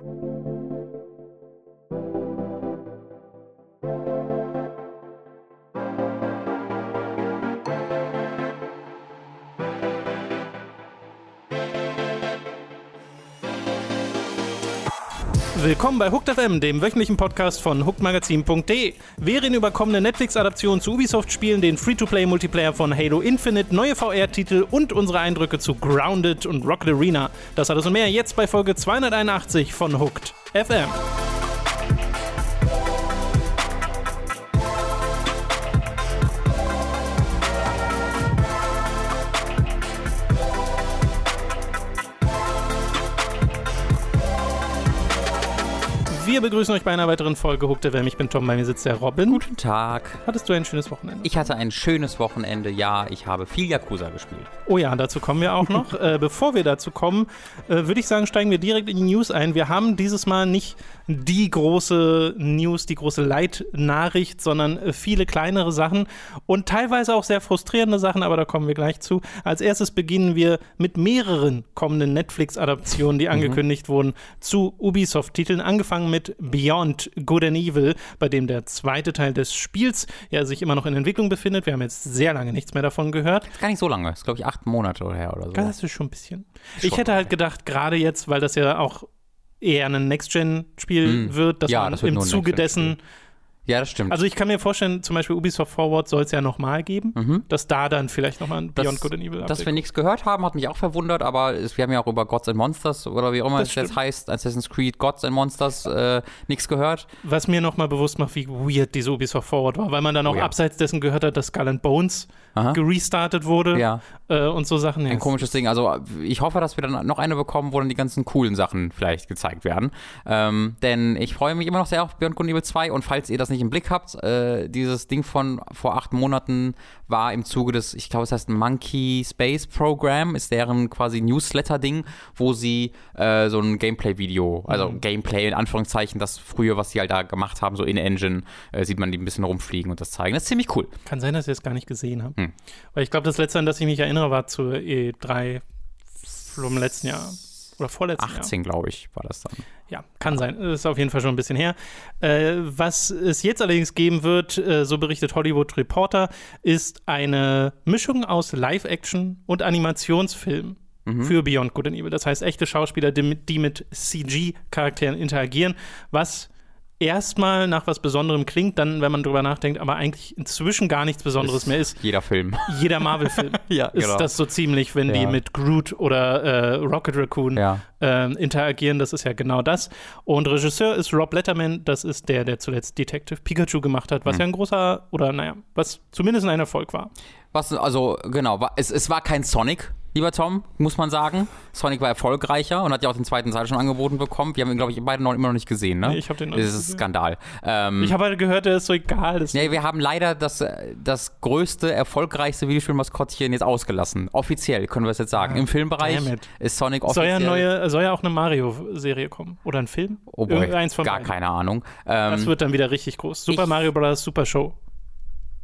Thank you Willkommen bei Hooked FM, dem wöchentlichen Podcast von hookedmagazin.de. Wir reden über kommende Netflix-Adaptionen zu Ubisoft-Spielen, den Free-to-Play-Multiplayer von Halo Infinite, neue VR-Titel und unsere Eindrücke zu Grounded und Rocket Arena. Das alles und mehr jetzt bei Folge 281 von Hooked FM. Wir begrüßen euch bei einer weiteren Folge Hooked FM. Ich bin Tom, bei mir sitzt der Robin. Guten Tag. Hattest du ein schönes Wochenende? Ich hatte ein schönes Wochenende, ja. Ich habe viel Yakuza gespielt. Oh ja, dazu kommen wir auch noch. äh, bevor wir dazu kommen, äh, würde ich sagen, steigen wir direkt in die News ein. Wir haben dieses Mal nicht die große News, die große Leitnachricht, sondern äh, viele kleinere Sachen und teilweise auch sehr frustrierende Sachen, aber da kommen wir gleich zu. Als erstes beginnen wir mit mehreren kommenden Netflix-Adaptionen, die mhm. angekündigt wurden, zu Ubisoft-Titeln, angefangen mit mit Beyond Good and Evil, bei dem der zweite Teil des Spiels ja sich immer noch in Entwicklung befindet. Wir haben jetzt sehr lange nichts mehr davon gehört. Gar nicht so lange, das ist glaube ich acht Monate her oder so. Das ist schon ein bisschen. Schon ich hätte halt gedacht, gerade jetzt, weil das ja auch eher ein Next-Gen-Spiel mm. wird, dass ja, man das im Zuge dessen ja, das stimmt. Also ich kann mir vorstellen, zum Beispiel Ubisoft Forward soll es ja nochmal geben, mhm. dass da dann vielleicht nochmal ein Beyond Good and Evil Dass wir nichts gehört haben, hat mich auch verwundert, aber es, wir haben ja auch über Gods and Monsters oder wie auch immer es jetzt heißt, Assassin's Creed Gods and Monsters äh, nichts gehört. Was mir nochmal bewusst macht, wie weird diese Ubisoft Forward war, weil man dann auch oh, ja. abseits dessen gehört hat, dass Skull and Bones Aha. gerestartet wurde ja. äh, und so Sachen. Ein komisches Ding. Also ich hoffe, dass wir dann noch eine bekommen, wo dann die ganzen coolen Sachen vielleicht gezeigt werden. Ähm, denn ich freue mich immer noch sehr auf Beyond Good Evil 2 und falls ihr das nicht im Blick habt, äh, dieses Ding von vor acht Monaten war im Zuge des, ich glaube, es heißt Monkey Space Program, ist deren quasi Newsletter-Ding, wo sie äh, so ein Gameplay-Video, also mhm. Gameplay in Anführungszeichen, das früher, was sie halt da gemacht haben, so in Engine, äh, sieht man die ein bisschen rumfliegen und das zeigen. Das ist ziemlich cool. Kann sein, dass ich es gar nicht gesehen habe. Hm. Weil ich glaube, das letzte, an das ich mich erinnere, war zur E3 vom letzten Jahr. Oder vorletzten 18, glaube ich, war das dann. Ja, kann sein. Das ist auf jeden Fall schon ein bisschen her. Äh, was es jetzt allerdings geben wird, äh, so berichtet Hollywood Reporter, ist eine Mischung aus Live-Action und Animationsfilm mhm. für Beyond Good and Evil. Das heißt, echte Schauspieler, die mit, die mit CG-Charakteren interagieren, was erstmal nach was Besonderem klingt, dann, wenn man drüber nachdenkt, aber eigentlich inzwischen gar nichts Besonderes ist mehr ist. Jeder Film. Jeder Marvel-Film ja, ist genau. das so ziemlich, wenn ja. die mit Groot oder äh, Rocket Raccoon ja. äh, interagieren. Das ist ja genau das. Und Regisseur ist Rob Letterman. Das ist der, der zuletzt Detective Pikachu gemacht hat, was mhm. ja ein großer, oder naja, was zumindest ein Erfolg war. Was, also, genau, es, es war kein Sonic, lieber Tom, muss man sagen. Sonic war erfolgreicher und hat ja auch den zweiten Teil schon angeboten bekommen. Wir haben ihn, glaube ich, beide noch immer noch nicht gesehen, ne? Nee, ich habe den noch Das ist ein Skandal. Ähm, ich habe halt gehört, der ist so egal. Nee, wir haben leider das, das größte, erfolgreichste Videospielmaskottchen jetzt ausgelassen. Offiziell können wir es jetzt sagen. Ja, Im Filmbereich ist Sonic offiziell. Soll ja, neue, soll ja auch eine Mario-Serie kommen. Oder ein Film? Oh boy, Irgendeins von gar beiden. keine Ahnung. Ähm, das wird dann wieder richtig groß. Super Mario Bros. Super Show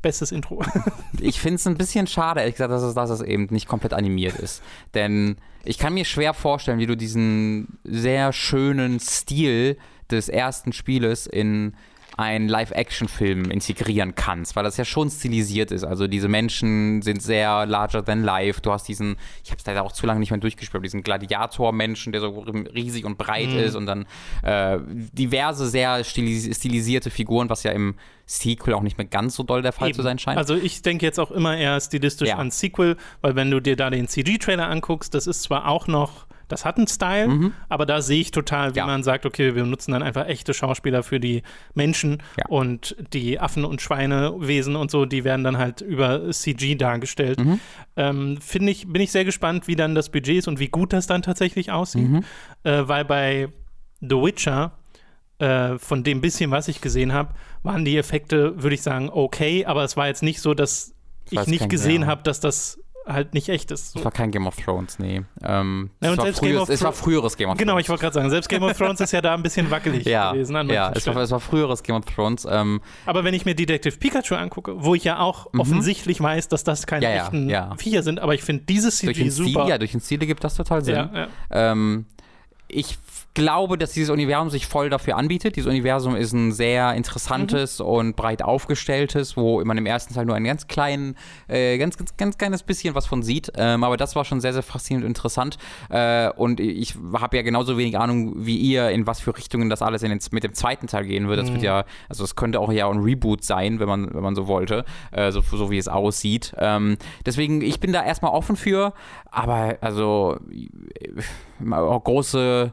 bestes Intro. ich finde es ein bisschen schade, ehrlich gesagt, dass es, dass es eben nicht komplett animiert ist. Denn ich kann mir schwer vorstellen, wie du diesen sehr schönen Stil des ersten Spieles in einen Live-Action-Film integrieren kannst, weil das ja schon stilisiert ist. Also diese Menschen sind sehr larger than life. Du hast diesen, ich habe es leider auch zu lange nicht mehr durchgespielt, diesen Gladiator-Menschen, der so riesig und breit mhm. ist und dann äh, diverse sehr stilis stilisierte Figuren, was ja im Sequel auch nicht mehr ganz so doll der Fall Eben. zu sein scheint. Also ich denke jetzt auch immer eher stilistisch ja. an Sequel, weil wenn du dir da den CG-Trailer anguckst, das ist zwar auch noch das hat einen Style, mhm. aber da sehe ich total, wie ja. man sagt, okay, wir nutzen dann einfach echte Schauspieler für die Menschen ja. und die Affen- und Schweinewesen und so, die werden dann halt über CG dargestellt. Mhm. Ähm, Finde ich, bin ich sehr gespannt, wie dann das Budget ist und wie gut das dann tatsächlich aussieht. Mhm. Äh, weil bei The Witcher äh, von dem bisschen, was ich gesehen habe, waren die Effekte, würde ich sagen, okay, aber es war jetzt nicht so, dass ich, ich nicht gesehen habe, dass das halt nicht echt ist. So. Es war kein Game of Thrones, nee. Ähm, ja, es, war früheres, es, war früheres, Game of Thrones. Genau, ich wollte gerade sagen, selbst Game of Thrones ist ja da ein bisschen wackelig ja, gewesen. ja, es war, es war, früheres Game of Thrones. Ähm, Aber wenn ich mir Detective Pikachu angucke, wo ich ja auch mhm. offensichtlich weiß, dass das keine ja, echten ja, Viecher sind, aber ich finde dieses CG durch super. Stil, ja, durch den Stil gibt das total Sinn. Ähm, ich glaube, dass dieses Universum sich voll dafür anbietet. Dieses Universum ist ein sehr interessantes mhm. und breit aufgestelltes, wo man im ersten Teil nur ein ganz kleinen, äh, ganz, ganz, ganz kleines bisschen was von sieht. Ähm, aber das war schon sehr, sehr faszinierend und interessant. Äh, und ich habe ja genauso wenig Ahnung wie ihr, in was für Richtungen das alles den, mit dem zweiten Teil gehen wird. Das mhm. wird ja, also es könnte auch ja ein Reboot sein, wenn man, wenn man so wollte, äh, so, so wie es aussieht. Ähm, deswegen, ich bin da erstmal offen für, aber also äh, große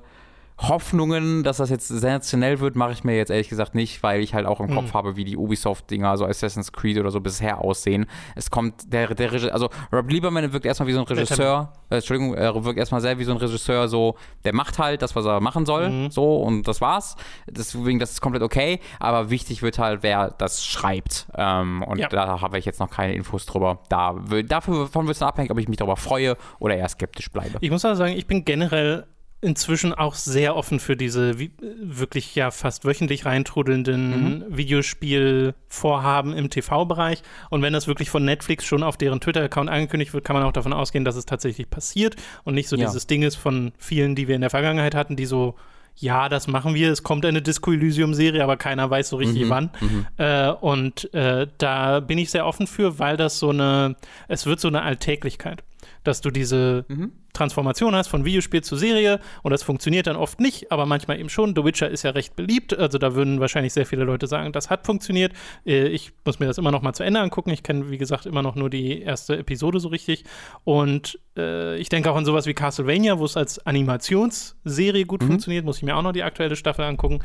Hoffnungen, dass das jetzt sensationell wird, mache ich mir jetzt ehrlich gesagt nicht, weil ich halt auch im mhm. Kopf habe, wie die Ubisoft-Dinger, so Assassin's Creed oder so bisher aussehen. Es kommt, der, der Regisseur, also Rob Lieberman wirkt erstmal wie so ein Regisseur, äh, Entschuldigung, er wirkt erstmal sehr wie so ein Regisseur, so, der macht halt das, was er machen soll, mhm. so, und das war's. Deswegen, das ist komplett okay, aber wichtig wird halt, wer das schreibt. Ähm, und ja. da habe ich jetzt noch keine Infos drüber. Da, davon wird es abhängig, ob ich mich darüber freue oder eher skeptisch bleibe. Ich muss aber sagen, ich bin generell inzwischen auch sehr offen für diese wie, wirklich ja fast wöchentlich reintrudelnden mhm. Videospielvorhaben im TV-Bereich. Und wenn das wirklich von Netflix schon auf deren Twitter-Account angekündigt wird, kann man auch davon ausgehen, dass es tatsächlich passiert und nicht so ja. dieses Ding ist von vielen, die wir in der Vergangenheit hatten, die so ja, das machen wir, es kommt eine Disco Elysium-Serie, aber keiner weiß so richtig mhm, wann. Mhm. Äh, und äh, da bin ich sehr offen für, weil das so eine, es wird so eine Alltäglichkeit dass du diese mhm. Transformation hast von Videospiel zu Serie und das funktioniert dann oft nicht, aber manchmal eben schon. The Witcher ist ja recht beliebt, also da würden wahrscheinlich sehr viele Leute sagen, das hat funktioniert. Äh, ich muss mir das immer noch mal zu Ende angucken. Ich kenne, wie gesagt, immer noch nur die erste Episode so richtig und äh, ich denke auch an sowas wie Castlevania, wo es als Animationsserie gut mhm. funktioniert, muss ich mir auch noch die aktuelle Staffel angucken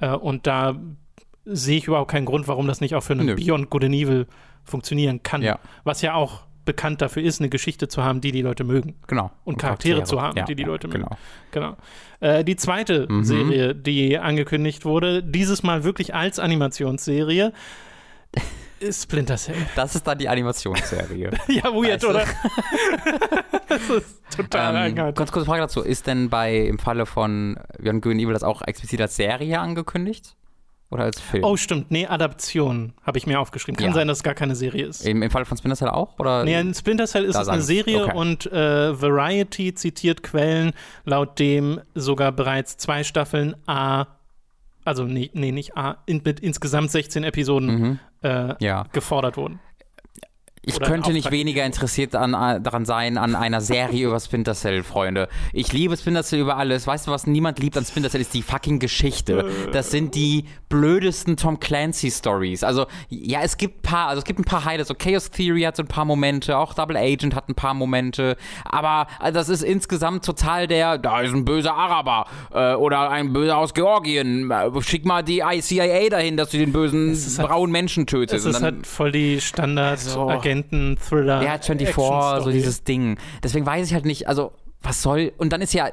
äh, und da sehe ich überhaupt keinen Grund, warum das nicht auch für einen Nö. Beyond Good and Evil funktionieren kann. Ja. Was ja auch bekannt dafür ist, eine Geschichte zu haben, die die Leute mögen. Genau. Und, und Charaktere, Charaktere, zu haben, ja, die die ja, Leute mögen. Genau. genau. Äh, die zweite mhm. Serie, die angekündigt wurde, dieses Mal wirklich als Animationsserie, ist Splinter Cell. Das ist dann die Animationsserie. ja, weird, weißt du? oder? das ist total ähm, Ganz kurze Frage dazu. Ist denn bei, im Falle von Beyond Good Evil das auch explizit als Serie angekündigt? Oder als Film? Oh, stimmt. Nee, Adaption habe ich mir aufgeschrieben. Kann ja. sein, dass es gar keine Serie ist. Im, Im Fall von Splinter Cell auch? Oder? Nee, in Splinter Cell ist es eine Serie okay. und äh, Variety zitiert Quellen, laut dem sogar bereits zwei Staffeln A, also nee, nee nicht A, in, mit insgesamt 16 Episoden mhm. äh, ja. gefordert wurden. Ich könnte nicht weniger interessiert an, daran sein, an einer Serie über Splinter Cell, Freunde. Ich liebe Splinter Cell über alles. Weißt du, was niemand liebt an Splinter Cell, ist die fucking Geschichte. Das sind die blödesten Tom Clancy Stories. Also, ja, es gibt ein paar, also es gibt ein paar Highlights. So Chaos Theory hat so ein paar Momente, auch Double Agent hat ein paar Momente. Aber also das ist insgesamt total der, da ist ein böser Araber äh, oder ein böser aus Georgien. Schick mal die ICIA dahin, dass du den bösen halt, braunen Menschen tötest. Das ist halt voll die Standard-Agenten. Also, Agenten-Thriller. Ja, 24, so dieses Ding. Deswegen weiß ich halt nicht, also, was soll. Und dann ist ja.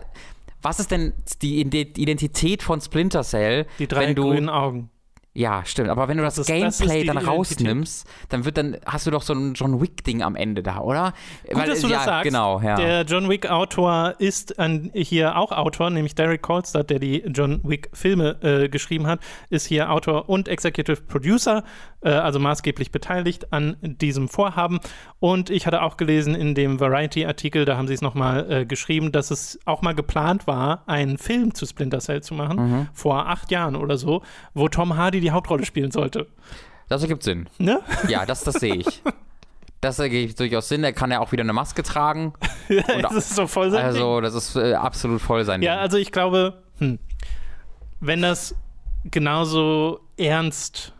Was ist denn die Identität von Splinter Cell? Die drei du, grünen Augen. Ja, stimmt. Aber wenn du das, das Gameplay das dann rausnimmst, dann wird dann hast du doch so ein John Wick Ding am Ende da, oder? Gut, Weil, dass du ja, das sagst. Genau, ja. Der John Wick Autor ist an, hier auch Autor, nämlich Derek Kolstad, der die John Wick Filme äh, geschrieben hat, ist hier Autor und Executive Producer, also maßgeblich beteiligt an diesem Vorhaben. Und ich hatte auch gelesen in dem Variety Artikel, da haben sie es nochmal äh, geschrieben, dass es auch mal geplant war, einen Film zu Splinter Cell zu machen mhm. vor acht Jahren oder so, wo Tom Hardy die Hauptrolle spielen sollte. Das ergibt Sinn. Ne? Ja, das, das sehe ich. Das ergibt durchaus Sinn. Er kann ja auch wieder eine Maske tragen. ja, das ist so voll sein Also, das ist äh, absolut voll sein Ja, Ding. also ich glaube, hm, wenn das genauso ernst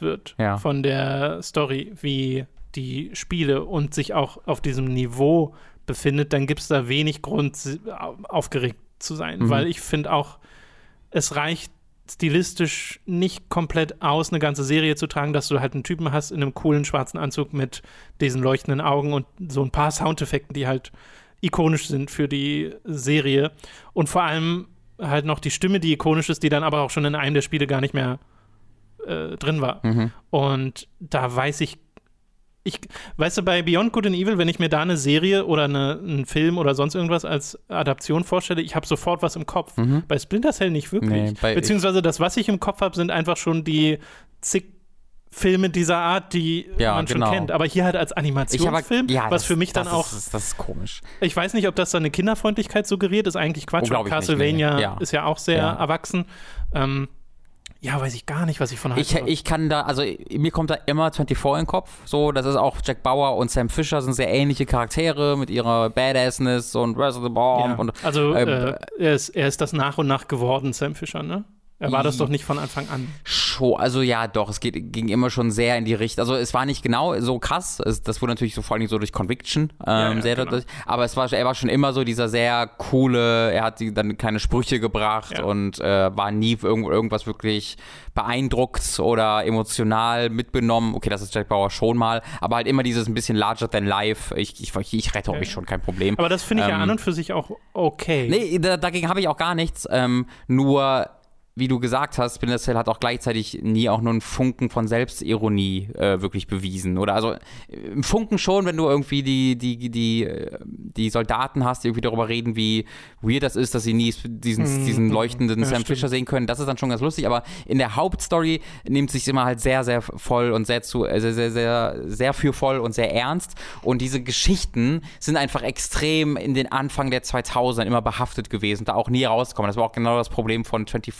wird ja. von der Story wie die Spiele und sich auch auf diesem Niveau befindet, dann gibt es da wenig Grund, aufgeregt zu sein. Mhm. Weil ich finde auch, es reicht stilistisch nicht komplett aus, eine ganze Serie zu tragen, dass du halt einen Typen hast in einem coolen schwarzen Anzug mit diesen leuchtenden Augen und so ein paar Soundeffekten, die halt ikonisch sind für die Serie. Und vor allem halt noch die Stimme, die ikonisch ist, die dann aber auch schon in einem der Spiele gar nicht mehr äh, drin war. Mhm. Und da weiß ich ich, weißt du, bei Beyond Good and Evil, wenn ich mir da eine Serie oder eine, einen Film oder sonst irgendwas als Adaption vorstelle, ich habe sofort was im Kopf. Mhm. Bei Splinter Cell nicht wirklich. Nee, Beziehungsweise das, was ich im Kopf habe, sind einfach schon die zig Filme dieser Art, die ja, man schon genau. kennt. Aber hier halt als Animationsfilm, ja, was das, für mich dann auch. Ist, das ist komisch. Ich weiß nicht, ob das dann eine Kinderfreundlichkeit suggeriert, ist eigentlich Quatsch. Oh, Castlevania ja. ist ja auch sehr erwachsen. Ähm, ja, weiß ich gar nicht, was ich von ich, ich kann da, also mir kommt da immer 24 in den Kopf. So, das ist auch Jack Bauer und Sam Fisher sind sehr ähnliche Charaktere mit ihrer Badassness und of the Bomb. Ja. Und, also ähm, äh, er, ist, er ist das nach und nach geworden, Sam Fisher, ne? Er war das doch nicht von Anfang an. Schon, also ja, doch, es geht, ging immer schon sehr in die Richtung. Also es war nicht genau so krass. Es, das wurde natürlich so vor allem so durch Conviction ähm, ja, ja, sehr genau. dadurch. Aber es war, er war schon immer so dieser sehr coole. Er hat die, dann kleine Sprüche gebracht ja. und äh, war nie irgend, irgendwas wirklich beeindruckt oder emotional mitbenommen. Okay, das ist Jack Bauer schon mal, aber halt immer dieses ein bisschen larger than life. Ich, ich, ich rette mich schon, kein Problem. Aber das finde ich ähm, ja an und für sich auch okay. Nee, da, dagegen habe ich auch gar nichts. Ähm, nur wie du gesagt hast, Splinter Cell hat auch gleichzeitig nie auch nur einen Funken von Selbstironie äh, wirklich bewiesen. Oder also im Funken schon, wenn du irgendwie die, die, die, äh, die Soldaten hast, die irgendwie darüber reden, wie weird das ist, dass sie nie diesen, mhm. diesen leuchtenden ja, Sam stimmt. Fisher sehen können. Das ist dann schon ganz lustig, aber in der Hauptstory nimmt sich immer halt sehr, sehr voll und sehr zu, äh, sehr, sehr, sehr, sehr für voll und sehr ernst. Und diese Geschichten sind einfach extrem in den Anfang der 2000er immer behaftet gewesen, da auch nie rauskommen. Das war auch genau das Problem von 24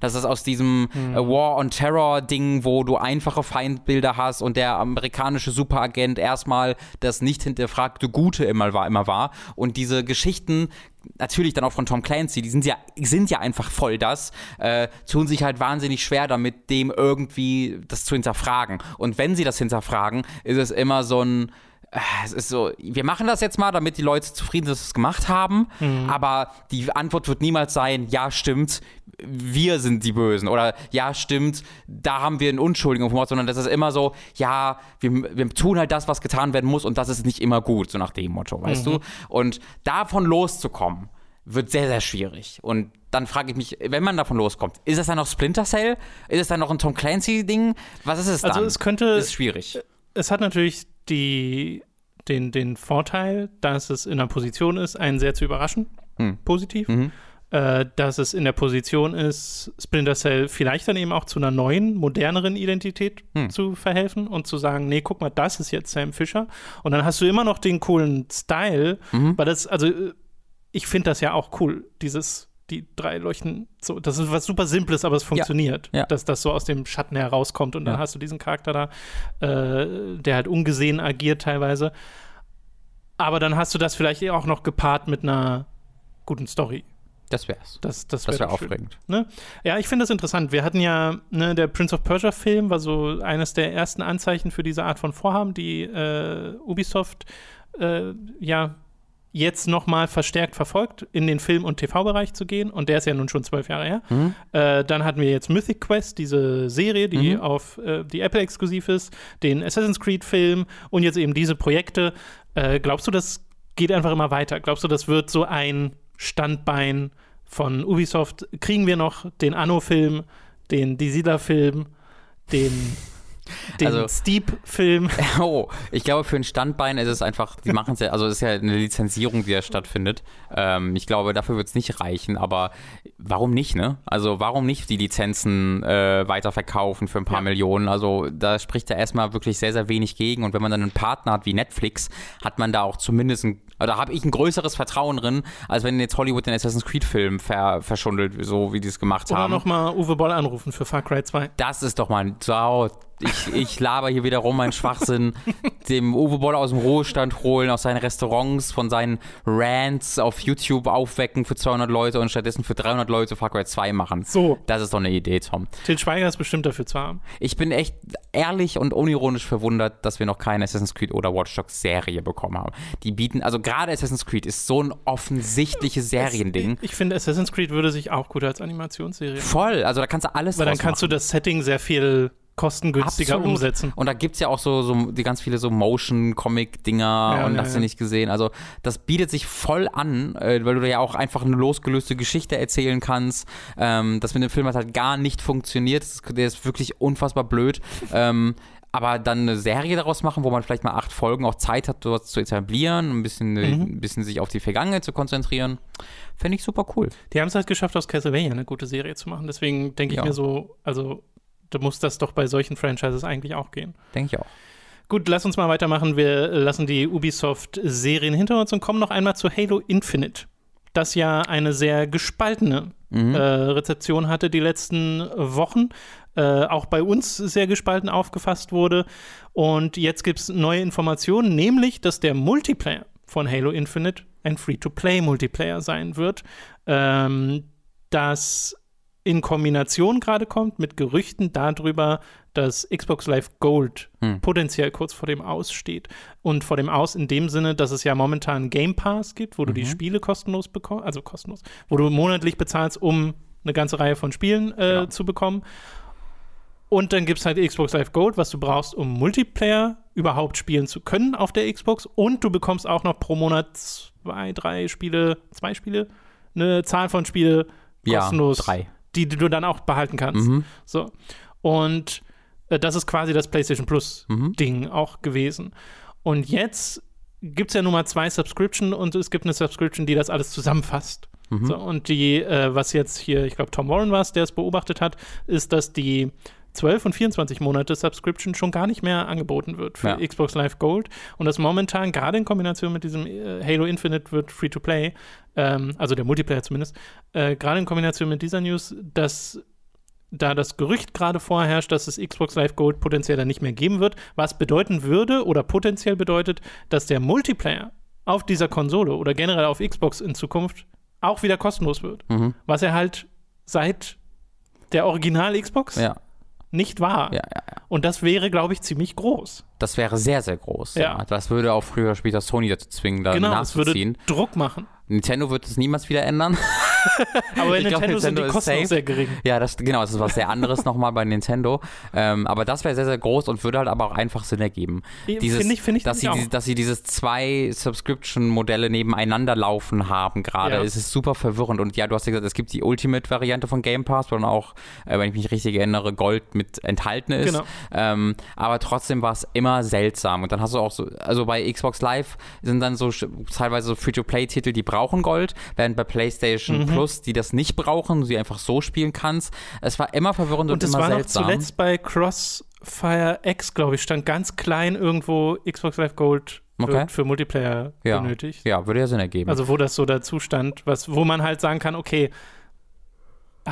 das ist aus diesem mhm. War on Terror Ding, wo du einfache Feindbilder hast und der amerikanische Superagent erstmal das nicht hinterfragte Gute immer war, immer war. Und diese Geschichten natürlich dann auch von Tom Clancy, die sind ja, sind ja einfach voll das, äh, tun sich halt wahnsinnig schwer damit, dem irgendwie das zu hinterfragen. Und wenn sie das hinterfragen, ist es immer so ein, äh, es ist so, wir machen das jetzt mal, damit die Leute zufrieden sind, dass wir es gemacht haben, mhm. aber die Antwort wird niemals sein, ja, stimmt, wir sind die Bösen oder ja, stimmt, da haben wir einen Unschuldigen gemacht, sondern das ist immer so, ja, wir, wir tun halt das, was getan werden muss und das ist nicht immer gut, so nach dem Motto, weißt mhm. du? Und davon loszukommen, wird sehr, sehr schwierig. Und dann frage ich mich, wenn man davon loskommt, ist es dann noch Splinter Cell? Ist es dann noch ein Tom Clancy-Ding? Was ist es also dann? Also es könnte. Das ist schwierig. Es hat natürlich die, den, den Vorteil, dass es in einer Position ist, einen sehr zu überraschen. Hm. Positiv. Mhm. Äh, dass es in der Position ist, Splinter Cell vielleicht dann eben auch zu einer neuen, moderneren Identität hm. zu verhelfen und zu sagen, nee, guck mal, das ist jetzt Sam Fisher. Und dann hast du immer noch den coolen Style, mhm. weil das, also ich finde das ja auch cool, dieses die drei leuchten so. Das ist was super Simples, aber es funktioniert, ja, ja. dass das so aus dem Schatten herauskommt und dann ja. hast du diesen Charakter da, äh, der halt ungesehen agiert teilweise. Aber dann hast du das vielleicht auch noch gepaart mit einer guten Story. Das wär's. Das, das wäre wär aufregend. Ne? Ja, ich finde das interessant. Wir hatten ja, ne, der Prince of Persia-Film war so eines der ersten Anzeichen für diese Art von Vorhaben, die äh, Ubisoft äh, ja jetzt nochmal verstärkt verfolgt, in den Film- und TV-Bereich zu gehen. Und der ist ja nun schon zwölf Jahre her. Mhm. Äh, dann hatten wir jetzt Mythic Quest, diese Serie, die mhm. auf äh, die Apple exklusiv ist, den Assassin's Creed-Film und jetzt eben diese Projekte. Äh, glaubst du, das geht einfach immer weiter? Glaubst du, das wird so ein Standbein von Ubisoft? Kriegen wir noch den Anno-Film, den Die Siedler-Film, den den also, Steep-Film. Oh, ich glaube, für ein Standbein ist es einfach, die machen es ja, also es ist ja eine Lizenzierung, die ja stattfindet. Ähm, ich glaube, dafür wird es nicht reichen, aber warum nicht, ne? Also warum nicht die Lizenzen äh, weiterverkaufen für ein paar ja. Millionen? Also da spricht ja erstmal wirklich sehr, sehr wenig gegen. Und wenn man dann einen Partner hat wie Netflix, hat man da auch zumindest ein da habe ich ein größeres Vertrauen drin, als wenn jetzt Hollywood den Assassin's Creed-Film ver verschundelt, so wie die es gemacht Oder haben. Oder nochmal Uwe Boll anrufen für Far Cry 2. Das ist doch mal ein Sau ich, ich laber hier wieder rum meinen Schwachsinn, dem Uwe Boll aus dem Ruhestand holen, aus seinen Restaurants, von seinen Rants auf YouTube aufwecken für 200 Leute und stattdessen für 300 Leute Far Cry 2 machen. So. Das ist doch eine Idee, Tom. Til Schweiger ist bestimmt dafür zu haben. Ich bin echt ehrlich und unironisch verwundert, dass wir noch keine Assassin's Creed oder Watch Dogs Serie bekommen haben. Die bieten, also gerade Assassin's Creed ist so ein offensichtliches Seriending. Ich, ich finde, Assassin's Creed würde sich auch gut als Animationsserie. Voll, also da kannst du alles Weil dann kannst machen. du das Setting sehr viel kostengünstiger Absolut. umsetzen. Und da gibt es ja auch so, so die ganz viele so Motion-Comic-Dinger ja, und ja, hast du ja. nicht gesehen. Also das bietet sich voll an, äh, weil du ja auch einfach eine losgelöste Geschichte erzählen kannst. Ähm, das mit dem Film hat halt gar nicht funktioniert. Der ist wirklich unfassbar blöd. ähm, aber dann eine Serie daraus machen, wo man vielleicht mal acht Folgen auch Zeit hat, dort zu etablieren, ein bisschen, mhm. ein bisschen sich auf die Vergangenheit zu konzentrieren, fände ich super cool. Die haben es halt geschafft, aus Castlevania eine gute Serie zu machen. Deswegen denke ich mir so, also da muss das doch bei solchen Franchises eigentlich auch gehen. Denke ich auch. Gut, lass uns mal weitermachen. Wir lassen die Ubisoft-Serien hinter uns und kommen noch einmal zu Halo Infinite, das ja eine sehr gespaltene mhm. äh, Rezeption hatte die letzten Wochen. Äh, auch bei uns sehr gespalten aufgefasst wurde. Und jetzt gibt es neue Informationen, nämlich, dass der Multiplayer von Halo Infinite ein Free-to-Play-Multiplayer sein wird. Ähm, das in Kombination gerade kommt mit Gerüchten darüber, dass Xbox Live Gold hm. potenziell kurz vor dem Aus steht. Und vor dem Aus in dem Sinne, dass es ja momentan Game Pass gibt, wo mhm. du die mhm. Spiele kostenlos bekommst, also kostenlos, wo du monatlich bezahlst, um eine ganze Reihe von Spielen äh, ja. zu bekommen. Und dann gibt es halt Xbox Live Gold, was du brauchst, um Multiplayer überhaupt spielen zu können auf der Xbox. Und du bekommst auch noch pro Monat zwei, drei Spiele, zwei Spiele, eine Zahl von Spiele kostenlos. Ja, drei die, die du dann auch behalten kannst. Mhm. So. Und äh, das ist quasi das PlayStation Plus-Ding mhm. auch gewesen. Und jetzt gibt es ja nun mal zwei Subscription und es gibt eine Subscription, die das alles zusammenfasst. Mhm. So, und die, äh, was jetzt hier, ich glaube, Tom Warren war es, der es beobachtet hat, ist, dass die 12 und 24 Monate Subscription schon gar nicht mehr angeboten wird für ja. Xbox Live Gold und das momentan gerade in Kombination mit diesem äh, Halo Infinite wird Free to Play, ähm, also der Multiplayer zumindest, äh, gerade in Kombination mit dieser News, dass da das Gerücht gerade vorherrscht, dass es Xbox Live Gold potenziell dann nicht mehr geben wird, was bedeuten würde oder potenziell bedeutet, dass der Multiplayer auf dieser Konsole oder generell auf Xbox in Zukunft auch wieder kostenlos wird. Mhm. Was er halt seit der Original Xbox ja nicht wahr. Ja, ja, ja. Und das wäre, glaube ich, ziemlich groß. Das wäre sehr, sehr groß. Ja. Das würde auch früher oder später Sony dazu zwingen, da genau, nachzuziehen. Das würde Druck machen. Nintendo wird es niemals wieder ändern. aber bei Nintendo, glaub, Nintendo, sind die Kosten auch sehr gering. Ja, das, genau, das ist was sehr anderes nochmal bei Nintendo. Ähm, aber das wäre sehr, sehr groß und würde halt aber auch einfach Sinn ergeben. Finde ich, finde ich dass, sie, auch. dass sie dieses zwei Subscription-Modelle nebeneinander laufen haben gerade. Ja. Es ist super verwirrend. Und ja, du hast ja gesagt, es gibt die Ultimate-Variante von Game Pass, wo dann auch, äh, wenn ich mich richtig erinnere, Gold mit enthalten ist. Genau. Ähm, aber trotzdem war es immer seltsam. Und dann hast du auch so, also bei Xbox Live sind dann so teilweise so Free-to-Play-Titel, die brauchen Gold, während bei PlayStation mhm. Plus, die das nicht brauchen, du sie einfach so spielen kannst. Es war immer verwirrend und, und immer seltsam. Und zuletzt bei Crossfire X, glaube ich, stand ganz klein irgendwo Xbox Live Gold okay. für Multiplayer ja. benötigt. Ja, würde ja Sinn ergeben. Also wo das so dazu stand, was, wo man halt sagen kann, okay,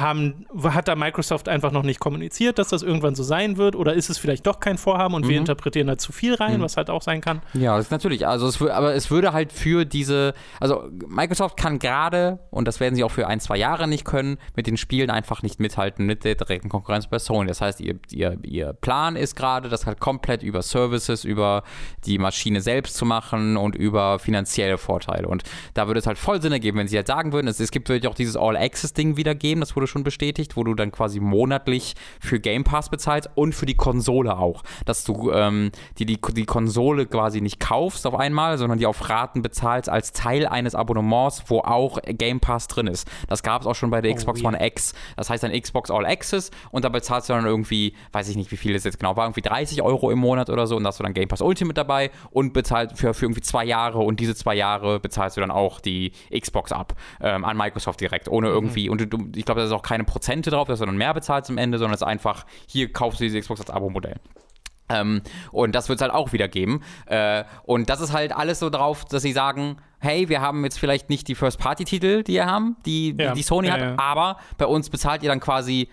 haben, hat da Microsoft einfach noch nicht kommuniziert, dass das irgendwann so sein wird? Oder ist es vielleicht doch kein Vorhaben und mhm. wir interpretieren da zu viel rein, mhm. was halt auch sein kann? Ja, das ist natürlich. Also es, aber es würde halt für diese, also Microsoft kann gerade, und das werden sie auch für ein, zwei Jahre nicht können, mit den Spielen einfach nicht mithalten mit der direkten Konkurrenz bei Sony. Das heißt, ihr, ihr, ihr Plan ist gerade, das halt komplett über Services, über die Maschine selbst zu machen und über finanzielle Vorteile. Und da würde es halt voll Sinn ergeben, wenn sie halt sagen würden, es, es gibt wirklich auch dieses All-Access-Ding wieder geben, das wurde wurde schon bestätigt, wo du dann quasi monatlich für Game Pass bezahlst und für die Konsole auch. Dass du ähm, die, die, die Konsole quasi nicht kaufst auf einmal, sondern die auf Raten bezahlst als Teil eines Abonnements, wo auch Game Pass drin ist. Das gab es auch schon bei der oh, Xbox yeah. One X. Das heißt dann Xbox All Access und da bezahlst du dann irgendwie, weiß ich nicht, wie viel es jetzt genau war, irgendwie 30 Euro im Monat oder so und da hast du dann Game Pass Ultimate dabei und bezahlt für, für irgendwie zwei Jahre und diese zwei Jahre bezahlst du dann auch die Xbox ab ähm, an Microsoft direkt, ohne mhm. irgendwie, und du, ich glaube, das ist auch keine Prozente drauf, dass du dann mehr bezahlst am Ende, sondern es ist einfach, hier kaufst du diese Xbox als Abo-Modell. Ähm, und das wird es halt auch wieder geben. Äh, und das ist halt alles so drauf, dass sie sagen, hey, wir haben jetzt vielleicht nicht die First-Party-Titel, die ihr haben, die, ja. die Sony ja, hat, ja. aber bei uns bezahlt ihr dann quasi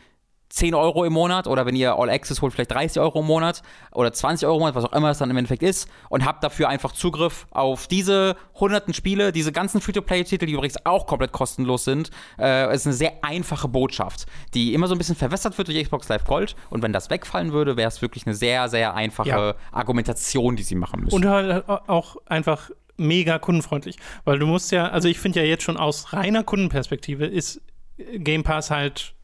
10 Euro im Monat oder wenn ihr All Access holt, vielleicht 30 Euro im Monat oder 20 Euro im Monat, was auch immer es dann im Endeffekt ist und habt dafür einfach Zugriff auf diese hunderten Spiele, diese ganzen Free-to-Play-Titel, die übrigens auch komplett kostenlos sind. Äh, es ist eine sehr einfache Botschaft, die immer so ein bisschen verwässert wird durch Xbox Live Gold und wenn das wegfallen würde, wäre es wirklich eine sehr, sehr einfache ja. Argumentation, die sie machen müssen. Und halt auch einfach mega kundenfreundlich, weil du musst ja, also ich finde ja jetzt schon aus reiner Kundenperspektive ist Game Pass halt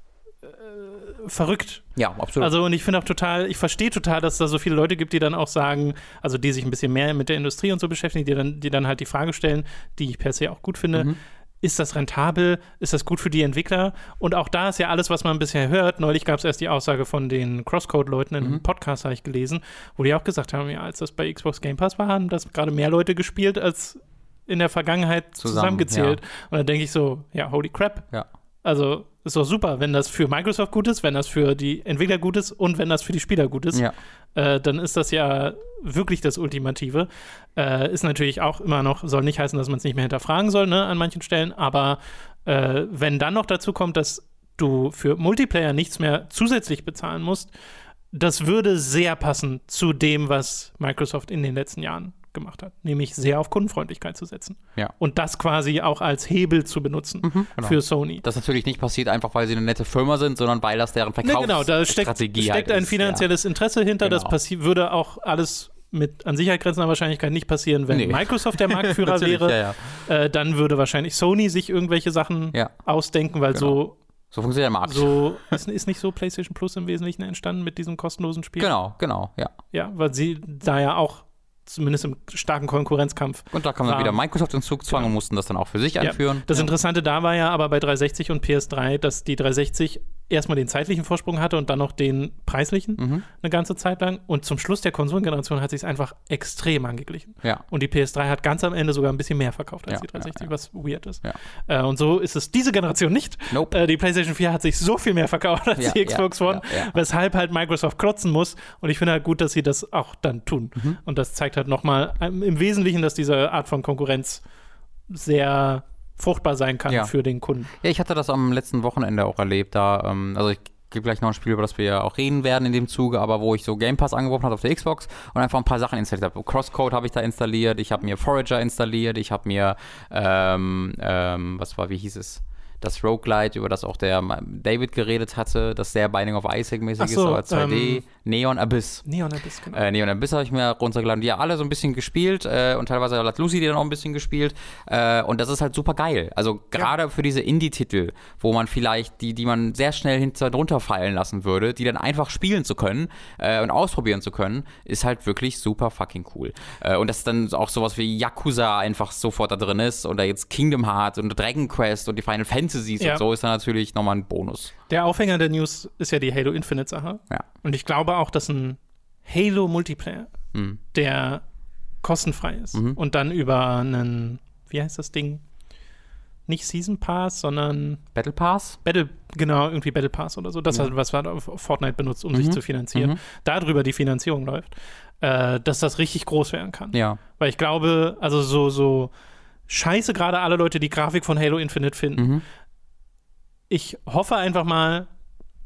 verrückt. Ja, absolut. Also und ich finde auch total, ich verstehe total, dass es da so viele Leute gibt, die dann auch sagen, also die sich ein bisschen mehr mit der Industrie und so beschäftigen, die dann, die dann halt die Frage stellen, die ich per se auch gut finde. Mhm. Ist das rentabel? Ist das gut für die Entwickler? Und auch da ist ja alles, was man bisher hört. Neulich gab es erst die Aussage von den Crosscode-Leuten in einem mhm. Podcast, habe ich gelesen, wo die auch gesagt haben, ja, als das bei Xbox Game Pass war, haben das gerade mehr Leute gespielt als in der Vergangenheit Zusammen, zusammengezählt. Ja. Und dann denke ich so, ja, holy crap. Ja. Also ist doch super, wenn das für Microsoft gut ist, wenn das für die Entwickler gut ist und wenn das für die Spieler gut ist. Ja. Äh, dann ist das ja wirklich das Ultimative. Äh, ist natürlich auch immer noch, soll nicht heißen, dass man es nicht mehr hinterfragen soll, ne, an manchen Stellen, aber äh, wenn dann noch dazu kommt, dass du für Multiplayer nichts mehr zusätzlich bezahlen musst, das würde sehr passen zu dem, was Microsoft in den letzten Jahren gemacht hat, nämlich sehr auf Kundenfreundlichkeit zu setzen. Ja. Und das quasi auch als Hebel zu benutzen mhm, genau. für Sony. Das natürlich nicht passiert einfach, weil sie eine nette Firma sind, sondern weil das deren Verkaufsstrategie nee, genau, da steckt, steckt halt ein finanzielles ja. Interesse hinter. Genau. Das würde auch alles mit an Sicherheit grenzender Wahrscheinlichkeit nicht passieren, wenn nee. Microsoft der Marktführer wäre. Ja, ja. Äh, dann würde wahrscheinlich Sony sich irgendwelche Sachen ausdenken, weil genau. so so funktioniert der Markt. So, ist, ist, nicht so PlayStation Plus im Wesentlichen entstanden mit diesem kostenlosen Spiel? Genau, genau, ja. Ja, weil sie da ja auch zumindest im starken Konkurrenzkampf. Und da kam dann wieder Microsoft ins Zugzwang ja. und mussten das dann auch für sich einführen. Ja. Das ja. Interessante da war ja aber bei 360 und PS3, dass die 360 erstmal den zeitlichen Vorsprung hatte und dann noch den preislichen mhm. eine ganze Zeit lang. Und zum Schluss der Konsolengeneration hat sich es einfach extrem angeglichen. Ja. Und die PS3 hat ganz am Ende sogar ein bisschen mehr verkauft als ja, die 360, ja, was weird ist. Äh, und so ist es diese Generation nicht. Nope. Äh, die PlayStation 4 hat sich so viel mehr verkauft als die Xbox One, weshalb halt Microsoft klotzen muss. Und ich finde halt gut, dass sie das auch dann tun. Mhm. Und das zeigt halt nochmal im Wesentlichen, dass diese Art von Konkurrenz sehr fruchtbar sein kann ja. für den Kunden. Ja, ich hatte das am letzten Wochenende auch erlebt. Da, ähm, also ich gebe gleich noch ein Spiel, über das wir ja auch reden werden in dem Zuge, aber wo ich so Game Pass angeworfen habe auf der Xbox und einfach ein paar Sachen installiert habe. Crosscode habe ich da installiert, ich habe mir Forager installiert, ich habe mir, ähm, ähm, was war, wie hieß es? das Roguelite, über das auch der David geredet hatte, das sehr Binding of Isaac-mäßig so, ist, aber 2D. Ähm, Neon Abyss. Neon Abyss, genau. Äh, Neon Abyss habe ich mir runtergeladen. Die haben alle so ein bisschen gespielt äh, und teilweise hat Lucy die dann auch ein bisschen gespielt. Äh, und das ist halt super geil. Also gerade ja. für diese Indie-Titel, wo man vielleicht, die, die man sehr schnell hinter drunter fallen lassen würde, die dann einfach spielen zu können äh, und ausprobieren zu können, ist halt wirklich super fucking cool. Äh, und dass dann auch sowas wie Yakuza einfach sofort da drin ist oder jetzt Kingdom Hearts und Dragon Quest und die Final Fantasies ja. und so ist dann natürlich nochmal ein Bonus. Der Aufhänger der News ist ja die Halo Infinite Sache. Ja. Und ich glaube auch, dass ein Halo Multiplayer, mhm. der kostenfrei ist mhm. und dann über einen, wie heißt das Ding? Nicht Season Pass, sondern Battle Pass? Battle, genau, irgendwie Battle Pass oder so. Das mhm. was Fortnite benutzt, um sich mhm. zu finanzieren. Mhm. Darüber die Finanzierung läuft, äh, dass das richtig groß werden kann. Ja. Weil ich glaube, also so, so scheiße gerade alle Leute die Grafik von Halo Infinite finden. Mhm ich hoffe einfach mal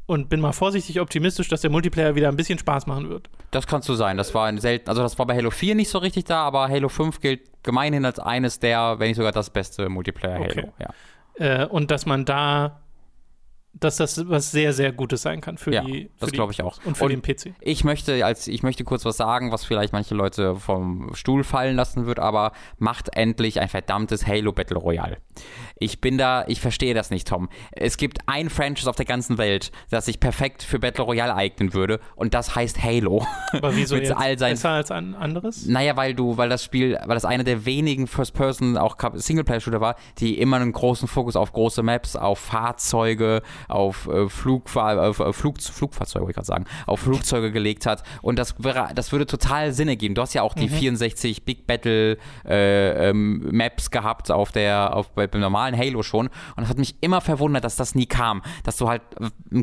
und bin mal vorsichtig optimistisch, dass der Multiplayer wieder ein bisschen Spaß machen wird. Das kannst du sein. Das war ein selten, also das war bei Halo 4 nicht so richtig da, aber Halo 5 gilt gemeinhin als eines der, wenn nicht sogar das beste Multiplayer Halo. Okay. Ja. Äh, und dass man da dass das was sehr, sehr Gutes sein kann für ja, die. Für das glaube ich auch. Und für und den PC. Ich möchte, als ich möchte kurz was sagen, was vielleicht manche Leute vom Stuhl fallen lassen wird, aber macht endlich ein verdammtes Halo Battle Royale. Ich bin da, ich verstehe das nicht, Tom. Es gibt ein Franchise auf der ganzen Welt, das sich perfekt für Battle Royale eignen würde, und das heißt Halo. Aber wieso jetzt all seinen, besser als ein anderes? Naja, weil du, weil das Spiel, weil das eine der wenigen First-Person, auch Singleplayer-Shooter war, die immer einen großen Fokus auf große Maps, auf Fahrzeuge, auf äh, Flugfahr auf, äh, Flug Flugfahrzeuge, wollte ich gerade sagen, auf Flugzeuge gelegt hat. Und das, wäre, das würde total Sinn ergeben. Du hast ja auch die mhm. 64 Big Battle äh, ähm, Maps gehabt auf der, auf, beim normalen Halo schon. Und das hat mich immer verwundert, dass das nie kam. Dass du halt äh,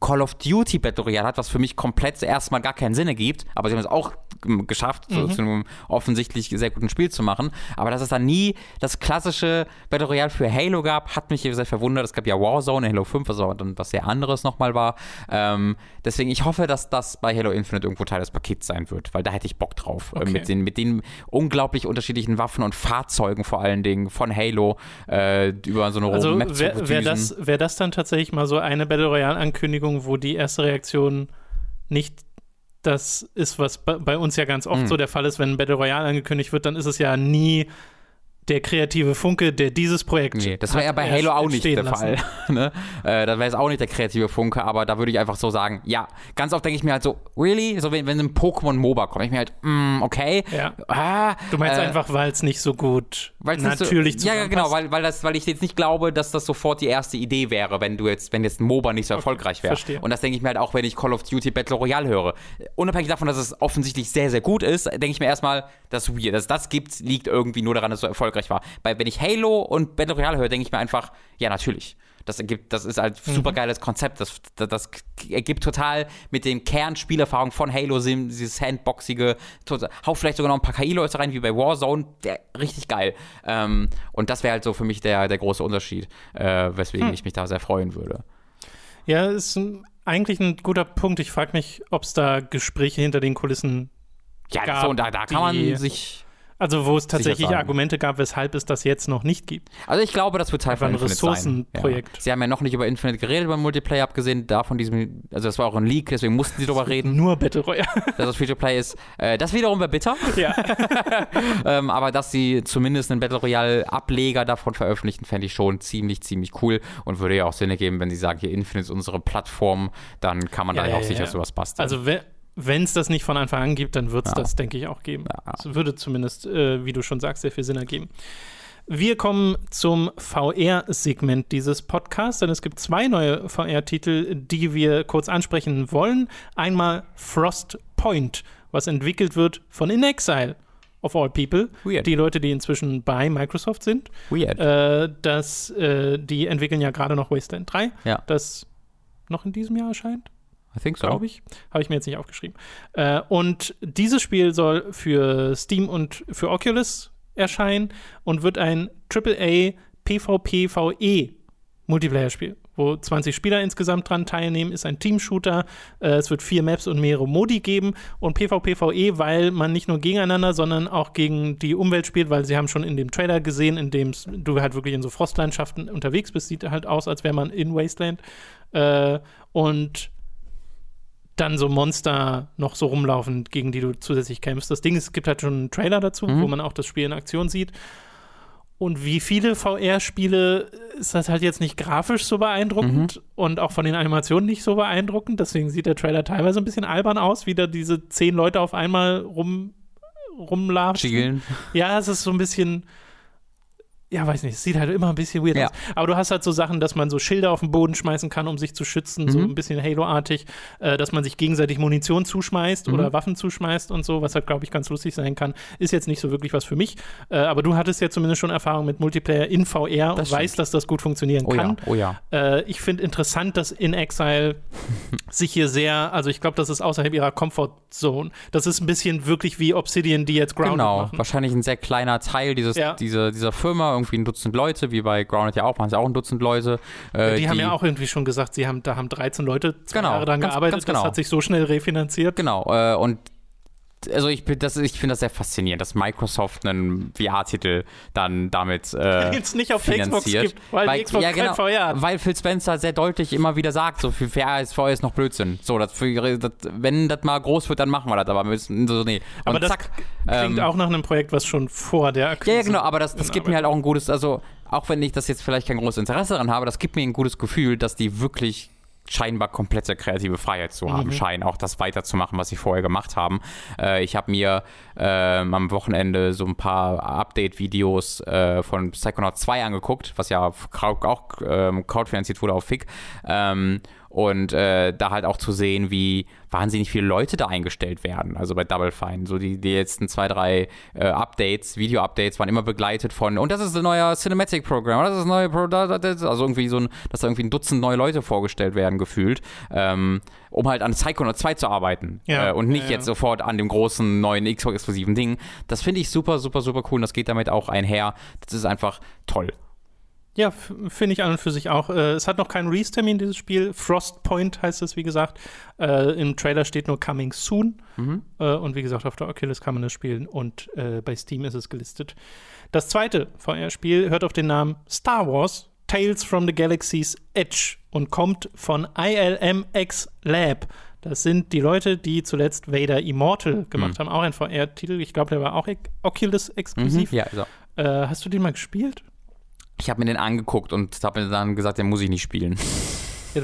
Call of Duty Battle Royale hat, was für mich komplett erstmal gar keinen Sinn ergibt, aber sie haben es auch geschafft, mhm. so, zu einem offensichtlich sehr guten Spiel zu machen. Aber dass es dann nie das klassische Battle Royale für Halo gab, hat mich sehr verwundert. Es gab ja Warzone Halo 5, was aber dann was sehr anderes nochmal war. Ähm, deswegen, ich hoffe, dass das bei Halo Infinite irgendwo Teil des Pakets sein wird, weil da hätte ich Bock drauf. Okay. Äh, mit, den, mit den unglaublich unterschiedlichen Waffen und Fahrzeugen vor allen Dingen von Halo äh, über so eine also, Map wär, zu Wäre das, wär das dann tatsächlich mal so eine Battle Royale Ankündigung, wo die erste Reaktion nicht das ist, was bei uns ja ganz oft mhm. so der Fall ist, wenn ein Battle Royale angekündigt wird, dann ist es ja nie der kreative Funke, der dieses Projekt. Nee, das war ja bei Halo auch nicht der lassen. Fall. ne? äh, da wäre es auch nicht der kreative Funke, aber da würde ich einfach so sagen, ja, ganz oft denke ich mir halt so, really? So, wenn, wenn ein Pokémon MOBA kommt, ich mir halt, mm, okay. Ja. Ah, du meinst äh, einfach, weil es nicht so gut natürlich so, Ja, genau, weil, weil, das, weil ich jetzt nicht glaube, dass das sofort die erste Idee wäre, wenn du jetzt, wenn jetzt ein MOBA nicht so okay, erfolgreich wäre. Und das denke ich mir halt auch, wenn ich Call of Duty Battle Royale höre. Unabhängig davon, dass es offensichtlich sehr, sehr gut ist, denke ich mir erstmal, dass weird, dass das gibt, liegt irgendwie nur daran, dass es so erfolgreich war. Weil wenn ich Halo und Battle Royale höre, denke ich mir einfach, ja, natürlich. Das ergibt, das ist halt super geiles Konzept. Das, das, das, ergibt total mit den Kernspielerfahrungen von Halo dieses Sandboxige, total, hau vielleicht sogar noch ein paar KI-Leute rein, wie bei Warzone, der, richtig geil. Ähm, und das wäre halt so für mich der, der große Unterschied, äh, weswegen hm. ich mich da sehr freuen würde. Ja, ist eigentlich ein guter Punkt. Ich frage mich, ob es da Gespräche hinter den Kulissen ja, gab. So, da, da kann man sich also wo es tatsächlich Argumente gab, weshalb es das jetzt noch nicht gibt. Also ich glaube, das wird Teil von ein Ressourcenprojekt. Ja. Sie haben ja noch nicht über Infinite geredet beim Multiplayer, abgesehen davon diesem, also das war auch ein Leak, deswegen mussten sie darüber reden. Nur Battle Royale. Dass das Free-to-Play ist. Äh, das wiederum wäre bitter. Ja. ähm, aber dass sie zumindest einen Battle Royale-Ableger davon veröffentlichen, fände ich schon ziemlich, ziemlich cool und würde ja auch Sinn ergeben, wenn sie sagen, hier Infinite ist unsere Plattform, dann kann man ja, da ja auch sicher sowas basteln. Also wer wenn es das nicht von Anfang an gibt, dann wird es ja. das, denke ich, auch geben. Es ja. würde zumindest, äh, wie du schon sagst, sehr viel Sinn ergeben. Wir kommen zum VR-Segment dieses Podcasts, denn es gibt zwei neue VR-Titel, die wir kurz ansprechen wollen. Einmal Frostpoint, was entwickelt wird von In Exile of all people. Weird. Die Leute, die inzwischen bei Microsoft sind. Weird. Äh, das, äh, die entwickeln ja gerade noch Wasteland 3, ja. das noch in diesem Jahr erscheint. I think so. Glaube ich. Habe ich mir jetzt nicht aufgeschrieben. Äh, und dieses Spiel soll für Steam und für Oculus erscheinen und wird ein AAA PvPvE Multiplayer-Spiel, wo 20 Spieler insgesamt dran teilnehmen, ist ein Team-Shooter. Äh, es wird vier Maps und mehrere Modi geben und PvPvE, weil man nicht nur gegeneinander, sondern auch gegen die Umwelt spielt, weil sie haben schon in dem Trailer gesehen, in dem du halt wirklich in so Frostlandschaften unterwegs bist, sieht halt aus, als wäre man in Wasteland. Äh, und dann so Monster noch so rumlaufen, gegen die du zusätzlich kämpfst. Das Ding ist, es gibt halt schon einen Trailer dazu, mhm. wo man auch das Spiel in Aktion sieht. Und wie viele VR-Spiele ist das halt jetzt nicht grafisch so beeindruckend mhm. und auch von den Animationen nicht so beeindruckend. Deswegen sieht der Trailer teilweise ein bisschen albern aus, wie da diese zehn Leute auf einmal rum, rumlatschen. Ja, es ist so ein bisschen ja, weiß nicht, es sieht halt immer ein bisschen weird ja. aus. Aber du hast halt so Sachen, dass man so Schilder auf den Boden schmeißen kann, um sich zu schützen, mhm. so ein bisschen Halo-artig, äh, dass man sich gegenseitig Munition zuschmeißt mhm. oder Waffen zuschmeißt und so, was halt, glaube ich, ganz lustig sein kann. Ist jetzt nicht so wirklich was für mich. Äh, aber du hattest ja zumindest schon Erfahrung mit Multiplayer in VR das und weißt, dass das gut funktionieren oh kann. Ja. Oh ja. Äh, ich finde interessant, dass In Exile sich hier sehr, also ich glaube, das ist außerhalb ihrer Comfort-Zone. Das ist ein bisschen wirklich wie Obsidian, die jetzt Grounded genau. machen. Genau, wahrscheinlich ein sehr kleiner Teil dieses, ja. diese, dieser Firma irgendwie ein Dutzend Leute, wie bei Grounded ja auch, waren es auch ein Dutzend Leute. Äh, die, die, haben ja auch irgendwie schon gesagt, sie haben, da haben 13 Leute zwei genau, Jahre dran ganz, gearbeitet, ganz genau. das hat sich so schnell refinanziert. Genau, äh, und also ich, ich finde das sehr faszinierend, dass Microsoft einen VR-Titel dann damit äh, Jetzt nicht auf finanziert. Xbox gibt, weil, weil Xbox ja, genau, VR Weil Phil Spencer sehr deutlich immer wieder sagt, so für VR ist VR ist noch Blödsinn. So, das für, das, wenn das mal groß wird, dann machen wir das, aber müssen so nee. Und aber das zack, klingt ähm, auch nach einem Projekt, was schon vor der Akquise Ja, ja genau, aber das, das gibt mir halt auch ein gutes, also auch wenn ich das jetzt vielleicht kein großes Interesse daran habe, das gibt mir ein gutes Gefühl, dass die wirklich scheinbar komplette kreative Freiheit zu haben, mhm. scheinen auch das weiterzumachen, was sie vorher gemacht haben. Äh, ich habe mir äh, am Wochenende so ein paar Update-Videos äh, von Psychonaut 2 angeguckt, was ja auch ähm, crowdfinanziert wurde auf FIC. Ähm, und äh, da halt auch zu sehen, wie wahnsinnig viele Leute da eingestellt werden. Also bei Double Fine. So die, die letzten zwei, drei äh, Updates, Video-Updates waren immer begleitet von, und das ist ein neuer Cinematic-Programm, das ist ein neuer Pro also irgendwie so ein, dass da irgendwie ein Dutzend neue Leute vorgestellt werden, gefühlt. Ähm, um halt an Psychonaut 2 zu arbeiten ja, äh, und nicht ja, jetzt sofort an dem großen neuen Xbox-exklusiven Ding. Das finde ich super, super, super cool und das geht damit auch einher. Das ist einfach toll. Ja, finde ich an und für sich auch. Äh, es hat noch keinen Release-Termin, dieses Spiel. Frostpoint heißt es, wie gesagt. Äh, Im Trailer steht nur Coming Soon. Mhm. Äh, und wie gesagt, auf der Oculus kann man das spielen und äh, bei Steam ist es gelistet. Das zweite VR-Spiel hört auf den Namen Star Wars Tales from the Galaxy's Edge und kommt von ILMX Lab. Das sind die Leute, die zuletzt Vader Immortal gemacht mhm. haben. Auch ein VR-Titel. Ich glaube, der war auch Oculus exklusiv. Mhm, ja, also. hast du den mal gespielt? Ich habe mir den angeguckt und habe mir dann gesagt, den muss ich nicht spielen.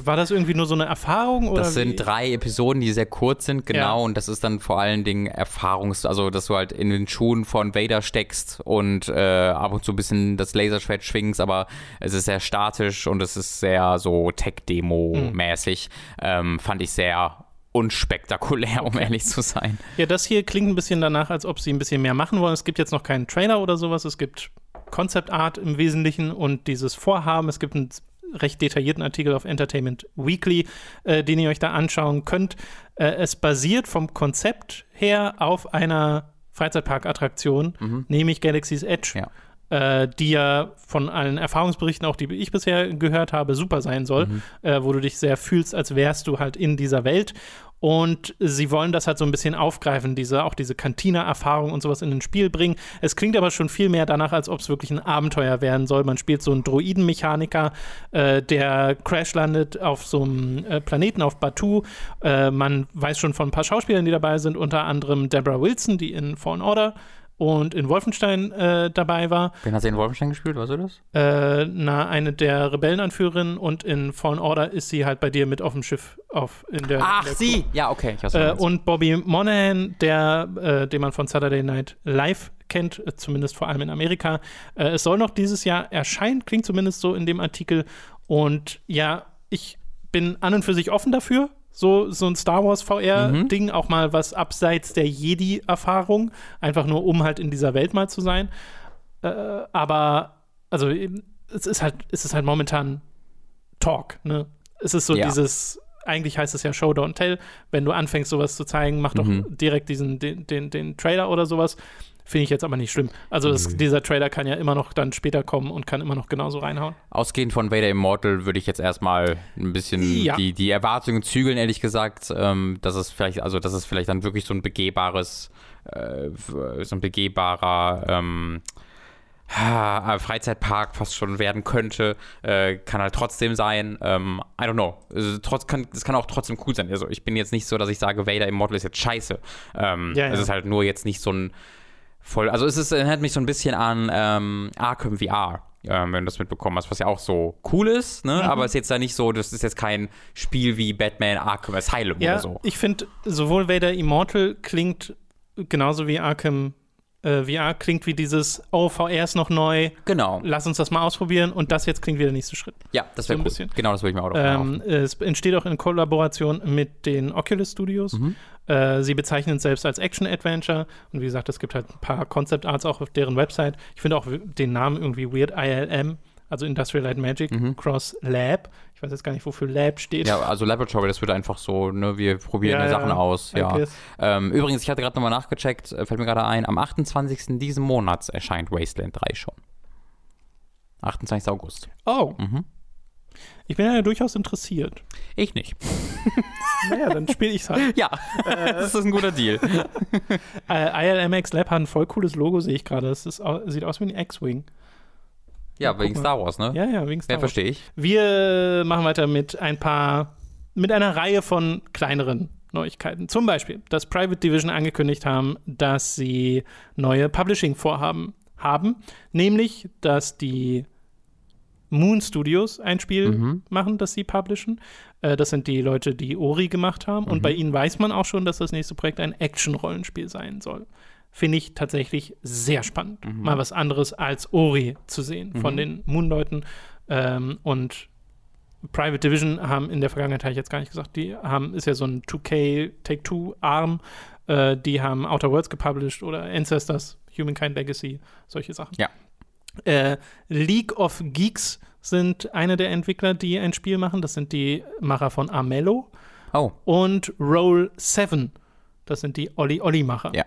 War das irgendwie nur so eine Erfahrung? Oder das sind wie? drei Episoden, die sehr kurz sind, genau. Ja. Und das ist dann vor allen Dingen Erfahrungs-, also dass du halt in den Schuhen von Vader steckst und äh, ab und zu ein bisschen das Laserschwert schwingst, aber es ist sehr statisch und es ist sehr so Tech-Demo-mäßig. Mhm. Ähm, fand ich sehr unspektakulär, um okay. ehrlich zu sein. Ja, das hier klingt ein bisschen danach, als ob sie ein bisschen mehr machen wollen. Es gibt jetzt noch keinen Trailer oder sowas. Es gibt Concept Art im Wesentlichen und dieses Vorhaben. Es gibt ein recht detaillierten Artikel auf Entertainment Weekly, äh, den ihr euch da anschauen könnt. Äh, es basiert vom Konzept her auf einer Freizeitparkattraktion, mhm. nämlich Galaxy's Edge. Ja äh, die ja von allen Erfahrungsberichten, auch die ich bisher gehört habe, super sein soll, mhm. äh, wo du dich sehr fühlst, als wärst du halt in dieser Welt. Und sie wollen das halt so ein bisschen aufgreifen, diese, auch diese Cantina-Erfahrung und sowas in ein Spiel bringen. Es klingt aber schon viel mehr danach, als ob es wirklich ein Abenteuer werden soll. Man spielt so einen Droidenmechaniker, äh, der crash landet auf so einem äh, Planeten auf Batu. Äh, man weiß schon von ein paar Schauspielern, die dabei sind, unter anderem Deborah Wilson, die in Fallen Order und in Wolfenstein äh, dabei war. Wen hat sie in Wolfenstein gespielt, weißt du das? Äh, na, eine der Rebellenanführerinnen und in Fallen Order ist sie halt bei dir mit auf dem Schiff auf in der Ach, in der sie! Ja, okay. Äh, und Bobby Monahan, der, äh, den man von Saturday Night Live kennt, äh, zumindest vor allem in Amerika. Äh, es soll noch dieses Jahr erscheinen, klingt zumindest so in dem Artikel. Und ja, ich bin an und für sich offen dafür so, so ein Star Wars VR-Ding, mhm. auch mal was abseits der Jedi-Erfahrung, einfach nur um halt in dieser Welt mal zu sein. Äh, aber, also, es ist halt, es ist halt momentan Talk, ne? Es ist so ja. dieses, eigentlich heißt es ja Show, Don't Tell. Wenn du anfängst, sowas zu zeigen, mach mhm. doch direkt diesen, den, den, den Trailer oder sowas. Finde ich jetzt aber nicht schlimm. Also das, dieser Trailer kann ja immer noch dann später kommen und kann immer noch genauso reinhauen. Ausgehend von Vader Immortal würde ich jetzt erstmal ein bisschen ja. die, die Erwartungen zügeln, ehrlich gesagt. Ähm, dass es vielleicht, also dass es vielleicht dann wirklich so ein begehbares, äh, so ein begehbarer ähm, Freizeitpark fast schon werden könnte, äh, kann halt trotzdem sein. Ähm, I don't know. Also, trotz, kann, das kann auch trotzdem cool sein. Also ich bin jetzt nicht so, dass ich sage, Vader Immortal ist jetzt scheiße. Ähm, ja, ja. Es ist halt nur jetzt nicht so ein voll. Also es ist, erinnert mich so ein bisschen an ähm, Arkham VR. Ähm, wenn du das mitbekommen hast, was ja auch so cool ist, ne? Mhm. aber es ist jetzt da nicht so, das ist jetzt kein Spiel wie Batman Arkham Asylum ja, oder so. Ich finde, sowohl Vader Immortal klingt genauso wie Arkham äh, VR klingt wie dieses, oh, VR ist noch neu. Genau. Lass uns das mal ausprobieren und das jetzt klingt wie der nächste Schritt. Ja, das wäre so cool. Bisschen. Genau, das würde ich mir auch ähm, Es entsteht auch in Kollaboration mit den Oculus Studios. Mhm. Äh, sie bezeichnen es selbst als Action-Adventure und wie gesagt, es gibt halt ein paar Concept Arts auch auf deren Website. Ich finde auch den Namen irgendwie weird, ILM also Industrial Light Magic mhm. Cross Lab. Ich weiß jetzt gar nicht, wofür Lab steht. Ja, also Laboratory, das wird einfach so, ne, wir probieren ja, Sachen ja, aus. Ja. Ähm, übrigens, ich hatte gerade nochmal nachgecheckt, äh, fällt mir gerade ein, am 28. diesen Monats erscheint Wasteland 3 schon. 28. August. Oh. Mhm. Ich bin ja durchaus interessiert. Ich nicht. naja, dann spiele ich es halt. Ja, äh, das ist ein guter Deal. äh, ILMX Lab hat ein voll cooles Logo, sehe ich gerade. Es sieht aus wie ein X-Wing. Ja, wegen Star Wars, ne? Ja, ja, wegen Star ja, Wars. verstehe ich. Wir machen weiter mit ein paar, mit einer Reihe von kleineren Neuigkeiten. Zum Beispiel, dass Private Division angekündigt haben, dass sie neue Publishing-Vorhaben haben. Nämlich, dass die Moon Studios ein Spiel mhm. machen, das sie publishen. Äh, das sind die Leute, die Ori gemacht haben. Mhm. Und bei ihnen weiß man auch schon, dass das nächste Projekt ein Action-Rollenspiel sein soll finde ich tatsächlich sehr spannend. Mhm. Mal was anderes als Ori zu sehen mhm. von den Moon-Leuten. Ähm, und Private Division haben in der Vergangenheit, habe ich jetzt gar nicht gesagt, die haben, ist ja so ein 2K Take-Two-Arm. Äh, die haben Outer Worlds gepublished oder Ancestors, Humankind Legacy, solche Sachen. Ja. Äh, League of Geeks sind eine der Entwickler, die ein Spiel machen. Das sind die Macher von Armello. Oh. Und Roll 7. Das sind die Olli-Olli-Macher. Ja.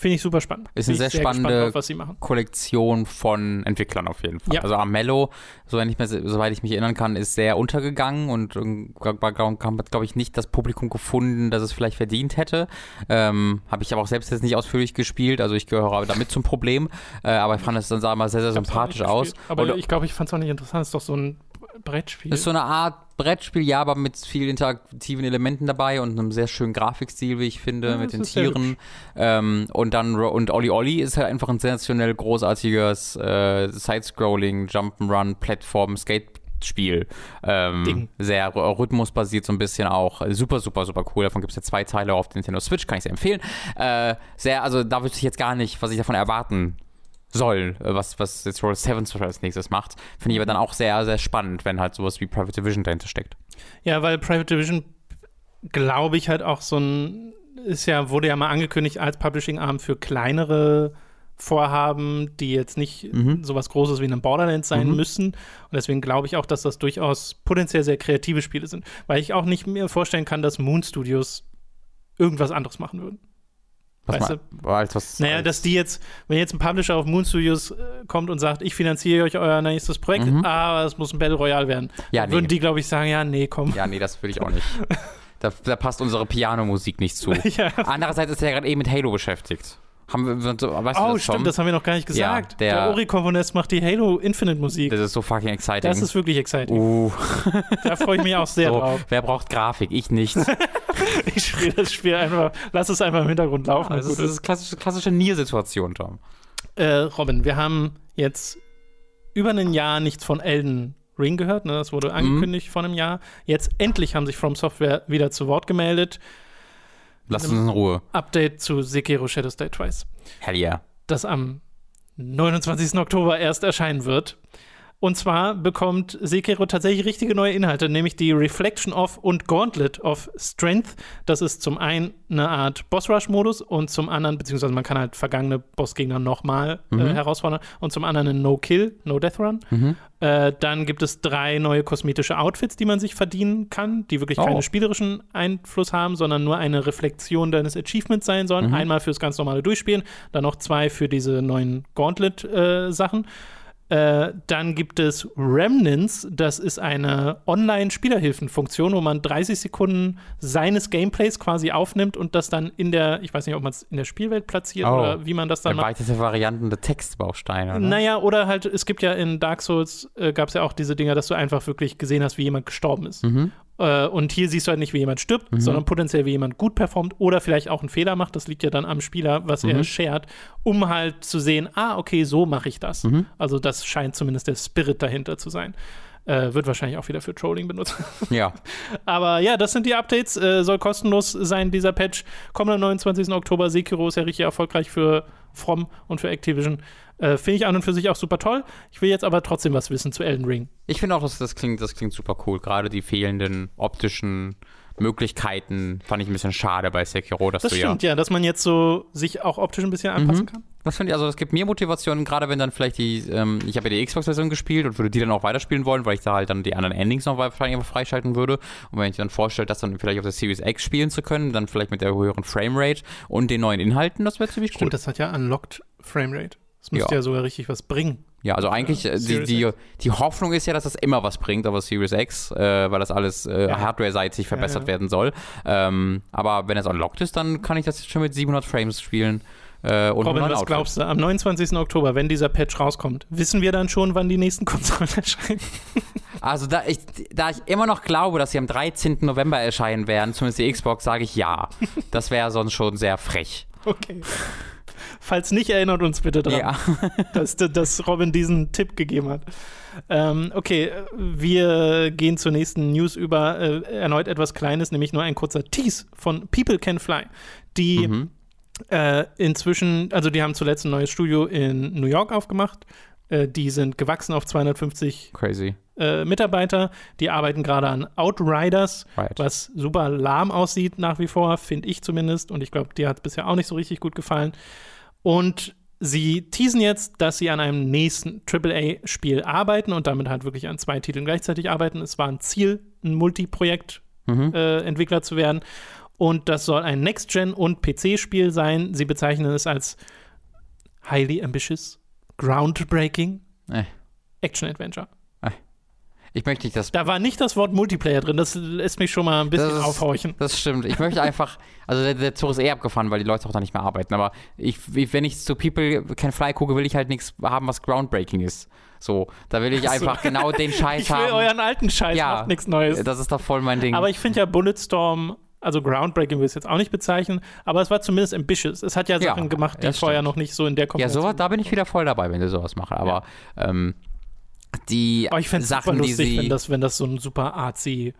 Finde ich super spannend. Ist eine sehr, sehr, spannende drauf, Kollektion von Entwicklern auf jeden Fall. Ja. Also Armello, soweit ich, mir, soweit ich mich erinnern kann, ist sehr untergegangen und hat, glaube ich, nicht das Publikum gefunden, das es vielleicht verdient hätte. Ähm, Habe ich aber auch selbst jetzt nicht ausführlich gespielt, also ich gehöre damit zum Problem. Äh, aber ich fand es dann sah mal sehr, sehr sympathisch aus. Aber und, ich glaube, ich fand es auch nicht interessant. Es ist doch so ein Brettspiel. Ist so eine Art Brettspiel, ja, aber mit vielen interaktiven Elementen dabei und einem sehr schönen Grafikstil, wie ich finde, ja, mit den Tieren. Ähm, und dann, und Olli Olli ist halt einfach ein sensationell großartiges äh, Side-Scrolling, Jump'n'Run, Plattform, Skate Spiel. Ähm, sehr rhythmusbasiert so ein bisschen auch. Super, super, super cool. Davon gibt es ja zwei Teile auf der Nintendo Switch, kann ich sehr empfehlen. Äh, sehr, also da wüsste ich jetzt gar nicht, was ich davon erwarten soll, äh, was, was jetzt Roll 7 als nächstes macht. Finde ich aber dann auch sehr, sehr spannend, wenn halt sowas wie Private Division dahinter steckt. Ja, weil Private Division, glaube ich, halt auch so ein, ist ja, wurde ja mal angekündigt als Publishing-Arm für kleinere vorhaben, die jetzt nicht mhm. sowas Großes wie ein Borderlands sein mhm. müssen. Und deswegen glaube ich auch, dass das durchaus potenziell sehr kreative Spiele sind. Weil ich auch nicht mir vorstellen kann, dass Moon Studios irgendwas anderes machen würden. Was weißt du? Als was, naja, als dass die jetzt, wenn jetzt ein Publisher auf Moon Studios äh, kommt und sagt, ich finanziere euch euer nächstes Projekt, mhm. aber es muss ein Battle Royale werden, ja, nee. würden die, glaube ich, sagen, ja, nee, komm. Ja, nee, das würde ich auch nicht. da, da, passt unsere Pianomusik nicht zu. ja. Andererseits ist er ja gerade eben mit Halo beschäftigt. Haben wir, weißt oh, das, stimmt, das haben wir noch gar nicht gesagt. Ja, der, der Ori-Komponist macht die Halo Infinite-Musik. Das ist so fucking exciting. Das ist wirklich exciting. Uh. Da freue ich mich auch sehr so, drauf. Wer braucht Grafik? Ich nicht. ich spiele das Spiel einfach, lass es einfach im Hintergrund laufen. Ja, das, ist, das ist klassische, klassische Nier-Situation, Tom. Äh, Robin, wir haben jetzt über ein Jahr nichts von Elden Ring gehört. Ne? Das wurde mhm. angekündigt mhm. vor einem Jahr. Jetzt endlich haben sich From Software wieder zu Wort gemeldet. Lass uns in Ruhe. Update zu Sekiro Shadows Die Twice. Hell yeah. Das am 29. Oktober erst erscheinen wird. Und zwar bekommt Sekiro tatsächlich richtige neue Inhalte, nämlich die Reflection of und Gauntlet of Strength. Das ist zum einen eine Art Boss-Rush-Modus und zum anderen, beziehungsweise man kann halt vergangene Bossgegner nochmal äh, mhm. äh, herausfordern und zum anderen ein No-Kill, No-Death-Run. Mhm. Äh, dann gibt es drei neue kosmetische Outfits, die man sich verdienen kann, die wirklich oh. keinen spielerischen Einfluss haben, sondern nur eine Reflexion deines Achievements sein sollen. Mhm. Einmal fürs ganz normale Durchspielen, dann noch zwei für diese neuen Gauntlet-Sachen. Äh, äh, dann gibt es Remnants, das ist eine Online-Spielerhilfenfunktion, wo man 30 Sekunden seines Gameplays quasi aufnimmt und das dann in der, ich weiß nicht, ob man es in der Spielwelt platziert oh, oder wie man das dann macht. Weitere Varianten der Textbausteine. Oder? Naja, oder halt, es gibt ja in Dark Souls, äh, gab es ja auch diese Dinger, dass du einfach wirklich gesehen hast, wie jemand gestorben ist. Mhm. Äh, und hier siehst du halt nicht, wie jemand stirbt, mhm. sondern potenziell, wie jemand gut performt oder vielleicht auch einen Fehler macht. Das liegt ja dann am Spieler, was mhm. er shared, um halt zu sehen, ah, okay, so mache ich das. Mhm. Also das scheint zumindest der Spirit dahinter zu sein. Äh, wird wahrscheinlich auch wieder für Trolling benutzt. Ja. Aber ja, das sind die Updates. Äh, soll kostenlos sein, dieser Patch. Kommt am 29. Oktober. Sekiro ist ja richtig erfolgreich für From und für Activision. Äh, Finde ich an und für sich auch super toll. Ich will jetzt aber trotzdem was wissen zu Elden Ring. Ich finde auch, dass das klingt, das klingt super cool. Gerade die fehlenden optischen Möglichkeiten fand ich ein bisschen schade bei Sekiro, dass das du stimmt, ja, dass man jetzt so sich auch optisch ein bisschen anpassen mhm. kann. Das finde ich, also das gibt mir Motivation, gerade wenn dann vielleicht die, ähm, ich habe ja die Xbox-Version gespielt und würde die dann auch weiterspielen wollen, weil ich da halt dann die anderen Endings noch wahrscheinlich freischalten würde. Und wenn ich dann vorstelle, das dann vielleicht auf der Series X spielen zu können, dann vielleicht mit der höheren Framerate und den neuen Inhalten, das wäre ziemlich cool. Stimmt, das hat ja Unlocked Framerate. Das müsste ja. ja sogar richtig was bringen. Ja, also eigentlich, ja, äh, die, die, die, Hoffnung ist ja, dass das immer was bringt, aber Series X, äh, weil das alles äh, ja. hardware-seitig verbessert werden soll. Ähm, aber wenn es unlocked ist, dann kann ich das jetzt schon mit 700 Frames spielen. Äh, und Robin, was Outfit. glaubst du, am 29. Oktober, wenn dieser Patch rauskommt, wissen wir dann schon, wann die nächsten Konsolen erscheinen? Also da ich, da ich immer noch glaube, dass sie am 13. November erscheinen werden, zumindest die Xbox, sage ich ja. Das wäre sonst schon sehr frech. Okay. Falls nicht, erinnert uns bitte daran, ja. dass, dass Robin diesen Tipp gegeben hat. Ähm, okay, wir gehen zur nächsten News über. Äh, erneut etwas Kleines, nämlich nur ein kurzer Tease von People Can Fly, die mhm. Äh, inzwischen, also die haben zuletzt ein neues Studio in New York aufgemacht. Äh, die sind gewachsen auf 250 Crazy. Äh, Mitarbeiter. Die arbeiten gerade an Outriders, right. was super lahm aussieht nach wie vor, finde ich zumindest. Und ich glaube, dir hat es bisher auch nicht so richtig gut gefallen. Und sie teasen jetzt, dass sie an einem nächsten AAA-Spiel arbeiten und damit halt wirklich an zwei Titeln gleichzeitig arbeiten. Es war ein Ziel, ein Multiprojekt-Entwickler mhm. äh, zu werden. Und das soll ein Next-Gen- und PC-Spiel sein. Sie bezeichnen es als highly ambitious, groundbreaking äh. Action-Adventure. Ich möchte nicht, dass. Da war nicht das Wort Multiplayer drin, das lässt mich schon mal ein bisschen das ist, aufhorchen. Das stimmt. Ich möchte einfach, also der, der, Zug ist eh abgefahren, weil die Leute auch da nicht mehr arbeiten. Aber ich, wenn ich zu People Can Fly gucke, will ich halt nichts haben, was groundbreaking ist. So, da will ich so. einfach genau den Scheiß ich will haben. euren alten Scheiß, ja, macht nichts Neues. Das ist doch voll mein Ding. Aber ich finde ja Bulletstorm also groundbreaking will ich es jetzt auch nicht bezeichnen, aber es war zumindest ambitious. Es hat ja Sachen ja, gemacht, die vorher noch nicht so in der Kombination. Ja, so, da bin ich wieder voll dabei, wenn sie sowas machen. Aber ja. ähm, die Aber ich Sachen, lustig, die sie wenn das, wenn das so ein super artsy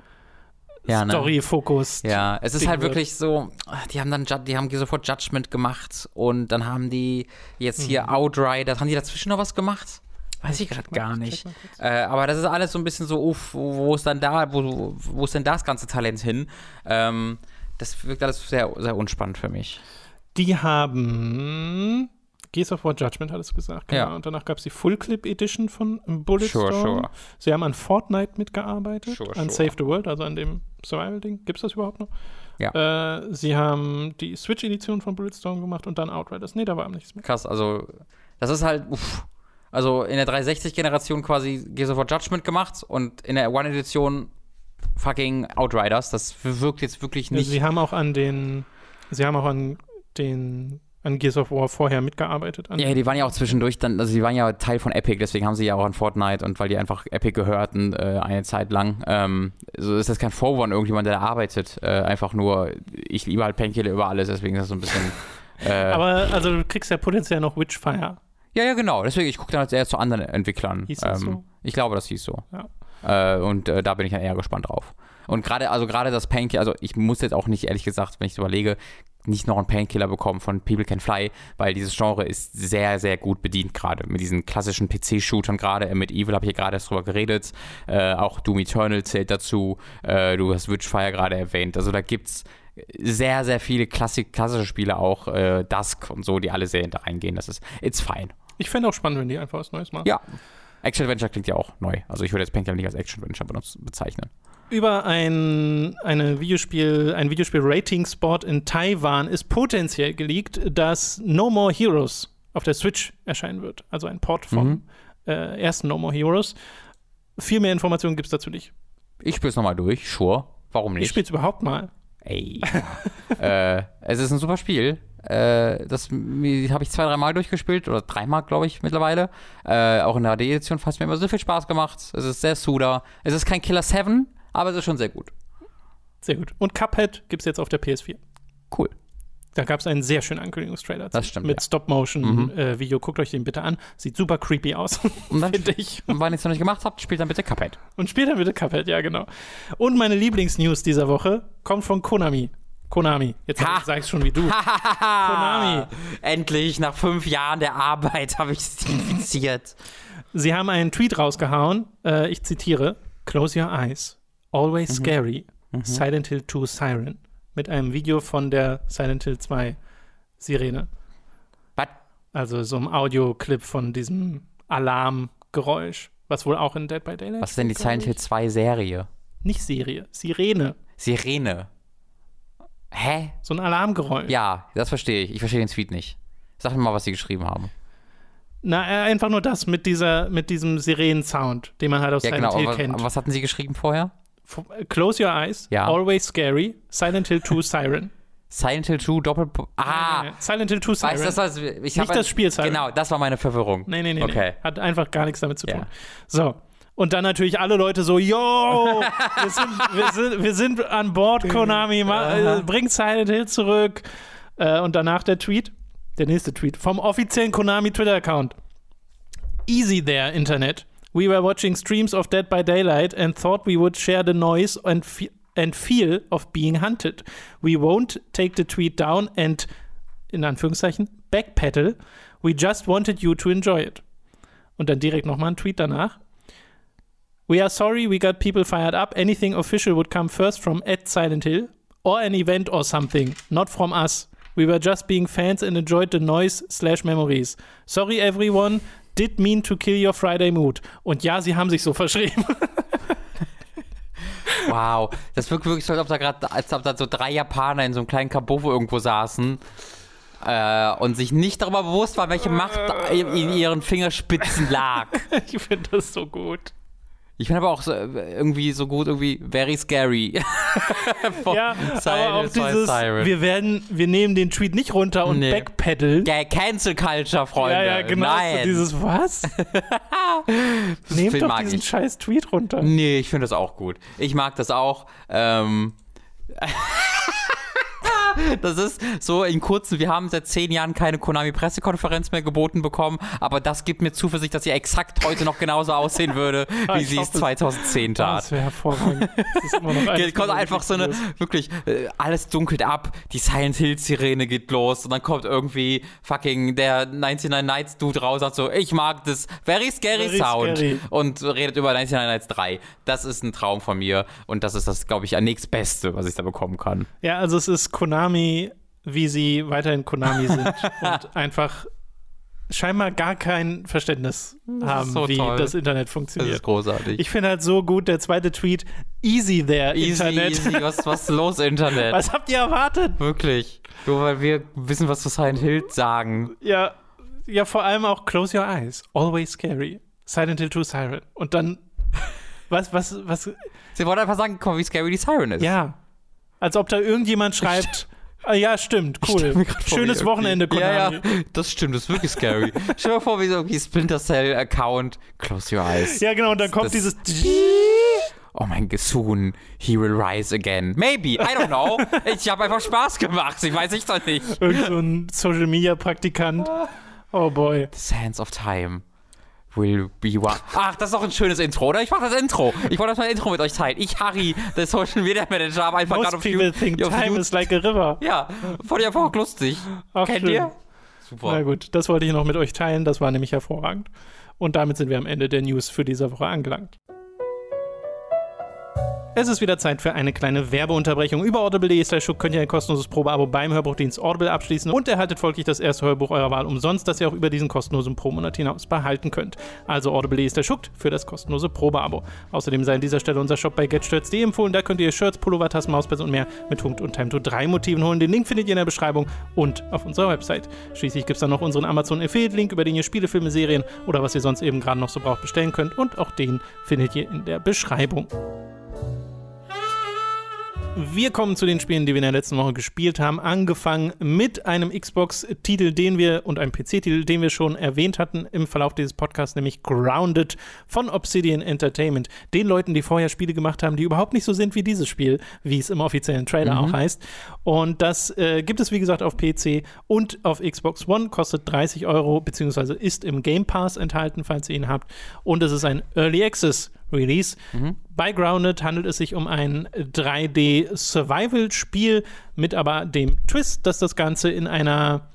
ja, ne? Story-Fokus. Ja, es ist halt wirklich so, die haben dann die haben sofort Judgment gemacht und dann haben die jetzt hier mhm. Outriders, haben die dazwischen noch was gemacht? Weiß ich gerade gar nicht. Äh, aber das ist alles so ein bisschen so, uff, wo, ist dann da, wo, wo ist denn das ganze Talent hin? Ähm, das wirkt alles sehr, sehr unspannend für mich. Die haben Gears of War Judgment hattest du gesagt, genau. Ja. Und danach gab es die Full Clip Edition von Bulletstorm. Sure, sure. Sie haben an Fortnite mitgearbeitet, sure, an Save the World, also an dem Survival-Ding. Gibt es das überhaupt noch? Ja. Äh, sie haben die Switch-Edition von Bulletstorm gemacht und dann Outriders. Nee, da war nichts mehr. Krass, also das ist halt, uff. Also in der 360-Generation quasi Gears of War Judgment gemacht und in der One-Edition fucking Outriders. Das wirkt jetzt wirklich nicht. Sie haben auch an den, sie haben auch an den an Gears of War vorher mitgearbeitet. ja, die waren ja auch zwischendurch dann, also die waren ja Teil von Epic, deswegen haben sie ja auch an Fortnite und weil die einfach Epic gehörten äh, eine Zeit lang. Ähm, so ist das kein Vorwurf an irgendjemand, der da arbeitet. Äh, einfach nur, ich liebe halt Painkiller über alles, deswegen ist das so ein bisschen. Äh, Aber also du kriegst ja potenziell noch Witchfire. Ja, ja, genau. Deswegen, ich gucke dann jetzt eher zu anderen Entwicklern. Hieß das ähm, so? Ich glaube, das hieß so. Ja. Äh, und äh, da bin ich dann eher gespannt drauf. Und gerade, also gerade das Painkiller, also ich muss jetzt auch nicht, ehrlich gesagt, wenn ich es überlege, nicht noch einen Painkiller bekommen von People Can Fly, weil dieses Genre ist sehr, sehr gut bedient gerade. Mit diesen klassischen PC-Shootern gerade. Äh, mit Evil habe ich ja gerade erst drüber geredet. Äh, auch Doom Eternal zählt dazu. Äh, du hast Witchfire gerade erwähnt. Also da gibt es sehr, sehr viele Klassik klassische Spiele auch. Äh, Dusk und so, die alle sehr hinter reingehen. Das ist, it's fine. Ich fände auch spannend, wenn die einfach was Neues machen. Ja. Action-Adventure klingt ja auch neu. Also ich würde jetzt Painkiller nicht als Action-Adventure bezeichnen über ein, eine Videospiel, ein Videospiel-Rating-Spot in Taiwan ist potenziell geleakt, dass No More Heroes auf der Switch erscheinen wird. Also ein Port vom mhm. äh, ersten No More Heroes. Viel mehr Informationen gibt es dazu nicht. Ich spiele es nochmal durch, sure. Warum nicht? Ich spiele es überhaupt mal. Ey. äh, es ist ein super Spiel. Äh, das habe ich zwei, dreimal durchgespielt oder dreimal, glaube ich, mittlerweile. Äh, auch in der HD-Edition fast mir immer so viel Spaß gemacht. Es ist sehr Suda. Es ist kein Killer 7, aber es ist schon sehr gut. Sehr gut. Und Cuphead gibt es jetzt auf der PS4. Cool. Da gab es einen sehr schönen Ankündigungstrailer. Das stimmt. Mit ja. Stop-Motion-Video. Mhm. Äh, Guckt euch den bitte an. Sieht super creepy aus. Finde ich. Und wenn ihr es noch nicht gemacht habt, spielt dann bitte Cuphead. Und spielt dann bitte Cuphead, ja, genau. Und meine Lieblingsnews dieser Woche kommt von Konami. Konami. Jetzt sag ich schon wie du. Konami. Endlich, nach fünf Jahren der Arbeit habe ich es infiziert. Sie haben einen Tweet rausgehauen. Äh, ich zitiere: Close your eyes. Always mhm. Scary, mhm. Silent Hill 2 Siren. Mit einem Video von der Silent Hill 2 Sirene. Was? Also so einem Audioclip von diesem Alarmgeräusch, was wohl auch in Dead by Daylight Was ist denn die Silent Hill 2 Serie? Nicht Serie, Sirene. Sirene. Hä? So ein Alarmgeräusch. Ja, das verstehe ich. Ich verstehe den Tweet nicht. Sag mir mal, was sie geschrieben haben. Na, äh, einfach nur das mit dieser, mit diesem Sirenen-Sound, den man halt aus ja, Silent genau, Hill kennt. Aber was hatten sie geschrieben vorher? Close Your Eyes, ja. Always Scary, Silent Hill 2 Siren. Silent Hill 2 Doppel. Ah! Nee, nee, Silent Hill 2 Siren. Weißt, das war, ich Nicht das Spiel Siren. Genau, das war meine Verwirrung. Nee, nee, nee. Okay. Nee. Hat einfach gar nichts damit zu tun. Ja. So. Und dann natürlich alle Leute so, yo, wir sind, wir sind, wir sind an Bord, Konami, äh, bringt Silent Hill zurück. Äh, und danach der Tweet, der nächste Tweet, vom offiziellen Konami Twitter-Account. Easy there, Internet. We were watching streams of Dead by Daylight and thought we would share the noise and, fe and feel of being hunted. We won't take the tweet down and, in Anführungszeichen, backpedal. We just wanted you to enjoy it. Und dann direkt nochmal ein Tweet danach. We are sorry we got people fired up. Anything official would come first from at Silent Hill or an event or something, not from us. We were just being fans and enjoyed the noise slash memories. Sorry everyone, did mean to kill your Friday mood. Und ja, sie haben sich so verschrieben. wow, das wirkt wirklich so, als ob da gerade, als ob da so drei Japaner in so einem kleinen Kabuff irgendwo saßen. Äh, und sich nicht darüber bewusst war, welche Macht in ihren Fingerspitzen lag. ich finde das so gut. Ich finde aber auch so, äh, irgendwie so gut, irgendwie very scary. ja, aber auch dieses, wir werden, wir nehmen den Tweet nicht runter und nee. backpedal. Ja, Cancel Culture, Freunde. Ja, ja, genau. Nein. So dieses, was? Nehmt doch diesen ich. scheiß Tweet runter. Nee, ich finde das auch gut. Ich mag das auch. Ähm das ist so in kurzen, wir haben seit zehn Jahren keine Konami-Pressekonferenz mehr geboten bekommen, aber das gibt mir Zuversicht, dass sie exakt heute noch genauso aussehen würde, wie sie es 2010 tat. Das wäre hervorragend. Das ist immer noch kommt einfach so eine, wirklich, äh, alles dunkelt ab, die Silent Hill-Sirene geht los und dann kommt irgendwie fucking der 99 Nights Dude raus, sagt so, ich mag das very scary very Sound scary. und redet über 99 Nights 3. Das ist ein Traum von mir und das ist das, glaube ich, nächstbeste, was ich da bekommen kann. Ja, also es ist Konami Konami, wie sie weiterhin Konami sind und einfach scheinbar gar kein Verständnis haben, so wie toll. das Internet funktioniert. Das ist großartig. Ich finde halt so gut, der zweite Tweet, easy there, easy, Internet. Easy, was, was ist los, Internet? was habt ihr erwartet? Wirklich. Nur weil wir wissen, was wir Silent Hill sagen. Ja, ja, vor allem auch Close Your Eyes, Always Scary, Silent Hill 2 Siren. Und dann, was, was, was. Sie wollen einfach sagen, komm, wie scary die Siren ist. Ja. Als ob da irgendjemand schreibt, Ah, ja, stimmt, cool. Schönes Wochenende, Konami. Ja, ja, das stimmt, das ist wirklich scary. Stell dir vor, wie so wie Splinter Cell Account, close your eyes. Ja, genau, und dann kommt das, dieses Oh mein Soon, he will rise again. Maybe, I don't know. ich habe einfach Spaß gemacht, ich weiß ich doch nicht. Irgend so ein Social Media Praktikant. Oh boy. The Sands of Time will be one. Ach, das ist doch ein schönes Intro, oder? Ich mach das Intro. Ich wollte das mal Intro mit euch teilen. Ich, Harry, der Social Media Manager, habe einfach gerade auf people think auf time is like a river. Ja, fand ich einfach auch lustig. Ach, Kennt schön. ihr? Super. Na gut, das wollte ich noch mit euch teilen. Das war nämlich hervorragend. Und damit sind wir am Ende der News für diese Woche angelangt. Es ist wieder Zeit für eine kleine Werbeunterbrechung. Über audible.de könnt ihr ein kostenloses Probeabo beim Hörbuchdienst Audible abschließen und erhaltet folglich das erste Hörbuch eurer Wahl umsonst, das ihr auch über diesen kostenlosen Pro-Monat hinaus behalten könnt. Also audible.de für das kostenlose Probeabo. Außerdem sei an dieser Stelle unser Shop bei getshirts.de empfohlen. Da könnt ihr Shirts, Pullover, Tassen, Mauspads und mehr mit Punkt und Time to 3 Motiven holen. Den Link findet ihr in der Beschreibung und auf unserer Website. Schließlich gibt es dann noch unseren Amazon Affiliate-Link, über den ihr Spiele, Filme, Serien oder was ihr sonst eben gerade noch so braucht bestellen könnt. Und auch den findet ihr in der Beschreibung. Wir kommen zu den Spielen, die wir in der letzten Woche gespielt haben. Angefangen mit einem Xbox-Titel, den wir und einem PC-Titel, den wir schon erwähnt hatten im Verlauf dieses Podcasts, nämlich Grounded von Obsidian Entertainment. Den Leuten, die vorher Spiele gemacht haben, die überhaupt nicht so sind wie dieses Spiel, wie es im offiziellen Trailer mhm. auch heißt. Und das äh, gibt es, wie gesagt, auf PC und auf Xbox One, kostet 30 Euro, beziehungsweise ist im Game Pass enthalten, falls ihr ihn habt. Und es ist ein Early Access Release. Mhm. Bei Grounded handelt es sich um ein 3D-Survival-Spiel mit aber dem Twist, dass das Ganze in einer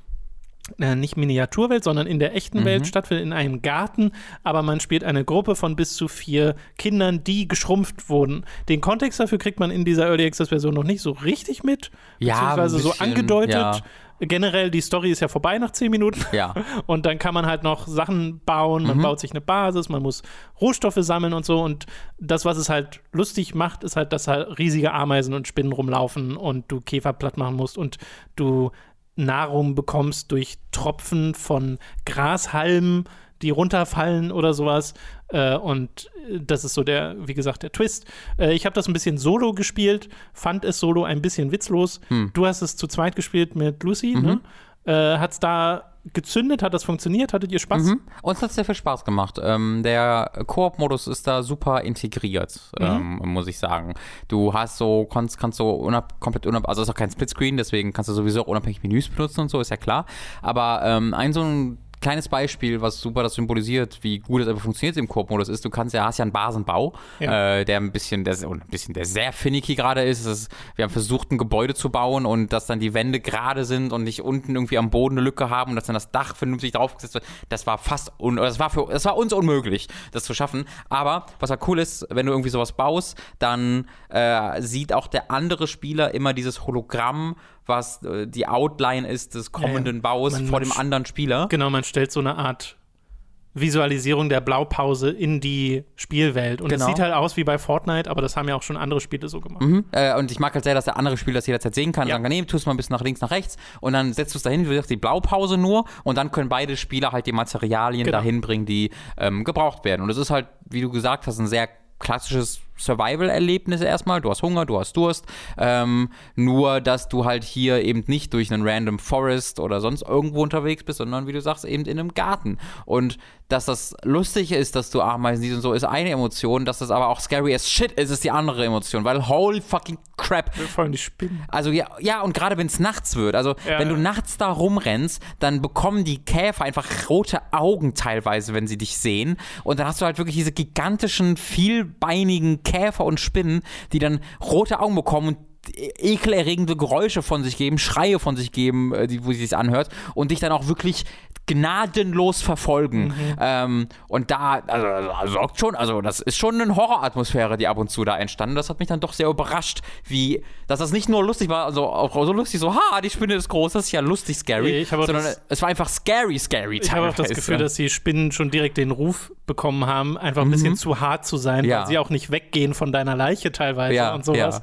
äh, nicht Miniaturwelt, sondern in der echten mhm. Welt stattfindet, in einem Garten, aber man spielt eine Gruppe von bis zu vier Kindern, die geschrumpft wurden. Den Kontext dafür kriegt man in dieser Early Access Version noch nicht so richtig mit, ja, beziehungsweise so angedeutet. Ja generell, die Story ist ja vorbei nach zehn Minuten. Ja. Und dann kann man halt noch Sachen bauen, man mhm. baut sich eine Basis, man muss Rohstoffe sammeln und so. Und das, was es halt lustig macht, ist halt, dass halt riesige Ameisen und Spinnen rumlaufen und du Käfer platt machen musst und du Nahrung bekommst durch Tropfen von Grashalmen die runterfallen oder sowas. Äh, und das ist so der, wie gesagt, der Twist. Äh, ich habe das ein bisschen solo gespielt, fand es solo ein bisschen witzlos. Hm. Du hast es zu zweit gespielt mit Lucy, mhm. ne? Äh, hat es da gezündet? Hat das funktioniert? Hattet ihr Spaß? Mhm. Uns hat es sehr viel Spaß gemacht. Ähm, der Koop-Modus ist da super integriert, mhm. ähm, muss ich sagen. Du hast so, kannst, kannst so unab, komplett unabhängig, also ist auch kein Splitscreen, deswegen kannst du sowieso auch unabhängig Menüs benutzen und so, ist ja klar. Aber ähm, ein so ein kleines Beispiel, was super das symbolisiert, wie gut es aber funktioniert im Koop-Modus ist. Du kannst ja, hast ja einen Basenbau, ja. äh, der ein bisschen, der, ein bisschen, der sehr finicky gerade ist. ist. Wir haben versucht, ein Gebäude zu bauen und dass dann die Wände gerade sind und nicht unten irgendwie am Boden eine Lücke haben und dass dann das Dach vernünftig draufgesetzt wird. Das war fast, un das war für, das war uns unmöglich, das zu schaffen. Aber was halt cool ist, wenn du irgendwie sowas baust, dann äh, sieht auch der andere Spieler immer dieses Hologramm was äh, die Outline ist des kommenden ja, Baus man, vor dem anderen Spieler. Genau, man stellt so eine Art Visualisierung der Blaupause in die Spielwelt. Und es genau. sieht halt aus wie bei Fortnite, aber das haben ja auch schon andere Spiele so gemacht. Mhm. Äh, und ich mag halt sehr, dass der andere Spieler das jederzeit sehen kann. Ja. Sagen, nee, tust mal ein bisschen nach links, nach rechts und dann setzt du es dahin, wie gesagt, die Blaupause nur und dann können beide Spieler halt die Materialien genau. dahin bringen, die ähm, gebraucht werden. Und es ist halt, wie du gesagt hast, ein sehr klassisches Survival-Erlebnis erstmal. Du hast Hunger, du hast Durst. Ähm, nur, dass du halt hier eben nicht durch einen random Forest oder sonst irgendwo unterwegs bist, sondern wie du sagst, eben in einem Garten. Und dass das lustig ist, dass du Ameisen siehst und so, ist eine Emotion. Dass das aber auch scary as shit ist, ist die andere Emotion. Weil holy fucking crap. Wir fallen die Spinnen. Also ja, ja und gerade wenn es nachts wird. Also ja, wenn du nachts da rumrennst, dann bekommen die Käfer einfach rote Augen teilweise, wenn sie dich sehen. Und dann hast du halt wirklich diese gigantischen, vielbeinigen Käfer und Spinnen, die dann rote Augen bekommen und ekelerregende Geräusche von sich geben, Schreie von sich geben, äh, die, wo sie sich anhört und dich dann auch wirklich gnadenlos verfolgen. Mhm. Ähm, und da, also, also, sorgt schon, also das ist schon eine Horroratmosphäre, die ab und zu da entstanden. Das hat mich dann doch sehr überrascht, wie, dass das nicht nur lustig war, also auch so lustig, so, ha, die Spinne ist groß, das ist ja lustig scary, sondern das, es war einfach scary, scary. Ich habe auch das Gefühl, dass die Spinnen schon direkt den Ruf bekommen haben, einfach ein bisschen mhm. zu hart zu sein, ja. weil sie auch nicht weggehen von deiner Leiche teilweise ja, und sowas.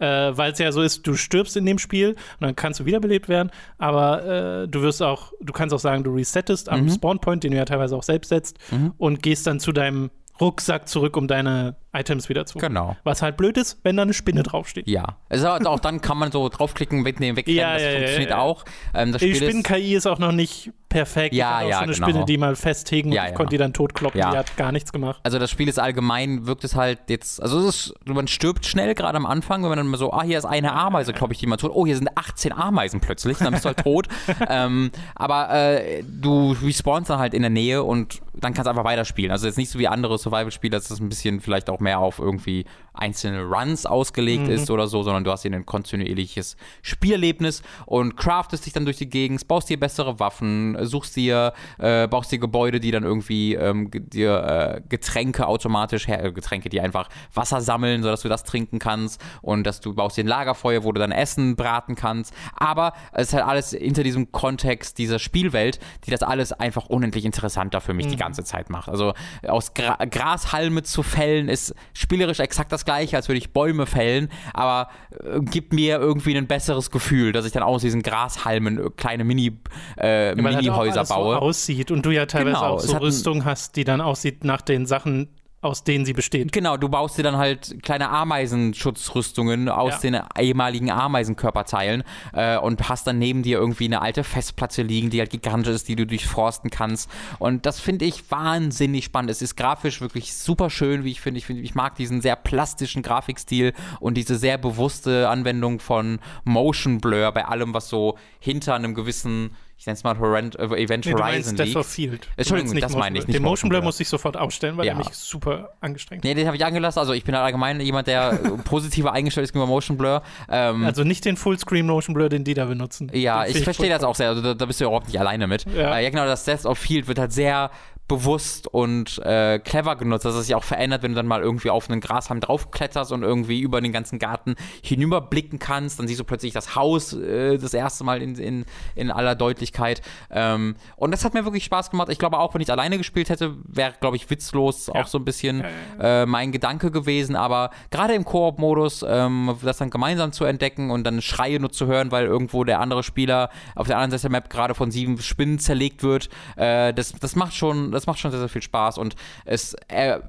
Ja. Äh, weil es ja so ist, du stirbst in dem Spiel und dann kannst du wiederbelebt werden, aber äh, du wirst auch, du kannst auch sagen, du resettest am mhm. Spawnpoint, den du ja teilweise auch selbst setzt, mhm. und gehst dann zu deinem Rucksack zurück, um deine Items wieder zu. Genau. Was halt blöd ist, wenn da eine Spinne draufsteht. Ja. Also auch dann kann man so draufklicken, wegnehmen, wegrennen. Ja, das ja, funktioniert ja, auch. Ähm, die Spinnen-KI ist auch noch nicht perfekt. Ja, ich ja, so eine genau. Spinne, die mal festhegen ja, und ich konnte die dann totkloppen. Ja. Die hat gar nichts gemacht. Also das Spiel ist allgemein, wirkt es halt jetzt, also ist, man stirbt schnell gerade am Anfang, wenn man dann mal so, ah, hier ist eine Ameise, kloppe ich die mal tot. Oh, hier sind 18 Ameisen plötzlich, dann bist du halt tot. ähm, aber äh, du respawnst dann halt in der Nähe und dann kannst du einfach weiterspielen. Also jetzt nicht so wie andere Survival-Spiele, dass das ein bisschen vielleicht auch mehr auf irgendwie einzelne Runs ausgelegt mhm. ist oder so, sondern du hast hier ein kontinuierliches Spielerlebnis und craftest dich dann durch die Gegend, baust dir bessere Waffen, suchst dir, äh, baust dir Gebäude, die dann irgendwie ähm, dir äh, Getränke automatisch her, äh, Getränke, die einfach Wasser sammeln, sodass du das trinken kannst und dass du baust dir ein Lagerfeuer, wo du dein Essen braten kannst. Aber es ist halt alles hinter diesem Kontext dieser Spielwelt, die das alles einfach unendlich interessanter für mich mhm. die ganze Zeit macht. Also aus Gra Grashalme zu fällen ist spielerisch exakt das das gleiche, als würde ich Bäume fällen, aber äh, gibt mir irgendwie ein besseres Gefühl, dass ich dann aus diesen Grashalmen äh, kleine Mini, äh, ja, Mini-Häuser halt baue. So aussieht und du ja teilweise genau, auch so Rüstung hast, die dann aussieht nach den Sachen, aus denen sie besteht. Genau, du baust dir dann halt kleine Ameisenschutzrüstungen aus ja. den ehemaligen Ameisenkörperteilen äh, und hast dann neben dir irgendwie eine alte Festplatte liegen, die halt gigantisch ist, die du durchforsten kannst. Und das finde ich wahnsinnig spannend. Es ist grafisch wirklich super schön, wie ich finde. Ich, find, ich mag diesen sehr plastischen Grafikstil und diese sehr bewusste Anwendung von Motion Blur bei allem, was so hinter einem gewissen ich nenne es mal Horrend, äh, Event nee, Horizon Death of Field. Entschuldigung, das meine ich nicht. Den Motion Blur muss ich sofort ausstellen, weil ja. er mich super angestrengt hat. Nee, den habe ich angelassen. Also ich bin halt allgemein jemand, der positiver eingestellt ist gegenüber Motion Blur. Ähm, also nicht den Fullscreen Motion Blur, den die da benutzen. Ja, ich verstehe das auch sehr. Also da, da, bist du überhaupt nicht alleine mit. Ja, äh, ja genau, das Death of Field wird halt sehr bewusst und äh, clever genutzt, dass es sich auch verändert, wenn du dann mal irgendwie auf einen Grashalm draufkletterst und irgendwie über den ganzen Garten hinüberblicken kannst, dann siehst du plötzlich das Haus äh, das erste Mal in, in, in aller Deutlichkeit. Ähm, und das hat mir wirklich Spaß gemacht. Ich glaube, auch wenn ich alleine gespielt hätte, wäre, glaube ich, witzlos ja. auch so ein bisschen äh, mein Gedanke gewesen. Aber gerade im Koop-Modus, ähm, das dann gemeinsam zu entdecken und dann Schreie nur zu hören, weil irgendwo der andere Spieler auf der anderen Seite der Map gerade von sieben Spinnen zerlegt wird, äh, das, das macht schon das macht schon sehr, sehr viel Spaß und es äh,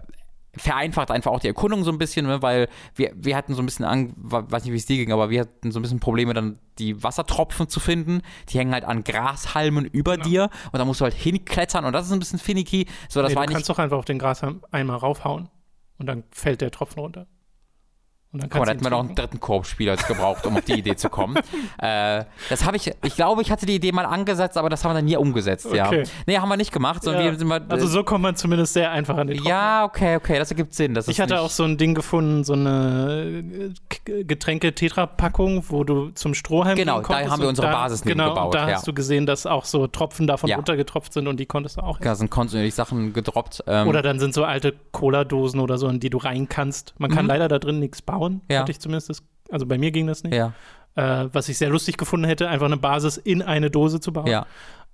vereinfacht einfach auch die Erkundung so ein bisschen, ne, weil wir, wir hatten so ein bisschen, an, weiß nicht, wie es dir ging, aber wir hatten so ein bisschen Probleme, dann die Wassertropfen zu finden. Die hängen halt an Grashalmen über ja. dir und da musst du halt hinklettern und das ist ein bisschen finicky. So, das nee, war du kannst doch einfach auf den Grashalm einmal raufhauen und dann fällt der Tropfen runter. Und dann Guck mal, da hätten wir noch einen dritten Korbspieler gebraucht, um auf die Idee zu kommen. äh, das habe ich, ich glaube, ich hatte die Idee mal angesetzt, aber das haben wir dann nie umgesetzt, okay. ja. Nee, haben wir nicht gemacht. Ja. Wir, wir, also so kommt man zumindest sehr einfach an den Tropfen. Ja, okay, okay, das ergibt Sinn. Das ich hatte auch so ein Ding gefunden, so eine äh, Getränke-Tetra-Packung, wo du zum Strohhalm Genau, da haben wir unsere da, Basis genau, gebaut. da ja. hast du gesehen, dass auch so Tropfen davon ja. runtergetropft sind und die konntest du auch. Ja, sind kontinuierlich Sachen gedroppt. Ähm. Oder dann sind so alte Cola-Dosen oder so, in die du rein kannst. Man kann mhm. leider da drin nichts bauen, ja. hatte ich zumindest zumindest. Das, also bei mir ging das nicht. Ja. Äh, was ich sehr lustig gefunden hätte, einfach eine Basis in eine Dose zu bauen. Ja.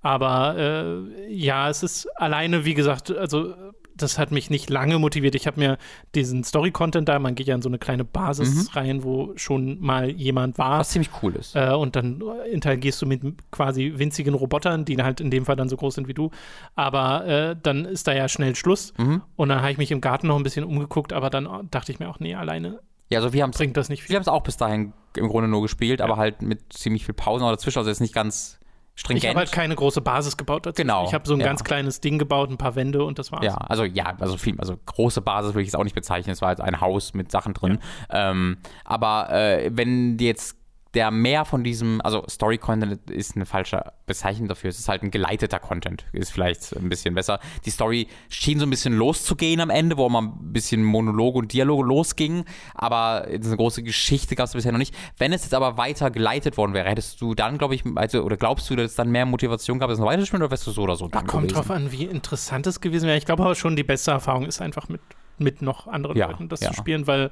Aber äh, ja, es ist alleine, wie gesagt, also das hat mich nicht lange motiviert. Ich habe mir diesen Story-Content da, man geht ja in so eine kleine Basis mhm. rein, wo schon mal jemand war. Was ziemlich cool ist. Äh, und dann interagierst du mit quasi winzigen Robotern, die halt in dem Fall dann so groß sind wie du. Aber äh, dann ist da ja schnell Schluss. Mhm. Und dann habe ich mich im Garten noch ein bisschen umgeguckt, aber dann dachte ich mir auch, nee, alleine ja, also wir haben bringt das nicht viel. Wir haben es auch bis dahin im Grunde nur gespielt, ja. aber halt mit ziemlich viel Pausen oder dazwischen, also jetzt nicht ganz stringent. Ich habe halt keine große Basis gebaut dazu. Genau. Ich habe so ein ja. ganz kleines Ding gebaut, ein paar Wände und das war's. Ja, also ja, also viel, also große Basis würde ich es auch nicht bezeichnen. Es war halt ein Haus mit Sachen drin. Ja. Ähm, aber äh, wenn die jetzt der mehr von diesem, also Story-Content ist eine falsche Bezeichnung dafür. Es ist halt ein geleiteter Content, ist vielleicht ein bisschen besser. Die Story schien so ein bisschen loszugehen am Ende, wo man ein bisschen Monologe und Dialoge losging, aber eine große Geschichte gab es bisher noch nicht. Wenn es jetzt aber weiter geleitet worden wäre, hättest du dann, glaube ich, also, oder glaubst du, dass es dann mehr Motivation gab, es noch weiter zu spielen, oder wärst du so oder so da Kommt gewesen? drauf an, wie interessant es gewesen wäre. Ich glaube aber schon, die beste Erfahrung ist einfach mit, mit noch anderen ja, Leuten das ja. zu spielen, weil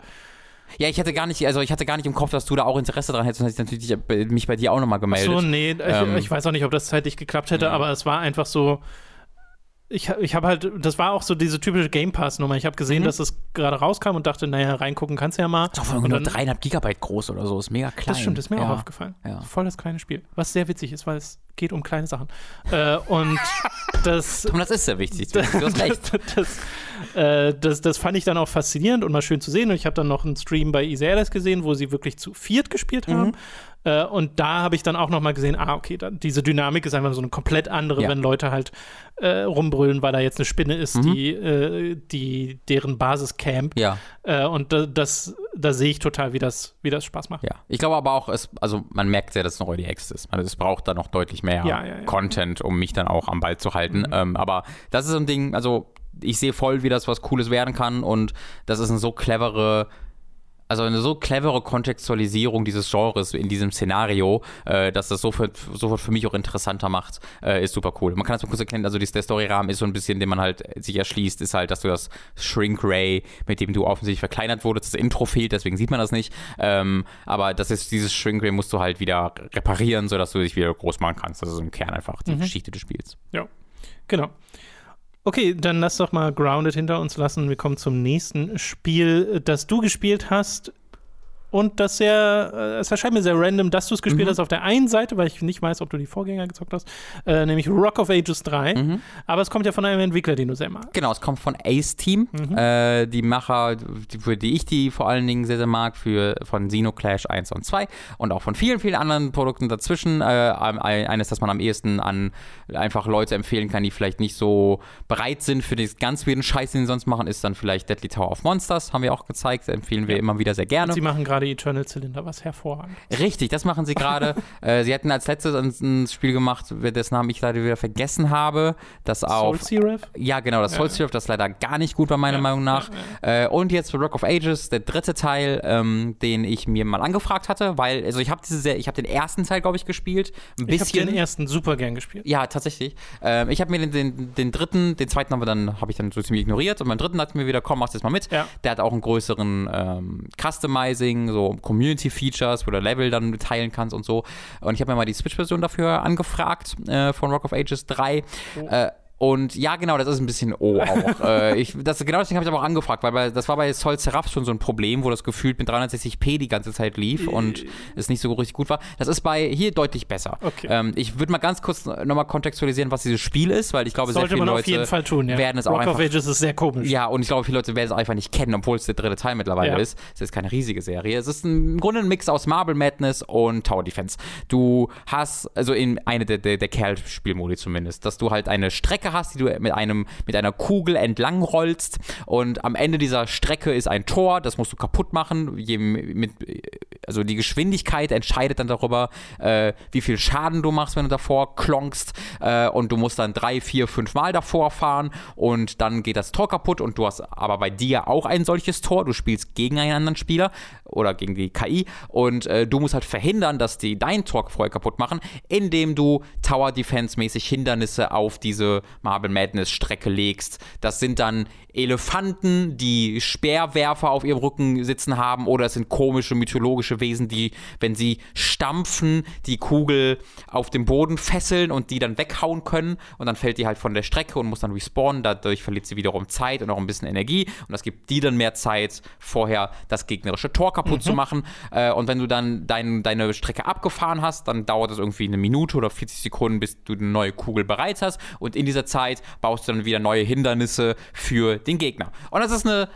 ja, ich hatte gar nicht, also ich hatte gar nicht im Kopf, dass du da auch Interesse dran hättest, sonst hätte ich natürlich mich bei dir auch nochmal gemeldet. Ach so, nee, ähm, ich, ich, weiß auch nicht, ob das zeitlich geklappt hätte, ja. aber es war einfach so, ich, ich habe halt, das war auch so diese typische Game Pass-Nummer. Ich habe gesehen, mhm. dass es gerade rauskam und dachte, naja, reingucken kannst du ja mal. Ist auch nur dreieinhalb Gigabyte groß oder so, ist mega klein. Das stimmt, ist mir ja. auch aufgefallen. Ja. Voll das kleine Spiel. Was sehr witzig ist, weil es geht um kleine Sachen. äh, und das. Und das ist sehr wichtig. Du hast recht. das, äh, das, das, fand ich dann auch faszinierend und mal schön zu sehen. Und ich habe dann noch einen Stream bei Alice gesehen, wo sie wirklich zu viert gespielt haben. Mhm. Äh, und da habe ich dann auch noch mal gesehen, ah, okay, da, diese Dynamik ist einfach so eine komplett andere, ja. wenn Leute halt äh, rumbrüllen, weil da jetzt eine Spinne ist, mhm. die, äh, die deren Basis camp. Ja. Äh, und da, das, da sehe ich total, wie das, wie das Spaß macht. Ja. Ich glaube aber auch, es, also man merkt sehr, dass es noch Early Access ist. Also es braucht da noch deutlich mehr ja, ja, Content, um mich dann auch am Ball zu halten. Mhm. Ähm, aber das ist so ein Ding, also ich sehe voll, wie das was Cooles werden kann und das ist eine so clevere also eine so clevere Kontextualisierung dieses Genres in diesem Szenario, äh, dass das sofort, sofort für mich auch interessanter macht, äh, ist super cool. Man kann das mal kurz erklären, also der Storyrahmen ist so ein bisschen, den man halt sich erschließt, ist halt, dass du das Shrink Ray, mit dem du offensichtlich verkleinert wurdest, das Intro fehlt, deswegen sieht man das nicht. Ähm, aber das ist, dieses Shrink Ray musst du halt wieder reparieren, sodass du dich wieder groß machen kannst. Das ist im Kern einfach die mhm. Geschichte des Spiels. Ja, genau. Okay, dann lass doch mal Grounded hinter uns lassen. Wir kommen zum nächsten Spiel, das du gespielt hast und das sehr, äh, es erscheint mir sehr random, dass du es gespielt mhm. hast auf der einen Seite, weil ich nicht weiß, ob du die Vorgänger gezockt hast, äh, nämlich Rock of Ages 3. Mhm. Aber es kommt ja von einem Entwickler, den du sehr magst. Genau, es kommt von Ace Team, mhm. äh, die Macher, die, für die ich die vor allen Dingen sehr, sehr mag, für, von Xenoclash 1 und 2 und auch von vielen, vielen anderen Produkten dazwischen. Äh, eines, das man am ehesten an einfach Leute empfehlen kann, die vielleicht nicht so bereit sind für den ganz weirden Scheiß, den sie sonst machen, ist dann vielleicht Deadly Tower of Monsters, haben wir auch gezeigt, empfehlen wir ja. immer wieder sehr gerne. Sie machen gerade Eternal Cylinder, was hervorragend. Richtig, das machen sie gerade. äh, sie hatten als letztes ein, ein, Spiel gemacht, dessen Namen ich leider wieder vergessen habe, das auf Soul Seraph? Ja, genau, das ja. Soul Seraph, das leider gar nicht gut war meiner ja, Meinung nach. Ja, äh, und jetzt für Rock of Ages, der dritte Teil, ähm, den ich mir mal angefragt hatte, weil also ich habe diese ich habe den ersten Teil glaube ich gespielt, ein bisschen. Ich habe den ersten super gern gespielt. Ja, tatsächlich. Ähm, ich habe mir den, den, den, dritten, den zweiten habe ich dann so ziemlich ignoriert und beim dritten hat mir wieder komm, mach's jetzt mal mit. Der hat auch einen größeren ähm, Customizing, so Community-Features, wo du Level dann teilen kannst und so. Und ich habe mir mal die Switch-Version dafür angefragt äh, von Rock of Ages 3. Oh. Äh, und ja, genau, das ist ein bisschen O auch. äh, ich, das, genau deswegen habe ich aber auch angefragt, weil bei, das war bei Sol Seraph schon so ein Problem, wo das gefühlt mit 360p die ganze Zeit lief und es nicht so richtig gut war. Das ist bei hier deutlich besser. Okay. Ähm, ich würde mal ganz kurz nochmal kontextualisieren, was dieses Spiel ist, weil ich glaube, Sollte sehr viele Leute tun, ja. werden es Rock auch einfach. Of Ages ist sehr komisch. Ja, und ich glaube, viele Leute werden es einfach nicht kennen, obwohl es der dritte Teil mittlerweile ja. ist. Es ist keine riesige Serie. Es ist ein, im Grunde ein Mix aus Marble Madness und Tower Defense. Du hast, also in eine der, der, der Kerl-Spielmodi zumindest, dass du halt eine Strecke hast, die du mit einem, mit einer Kugel entlang rollst und am Ende dieser Strecke ist ein Tor, das musst du kaputt machen. Je, mit, also die Geschwindigkeit entscheidet dann darüber, äh, wie viel Schaden du machst, wenn du davor klonkst äh, und du musst dann drei, vier, fünf Mal davor fahren und dann geht das Tor kaputt und du hast aber bei dir auch ein solches Tor. Du spielst gegen einen anderen Spieler oder gegen die KI und äh, du musst halt verhindern, dass die dein Tor vorher kaputt machen, indem du Tower Defense mäßig Hindernisse auf diese Marble Madness Strecke legst. Das sind dann Elefanten, die Speerwerfer auf ihrem Rücken sitzen haben, oder es sind komische mythologische Wesen, die, wenn sie stampfen, die Kugel auf dem Boden fesseln und die dann weghauen können. Und dann fällt die halt von der Strecke und muss dann respawnen. Dadurch verliert sie wiederum Zeit und auch ein bisschen Energie. Und das gibt die dann mehr Zeit, vorher das gegnerische Tor kaputt mhm. zu machen. Äh, und wenn du dann dein, deine Strecke abgefahren hast, dann dauert es irgendwie eine Minute oder 40 Sekunden, bis du eine neue Kugel bereit hast. Und in dieser Zeit baust du dann wieder neue Hindernisse für den Gegner. Und das ist eine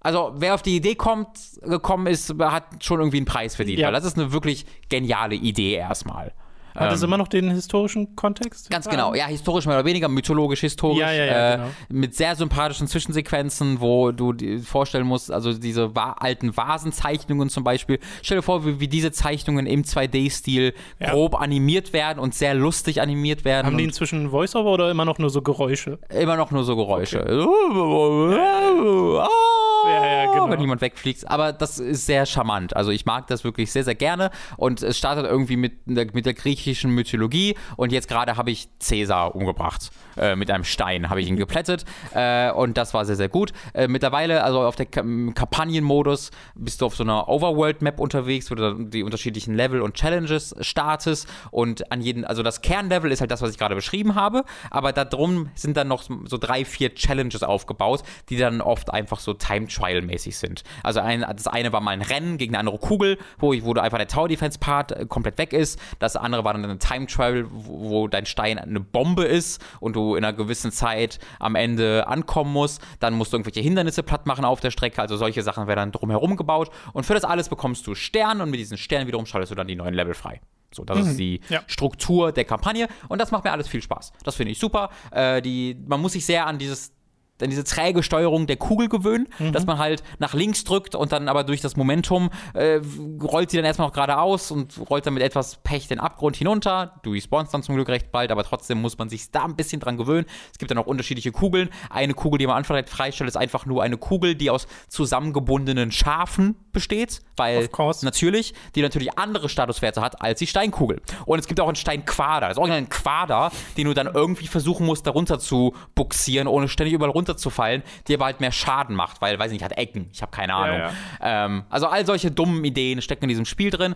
also, wer auf die Idee kommt, gekommen ist, hat schon irgendwie einen Preis verdient. Ja. Weil das ist eine wirklich geniale Idee erstmal. Hat es ähm, immer noch den historischen Kontext? Ganz genau, ja, historisch mehr oder weniger, mythologisch, historisch. Ja, ja, ja, äh, genau. Mit sehr sympathischen Zwischensequenzen, wo du dir vorstellen musst, also diese wa alten Vasenzeichnungen zum Beispiel. Stell dir vor, wie, wie diese Zeichnungen im 2D-Stil ja. grob animiert werden und sehr lustig animiert werden. Haben die inzwischen Voice-Over oder immer noch nur so Geräusche? Immer noch nur so Geräusche. Okay. Ja, ja, genau. Wenn jemand wegfliegt. Aber das ist sehr charmant. Also ich mag das wirklich sehr, sehr gerne. Und es startet irgendwie mit, mit der griechischen Mythologie. Und jetzt gerade habe ich Cäsar umgebracht. Äh, mit einem Stein habe ich ihn geplättet. Äh, und das war sehr, sehr gut. Äh, mittlerweile, also auf der Kampagnenmodus, bist du auf so einer Overworld-Map unterwegs, wo du die unterschiedlichen Level und Challenges startest. Und an jeden, also das Kernlevel ist halt das, was ich gerade beschrieben habe. Aber da drum sind dann noch so drei, vier Challenges aufgebaut, die dann oft einfach so Time-Trial-mäßig sind. Also ein, das eine war mal ein Rennen gegen eine andere Kugel, wo, wo einfach der Tower-Defense-Part äh, komplett weg ist. Das andere war dann ein Time-Trial, wo, wo dein Stein eine Bombe ist und du in einer gewissen Zeit am Ende ankommen musst. Dann musst du irgendwelche Hindernisse platt machen auf der Strecke. Also solche Sachen werden dann drumherum gebaut. Und für das alles bekommst du Sterne und mit diesen Sternen wiederum schaltest du dann die neuen Level frei. So, das mhm. ist die ja. Struktur der Kampagne und das macht mir alles viel Spaß. Das finde ich super. Äh, die, man muss sich sehr an dieses an diese träge Steuerung der Kugel gewöhnen, mhm. dass man halt nach links drückt und dann aber durch das Momentum äh, rollt sie dann erstmal noch geradeaus und rollt dann mit etwas Pech den Abgrund hinunter. Du respawnst dann zum Glück recht bald, aber trotzdem muss man sich da ein bisschen dran gewöhnen. Es gibt dann auch unterschiedliche Kugeln. Eine Kugel, die man am Anfang freistellt, ist einfach nur eine Kugel, die aus zusammengebundenen Schafen besteht, weil natürlich, die natürlich andere Statuswerte hat als die Steinkugel. Und es gibt auch einen Steinquader, das ist auch ein Quader, den du dann irgendwie versuchen musst, darunter zu buxieren, ohne ständig überall runter runterzufallen, die aber halt mehr Schaden macht, weil, weiß nicht, hat Ecken. Ich habe keine Ahnung. Ja, ja. Ähm, also all solche dummen Ideen stecken in diesem Spiel drin.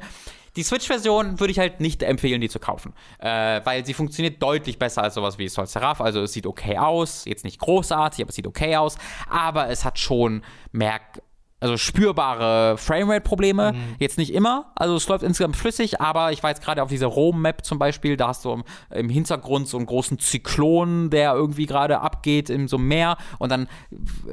Die Switch-Version würde ich halt nicht empfehlen, die zu kaufen, äh, weil sie funktioniert deutlich besser als sowas wie Sol Seraph. Also es sieht okay aus, jetzt nicht großartig, aber es sieht okay aus, aber es hat schon merk also spürbare Framerate-Probleme. Mhm. Jetzt nicht immer, also es läuft insgesamt flüssig, aber ich war jetzt gerade auf dieser Rom-Map zum Beispiel, da hast du im, im, Hintergrund so einen großen Zyklon, der irgendwie gerade abgeht in so einem Meer und dann,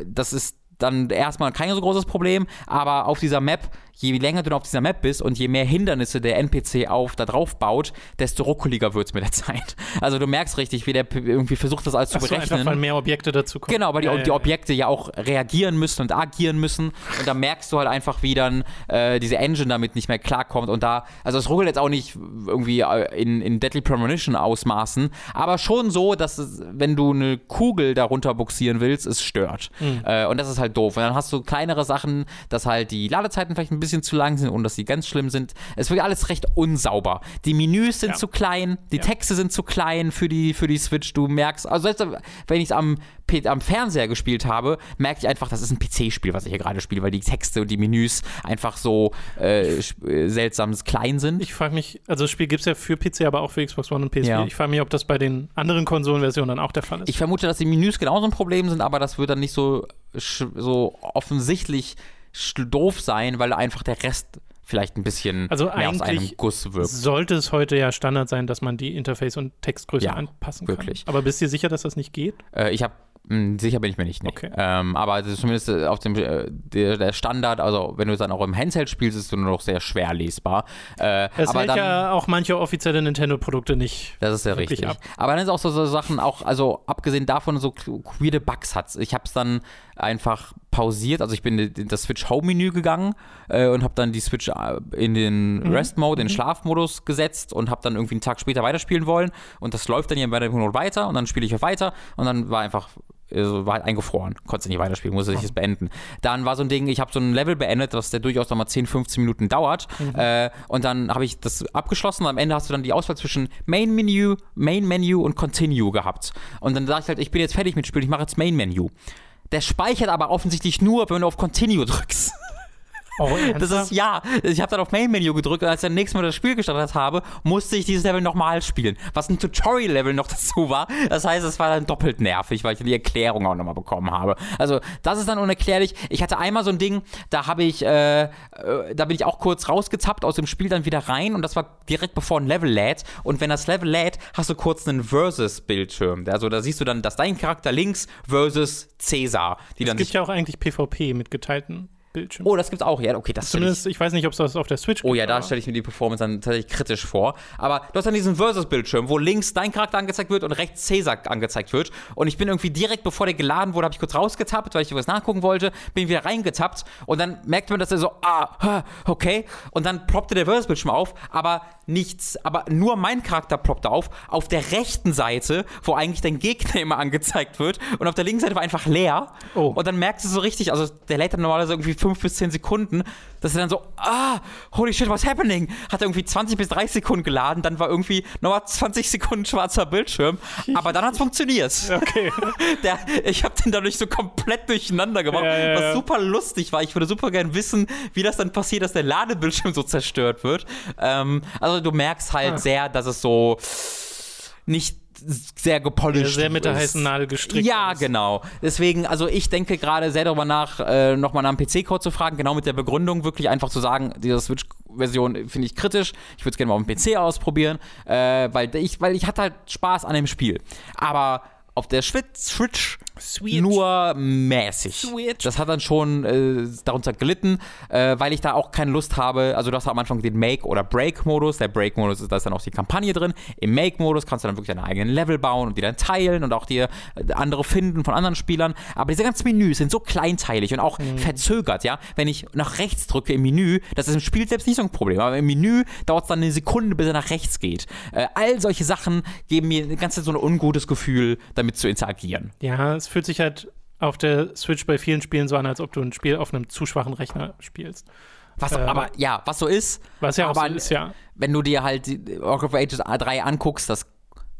das ist dann erstmal kein so großes Problem, aber auf dieser Map je länger du auf dieser Map bist und je mehr Hindernisse der NPC auf da drauf baut, desto ruckeliger wird es mit der Zeit. Also du merkst richtig, wie der irgendwie versucht, das alles zu berechnen. So, einfach, weil mehr Objekte dazu kommen. Genau, weil die, ja, ja, die Objekte ja auch reagieren müssen und agieren müssen. Und da merkst du halt einfach, wie dann äh, diese Engine damit nicht mehr klarkommt. Und da, also es ruckelt jetzt auch nicht irgendwie äh, in, in Deadly Premonition Ausmaßen, aber schon so, dass es, wenn du eine Kugel darunter buxieren willst, es stört. Mhm. Äh, und das ist halt doof. Und dann hast du kleinere Sachen, dass halt die Ladezeiten vielleicht ein bisschen zu lang sind und dass sie ganz schlimm sind. Es wird alles recht unsauber. Die Menüs sind ja. zu klein, die ja. Texte sind zu klein für die, für die Switch. Du merkst, also selbst wenn ich es am, am Fernseher gespielt habe, merke ich einfach, das ist ein PC-Spiel, was ich hier gerade spiele, weil die Texte und die Menüs einfach so äh, äh seltsam klein sind. Ich frage mich, also das Spiel gibt es ja für PC, aber auch für Xbox One und PS4. Ja. Ich frage mich, ob das bei den anderen Konsolenversionen dann auch der Fall ist. Ich vermute, dass die Menüs genauso ein Problem sind, aber das wird dann nicht so, so offensichtlich doof sein, weil einfach der Rest vielleicht ein bisschen also mehr aus einem Guss wirkt. Sollte es heute ja Standard sein, dass man die Interface- und Textgröße ja, anpassen wirklich. kann. Aber bist du sicher, dass das nicht geht? Äh, ich habe hm, Sicher bin ich mir nicht. Nee. Okay. Ähm, aber zumindest äh, auf dem äh, der, der, Standard, also wenn du es dann auch im Handheld spielst, ist es nur noch sehr schwer lesbar. Äh, das aber hält dann, ja auch manche offizielle Nintendo-Produkte nicht. Das ist ja richtig. Ab. Aber dann ist auch so, so Sachen, auch, also abgesehen davon, so weirde Bugs hat Ich habe es dann einfach pausiert. Also ich bin in das Switch Home Menü gegangen äh, und habe dann die Switch äh, in den mhm. Rest Mode, in den mhm. Schlafmodus gesetzt und habe dann irgendwie einen Tag später weiterspielen wollen und das läuft dann hier bei der Mode weiter und dann spiele ich weiter und dann war einfach also war halt eingefroren, konnte nicht weiterspielen, musste sich das beenden. Dann war so ein Ding, ich habe so ein Level beendet, das der durchaus nochmal 10, 15 Minuten dauert. Mhm. Äh, und dann habe ich das abgeschlossen und am Ende hast du dann die Auswahl zwischen Main Menu, Main Menu und Continue gehabt. Und dann sage ich halt, ich bin jetzt fertig mit Spiel, ich mache jetzt Main Menu. Der speichert aber offensichtlich nur, wenn du auf Continue drückst. Oh, das ist ja. Ich habe dann auf Main-Menü gedrückt und als ich dann nächstes Mal das Spiel gestartet habe, musste ich dieses Level nochmal spielen. Was ein Tutorial-Level noch dazu war. Das heißt, es war dann doppelt nervig, weil ich die Erklärung auch nochmal bekommen habe. Also, das ist dann unerklärlich. Ich hatte einmal so ein Ding, da habe ich, äh, äh, da bin ich auch kurz rausgezappt aus dem Spiel dann wieder rein und das war direkt bevor ein Level lädt. Und wenn das Level lädt, hast du kurz einen Versus-Bildschirm. Also, da siehst du dann, dass dein Charakter links versus Cäsar. Die es gibt ja auch eigentlich PvP mit geteilten Bildschirm. Oh, das gibt's auch, ja, okay, das Zumindest, ich, ich weiß nicht, ob es das auf der Switch gibt. Oh ja, da stelle ich mir die Performance dann tatsächlich kritisch vor. Aber du hast dann diesen Versus-Bildschirm, wo links dein Charakter angezeigt wird und rechts Cäsar angezeigt wird. Und ich bin irgendwie direkt, bevor der geladen wurde, habe ich kurz rausgetappt, weil ich was nachgucken wollte, bin wieder reingetappt und dann merkt man, dass er so, ah, okay. Und dann ploppte der Versus-Bildschirm auf, aber nichts, aber nur mein Charakter ploppte auf, auf der rechten Seite, wo eigentlich dein Gegner immer angezeigt wird und auf der linken Seite war einfach leer. Oh. Und dann merkst du so richtig, also der lädt dann normalerweise irgendwie fünf bis zehn Sekunden, dass er dann so, ah, holy shit, what's happening? Hat er irgendwie 20 bis 30 Sekunden geladen, dann war irgendwie nochmal 20 Sekunden schwarzer Bildschirm, aber dann hat es funktioniert. Okay. Der, ich habe den dadurch so komplett durcheinander gemacht, ja, ja, was super lustig war. Ich würde super gern wissen, wie das dann passiert, dass der Ladebildschirm so zerstört wird. Ähm, also du merkst halt ah. sehr, dass es so nicht sehr gepolished. Sehr mit der heißen Nadel gestrickt. Ja, ist. genau. Deswegen, also ich denke gerade sehr darüber nach, äh, nochmal nach einem PC-Code zu fragen, genau mit der Begründung, wirklich einfach zu sagen, diese Switch-Version finde ich kritisch, ich würde es gerne mal auf dem PC ausprobieren, äh, weil, ich, weil ich hatte halt Spaß an dem Spiel. Aber auf der Switch Switch. nur mäßig. Switch. Das hat dann schon äh, darunter gelitten, äh, weil ich da auch keine Lust habe. Also, du hast am Anfang den Make- oder Break-Modus. Der Break-Modus ist, da ist dann auch die Kampagne drin. Im Make-Modus kannst du dann wirklich deine eigenen Level bauen und die dann teilen und auch dir äh, andere finden von anderen Spielern. Aber diese ganzen Menüs sind so kleinteilig und auch mhm. verzögert, ja. Wenn ich nach rechts drücke im Menü, das ist im Spiel selbst nicht so ein Problem. Aber im Menü dauert es dann eine Sekunde, bis er nach rechts geht. Äh, all solche Sachen geben mir die ganze Zeit so ein ungutes Gefühl, damit zu interagieren. Ja, es fühlt sich halt auf der Switch bei vielen Spielen so an, als ob du ein Spiel auf einem zu schwachen Rechner spielst. Was, äh, aber ja, was so ist. Was ja aber so ist, ja. Wenn du dir halt Rock of Ages A3 anguckst, das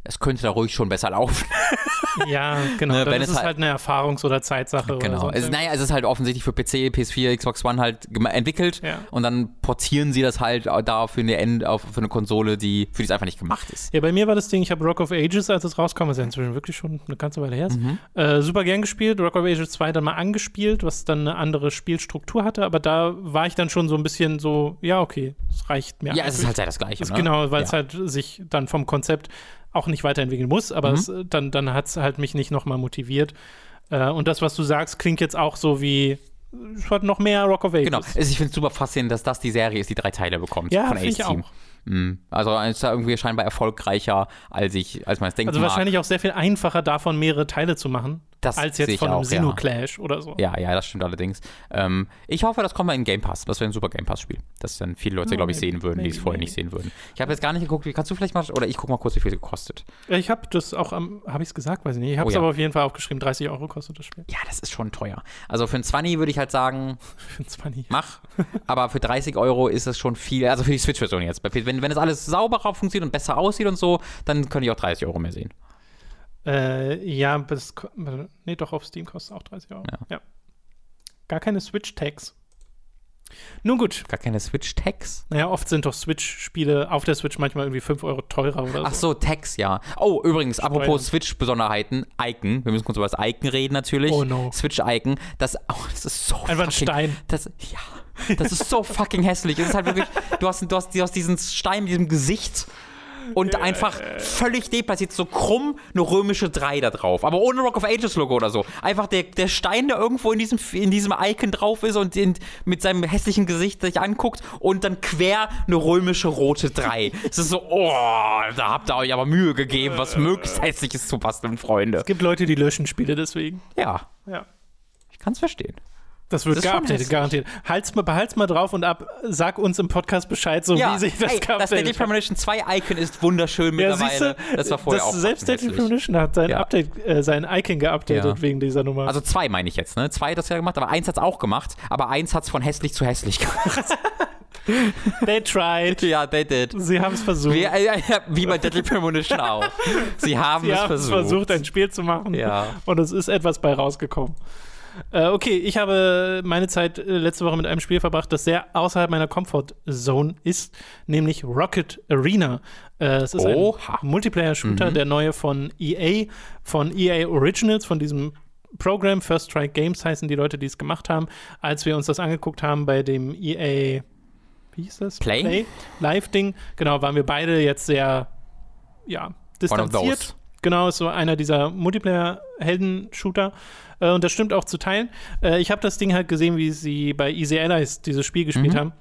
es könnte da ruhig schon besser laufen. ja, genau. Ne, dann ist es halt, halt eine Erfahrungs- oder Zeitsache. Genau. Oder es, naja, es ist halt offensichtlich für PC, PS4, Xbox One halt entwickelt ja. und dann portieren sie das halt da für eine, End, auf, für eine Konsole, die für die es einfach nicht gemacht ist. Ja, bei mir war das Ding, ich habe Rock of Ages, als es rauskam, was ja inzwischen wirklich schon eine ganze Weile her ist, mhm. äh, super gern gespielt. Rock of Ages 2 dann mal angespielt, was dann eine andere Spielstruktur hatte, aber da war ich dann schon so ein bisschen so, ja, okay, es reicht mir. Ja, es ist halt sehr das Gleiche. ne? Genau, weil ja. es halt sich dann vom Konzept auch nicht weiterentwickeln muss, aber mhm. es, dann, dann hat es halt mich nicht nochmal motiviert. Äh, und das, was du sagst, klingt jetzt auch so wie es hat noch mehr Rock of Ages. Genau, ich finde es super faszinierend, dass das die Serie ist, die drei Teile bekommt ja, von Ace Team. Auch. Mhm. Also ist da irgendwie scheinbar erfolgreicher, als ich, als man es denkt. Also wahrscheinlich auch sehr viel einfacher davon, mehrere Teile zu machen. Das als jetzt von einem Xenoclash ja. oder so. Ja, ja, das stimmt allerdings. Ähm, ich hoffe, das kommt mal in Game Pass. Das wäre ein super Game Pass-Spiel. Das dann viele Leute, oh, glaube ich, sehen würden, die es vorher nicht sehen würden. Ich habe jetzt gar nicht geguckt, wie kannst du vielleicht mal, oder ich gucke mal kurz, wie viel es gekostet. Ich habe das auch am, habe ich es gesagt, weiß ich nicht. Ich habe es oh, ja. aber auf jeden Fall aufgeschrieben, 30 Euro kostet das Spiel. Ja, das ist schon teuer. Also für ein 20 würde ich halt sagen, für ein 20. mach. aber für 30 Euro ist es schon viel, also für die Switch-Version jetzt. Wenn, wenn das alles sauberer funktioniert und besser aussieht und so, dann könnte ich auch 30 Euro mehr sehen. Äh, ja, bis, nee, doch auf Steam kostet es auch 30 Euro. Ja. ja. Gar keine Switch-Tags. Nun gut. Gar keine Switch-Tags? Naja, oft sind doch Switch-Spiele auf der Switch manchmal irgendwie 5 Euro teurer oder so. Ach so, Tags, ja. Oh, übrigens, Steuern. apropos Switch-Besonderheiten, Icon. Wir müssen kurz über das Icon reden natürlich. Oh no. Switch-Icon. Das, oh, das ist so Einfach ein Stein. Das, ja, das ist so fucking hässlich. Es ist halt wirklich, du hast, du hast, du hast diesen Stein mit diesem Gesicht und einfach völlig deplatziert, so krumm eine römische 3 da drauf. Aber ohne Rock of Ages Logo oder so. Einfach der, der Stein, der irgendwo in diesem, in diesem Icon drauf ist und in, mit seinem hässlichen Gesicht sich anguckt und dann quer eine römische rote 3. Es ist so, oh, da habt ihr euch aber Mühe gegeben, was möglichst hässliches zu basteln, Freunde. Es gibt Leute, die löschen Spiele deswegen. Ja. Ja. Ich kann es verstehen. Das wird das geupdatet, garantiert. Halt's mal, behalt's mal drauf und ab, sag uns im Podcast Bescheid, so ja, wie sich das hey, geupdatet Das Deadly Premonition 2 Icon ist wunderschön ja, mittlerweile. Du, das war vorher auch Selbst Deadly Premonition hat sein, ja. Update, äh, sein Icon geupdatet wegen dieser Nummer. Also zwei meine ich jetzt, ne? Zwei hat das ja gemacht, aber eins hat's auch gemacht, aber eins hat's von hässlich zu hässlich gemacht. They tried. Ja, they did. Sie haben es versucht. Wie, äh, wie bei Deadly Premonition auch. Sie haben Sie es versucht. versucht, ein Spiel zu machen. Ja. Und es ist etwas bei rausgekommen. Äh, okay, ich habe meine Zeit äh, letzte Woche mit einem Spiel verbracht, das sehr außerhalb meiner Comfort Zone ist, nämlich Rocket Arena. Äh, es ist Oha. ein Multiplayer-Shooter, mhm. der neue von EA, von EA Originals, von diesem Programm First Strike Games heißen die Leute, die es gemacht haben. Als wir uns das angeguckt haben bei dem EA, wie hieß das? Play? Play Live-Ding, genau, waren wir beide jetzt sehr, ja, distanziert Genau, ist so einer dieser Multiplayer-Helden-Shooter. Äh, und das stimmt auch zu teilen. Äh, ich habe das Ding halt gesehen, wie sie bei Easy Allies dieses Spiel gespielt mhm. haben.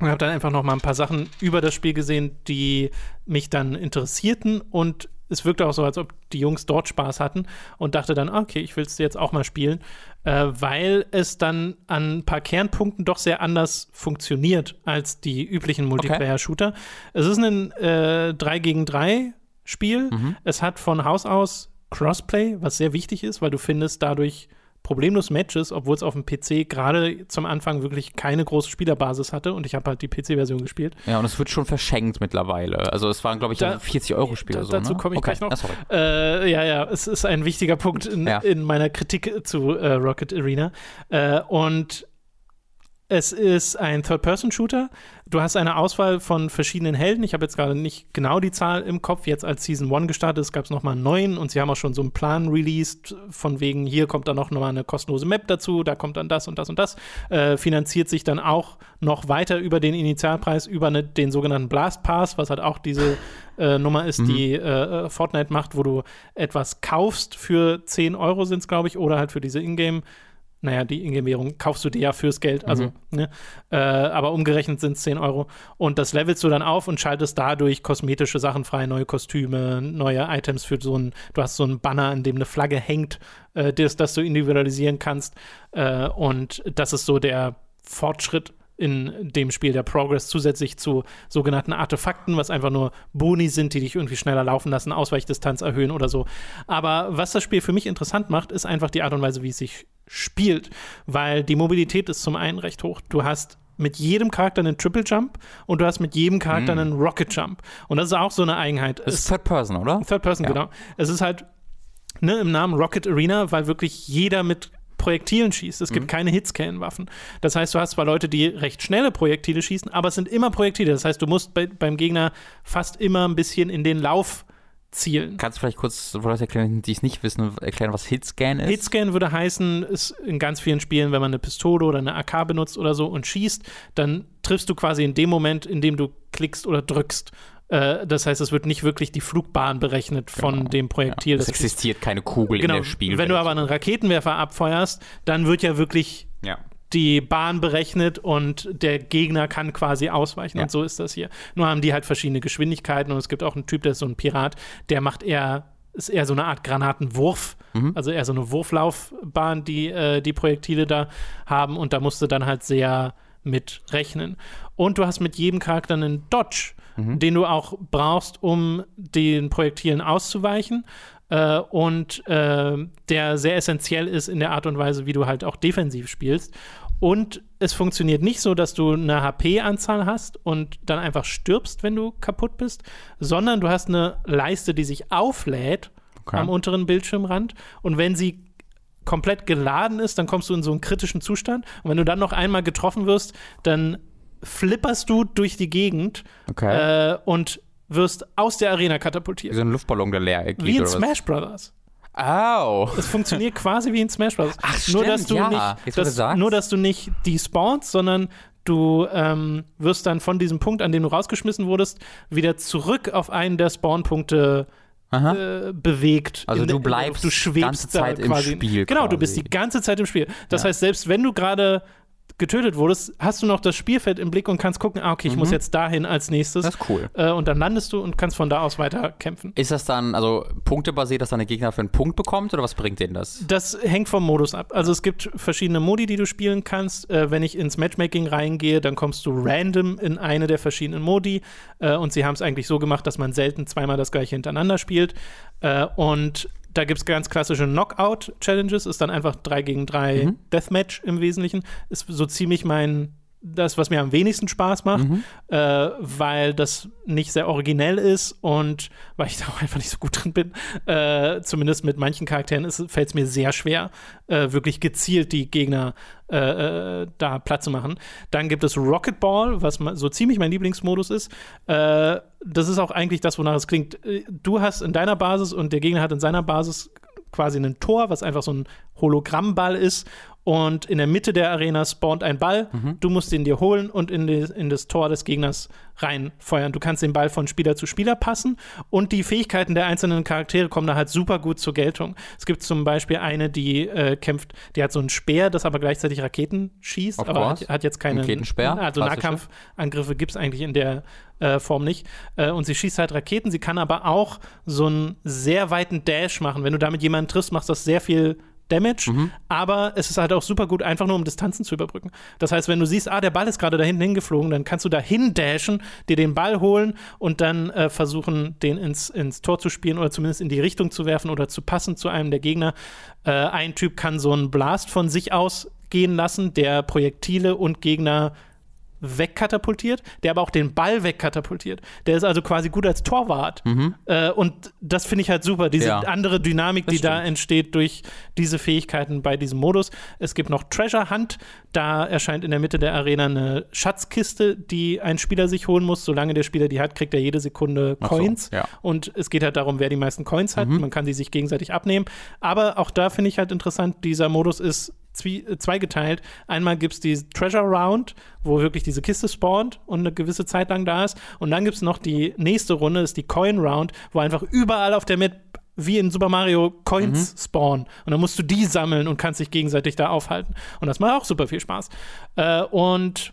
Und habe dann einfach noch mal ein paar Sachen über das Spiel gesehen, die mich dann interessierten. Und es wirkte auch so, als ob die Jungs dort Spaß hatten. Und dachte dann, okay, ich will es jetzt auch mal spielen. Äh, weil es dann an ein paar Kernpunkten doch sehr anders funktioniert als die üblichen Multiplayer-Shooter. Okay. Es ist ein äh, 3 gegen 3 Spiel. Mhm. Es hat von Haus aus Crossplay, was sehr wichtig ist, weil du findest dadurch problemlos Matches, obwohl es auf dem PC gerade zum Anfang wirklich keine große Spielerbasis hatte und ich habe halt die PC-Version gespielt. Ja, und es wird schon verschenkt mittlerweile. Also es waren, glaube ich, da, 40-Euro-Spiele. Da, so, dazu ne? komme ich okay. gleich noch. Ah, äh, ja, ja, es ist ein wichtiger Punkt in, ja. in meiner Kritik zu äh, Rocket Arena. Äh, und es ist ein Third-Person-Shooter. Du hast eine Auswahl von verschiedenen Helden. Ich habe jetzt gerade nicht genau die Zahl im Kopf. Jetzt als Season 1 gestartet ist, gab es nochmal einen neuen und sie haben auch schon so einen Plan released, von wegen, hier kommt dann noch mal eine kostenlose Map dazu, da kommt dann das und das und das. Äh, finanziert sich dann auch noch weiter über den Initialpreis, über ne, den sogenannten Blast Pass, was halt auch diese äh, Nummer ist, mhm. die äh, Fortnite macht, wo du etwas kaufst für 10 Euro sind es, glaube ich, oder halt für diese Ingame- naja, die Ingame-Währung kaufst du dir ja fürs Geld, also, mhm. ne? Äh, aber umgerechnet sind es 10 Euro. Und das levelst du dann auf und schaltest dadurch kosmetische Sachen frei, neue Kostüme, neue Items für so ein, du hast so ein Banner, in dem eine Flagge hängt, äh, das, das du individualisieren kannst. Äh, und das ist so der Fortschritt in dem Spiel der Progress zusätzlich zu sogenannten Artefakten, was einfach nur Boni sind, die dich irgendwie schneller laufen lassen, Ausweichdistanz erhöhen oder so. Aber was das Spiel für mich interessant macht, ist einfach die Art und Weise, wie es sich spielt, weil die Mobilität ist zum einen recht hoch. Du hast mit jedem Charakter einen Triple Jump und du hast mit jedem Charakter mm. einen Rocket Jump. Und das ist auch so eine Eigenheit. Das ist Third Person, oder? Third Person, ja. genau. Es ist halt ne, im Namen Rocket Arena, weil wirklich jeder mit Projektilen schießt. Es gibt mhm. keine Hitscan-Waffen. Das heißt, du hast zwar Leute, die recht schnelle Projektile schießen, aber es sind immer Projektile. Das heißt, du musst bei, beim Gegner fast immer ein bisschen in den Lauf zielen. Kannst du vielleicht kurz für Leute erklären, die es nicht wissen, erklären, was Hitscan ist? Hitscan würde heißen, ist in ganz vielen Spielen, wenn man eine Pistole oder eine AK benutzt oder so und schießt, dann triffst du quasi in dem Moment, in dem du klickst oder drückst. Äh, das heißt, es wird nicht wirklich die Flugbahn berechnet von genau. dem Projektil. Ja, es existiert keine Kugel genau. in der Spielwelt. Wenn du aber einen Raketenwerfer abfeuerst, dann wird ja wirklich ja. die Bahn berechnet und der Gegner kann quasi ausweichen. Ja. Und so ist das hier. Nur haben die halt verschiedene Geschwindigkeiten und es gibt auch einen Typ, der ist so ein Pirat, der macht eher ist eher so eine Art Granatenwurf, mhm. also eher so eine Wurflaufbahn, die äh, die Projektile da haben und da musst du dann halt sehr mit rechnen. Und du hast mit jedem Charakter einen Dodge mhm. den du auch brauchst, um den Projektilen auszuweichen. Äh, und äh, der sehr essentiell ist in der Art und Weise, wie du halt auch defensiv spielst. Und es funktioniert nicht so, dass du eine HP-Anzahl hast und dann einfach stirbst, wenn du kaputt bist, sondern du hast eine Leiste, die sich auflädt okay. am unteren Bildschirmrand. Und wenn sie komplett geladen ist, dann kommst du in so einen kritischen Zustand. Und wenn du dann noch einmal getroffen wirst, dann flipperst du durch die Gegend okay. äh, und wirst aus der Arena katapultiert. Wie so ein Luftballon, der leer geht. Wie in Smash Brothers. Au. Es funktioniert quasi wie in Smash Bros. Ach, stimmt, nur, dass du ja. nicht, dass, nur, dass du nicht die spawnst, sondern du ähm, wirst dann von diesem Punkt, an dem du rausgeschmissen wurdest, wieder zurück auf einen der Spawnpunkte äh, bewegt. Also du bleibst du schwebst ganze Zeit im Spiel. Genau, quasi. du bist die ganze Zeit im Spiel. Das ja. heißt, selbst wenn du gerade getötet wurdest, hast du noch das Spielfeld im Blick und kannst gucken, ah, okay, ich mhm. muss jetzt dahin als nächstes. Das ist cool. Äh, und dann landest du und kannst von da aus weiter kämpfen. Ist das dann, also punktebasiert, dass deine Gegner für einen Punkt bekommt oder was bringt denen das? Das hängt vom Modus ab. Also es gibt verschiedene Modi, die du spielen kannst. Äh, wenn ich ins Matchmaking reingehe, dann kommst du random in eine der verschiedenen Modi. Äh, und sie haben es eigentlich so gemacht, dass man selten zweimal das gleiche hintereinander spielt. Äh, und da gibt es ganz klassische Knockout-Challenges, ist dann einfach 3 gegen 3 mhm. Deathmatch im Wesentlichen. Ist so ziemlich mein das, was mir am wenigsten Spaß macht, mhm. äh, weil das nicht sehr originell ist und weil ich da auch einfach nicht so gut drin bin. Äh, zumindest mit manchen Charakteren fällt es mir sehr schwer, äh, wirklich gezielt die Gegner äh, äh, da platt zu machen. Dann gibt es Rocket Ball, was so ziemlich mein Lieblingsmodus ist. Äh, das ist auch eigentlich das, wonach es klingt. Du hast in deiner Basis und der Gegner hat in seiner Basis quasi ein Tor, was einfach so ein Hologrammball ist und in der Mitte der Arena spawnt ein Ball. Mhm. Du musst ihn dir holen und in, die, in das Tor des Gegners reinfeuern. Du kannst den Ball von Spieler zu Spieler passen und die Fähigkeiten der einzelnen Charaktere kommen da halt super gut zur Geltung. Es gibt zum Beispiel eine, die äh, kämpft, die hat so einen Speer, das aber gleichzeitig Raketen schießt, of aber hat, hat, jetzt keine. Raketenspeer? Also Nahkampfangriffe gibt es eigentlich in der äh, Form nicht. Äh, und sie schießt halt Raketen. Sie kann aber auch so einen sehr weiten Dash machen. Wenn du damit jemanden triffst, machst das sehr viel Damage, mhm. aber es ist halt auch super gut, einfach nur um Distanzen zu überbrücken. Das heißt, wenn du siehst, ah, der Ball ist gerade da hinten hingeflogen, dann kannst du da dashen, dir den Ball holen und dann äh, versuchen, den ins, ins Tor zu spielen oder zumindest in die Richtung zu werfen oder zu passen zu einem der Gegner. Äh, ein Typ kann so einen Blast von sich aus gehen lassen, der Projektile und Gegner wegkatapultiert, der aber auch den Ball wegkatapultiert. Der ist also quasi gut als Torwart. Mhm. Äh, und das finde ich halt super, diese ja. andere Dynamik, die da entsteht durch diese Fähigkeiten bei diesem Modus. Es gibt noch Treasure Hunt, da erscheint in der Mitte der Arena eine Schatzkiste, die ein Spieler sich holen muss. Solange der Spieler die hat, kriegt er jede Sekunde Coins. So, ja. Und es geht halt darum, wer die meisten Coins hat. Mhm. Man kann die sich gegenseitig abnehmen. Aber auch da finde ich halt interessant, dieser Modus ist äh, zweigeteilt. Einmal gibt es die Treasure Round, wo wirklich diese Kiste spawnt und eine gewisse Zeit lang da ist. Und dann gibt es noch die nächste Runde, ist die Coin Round, wo einfach überall auf der Map wie in Super Mario Coins mhm. spawnen. Und dann musst du die sammeln und kannst dich gegenseitig da aufhalten. Und das macht auch super viel Spaß. Äh, und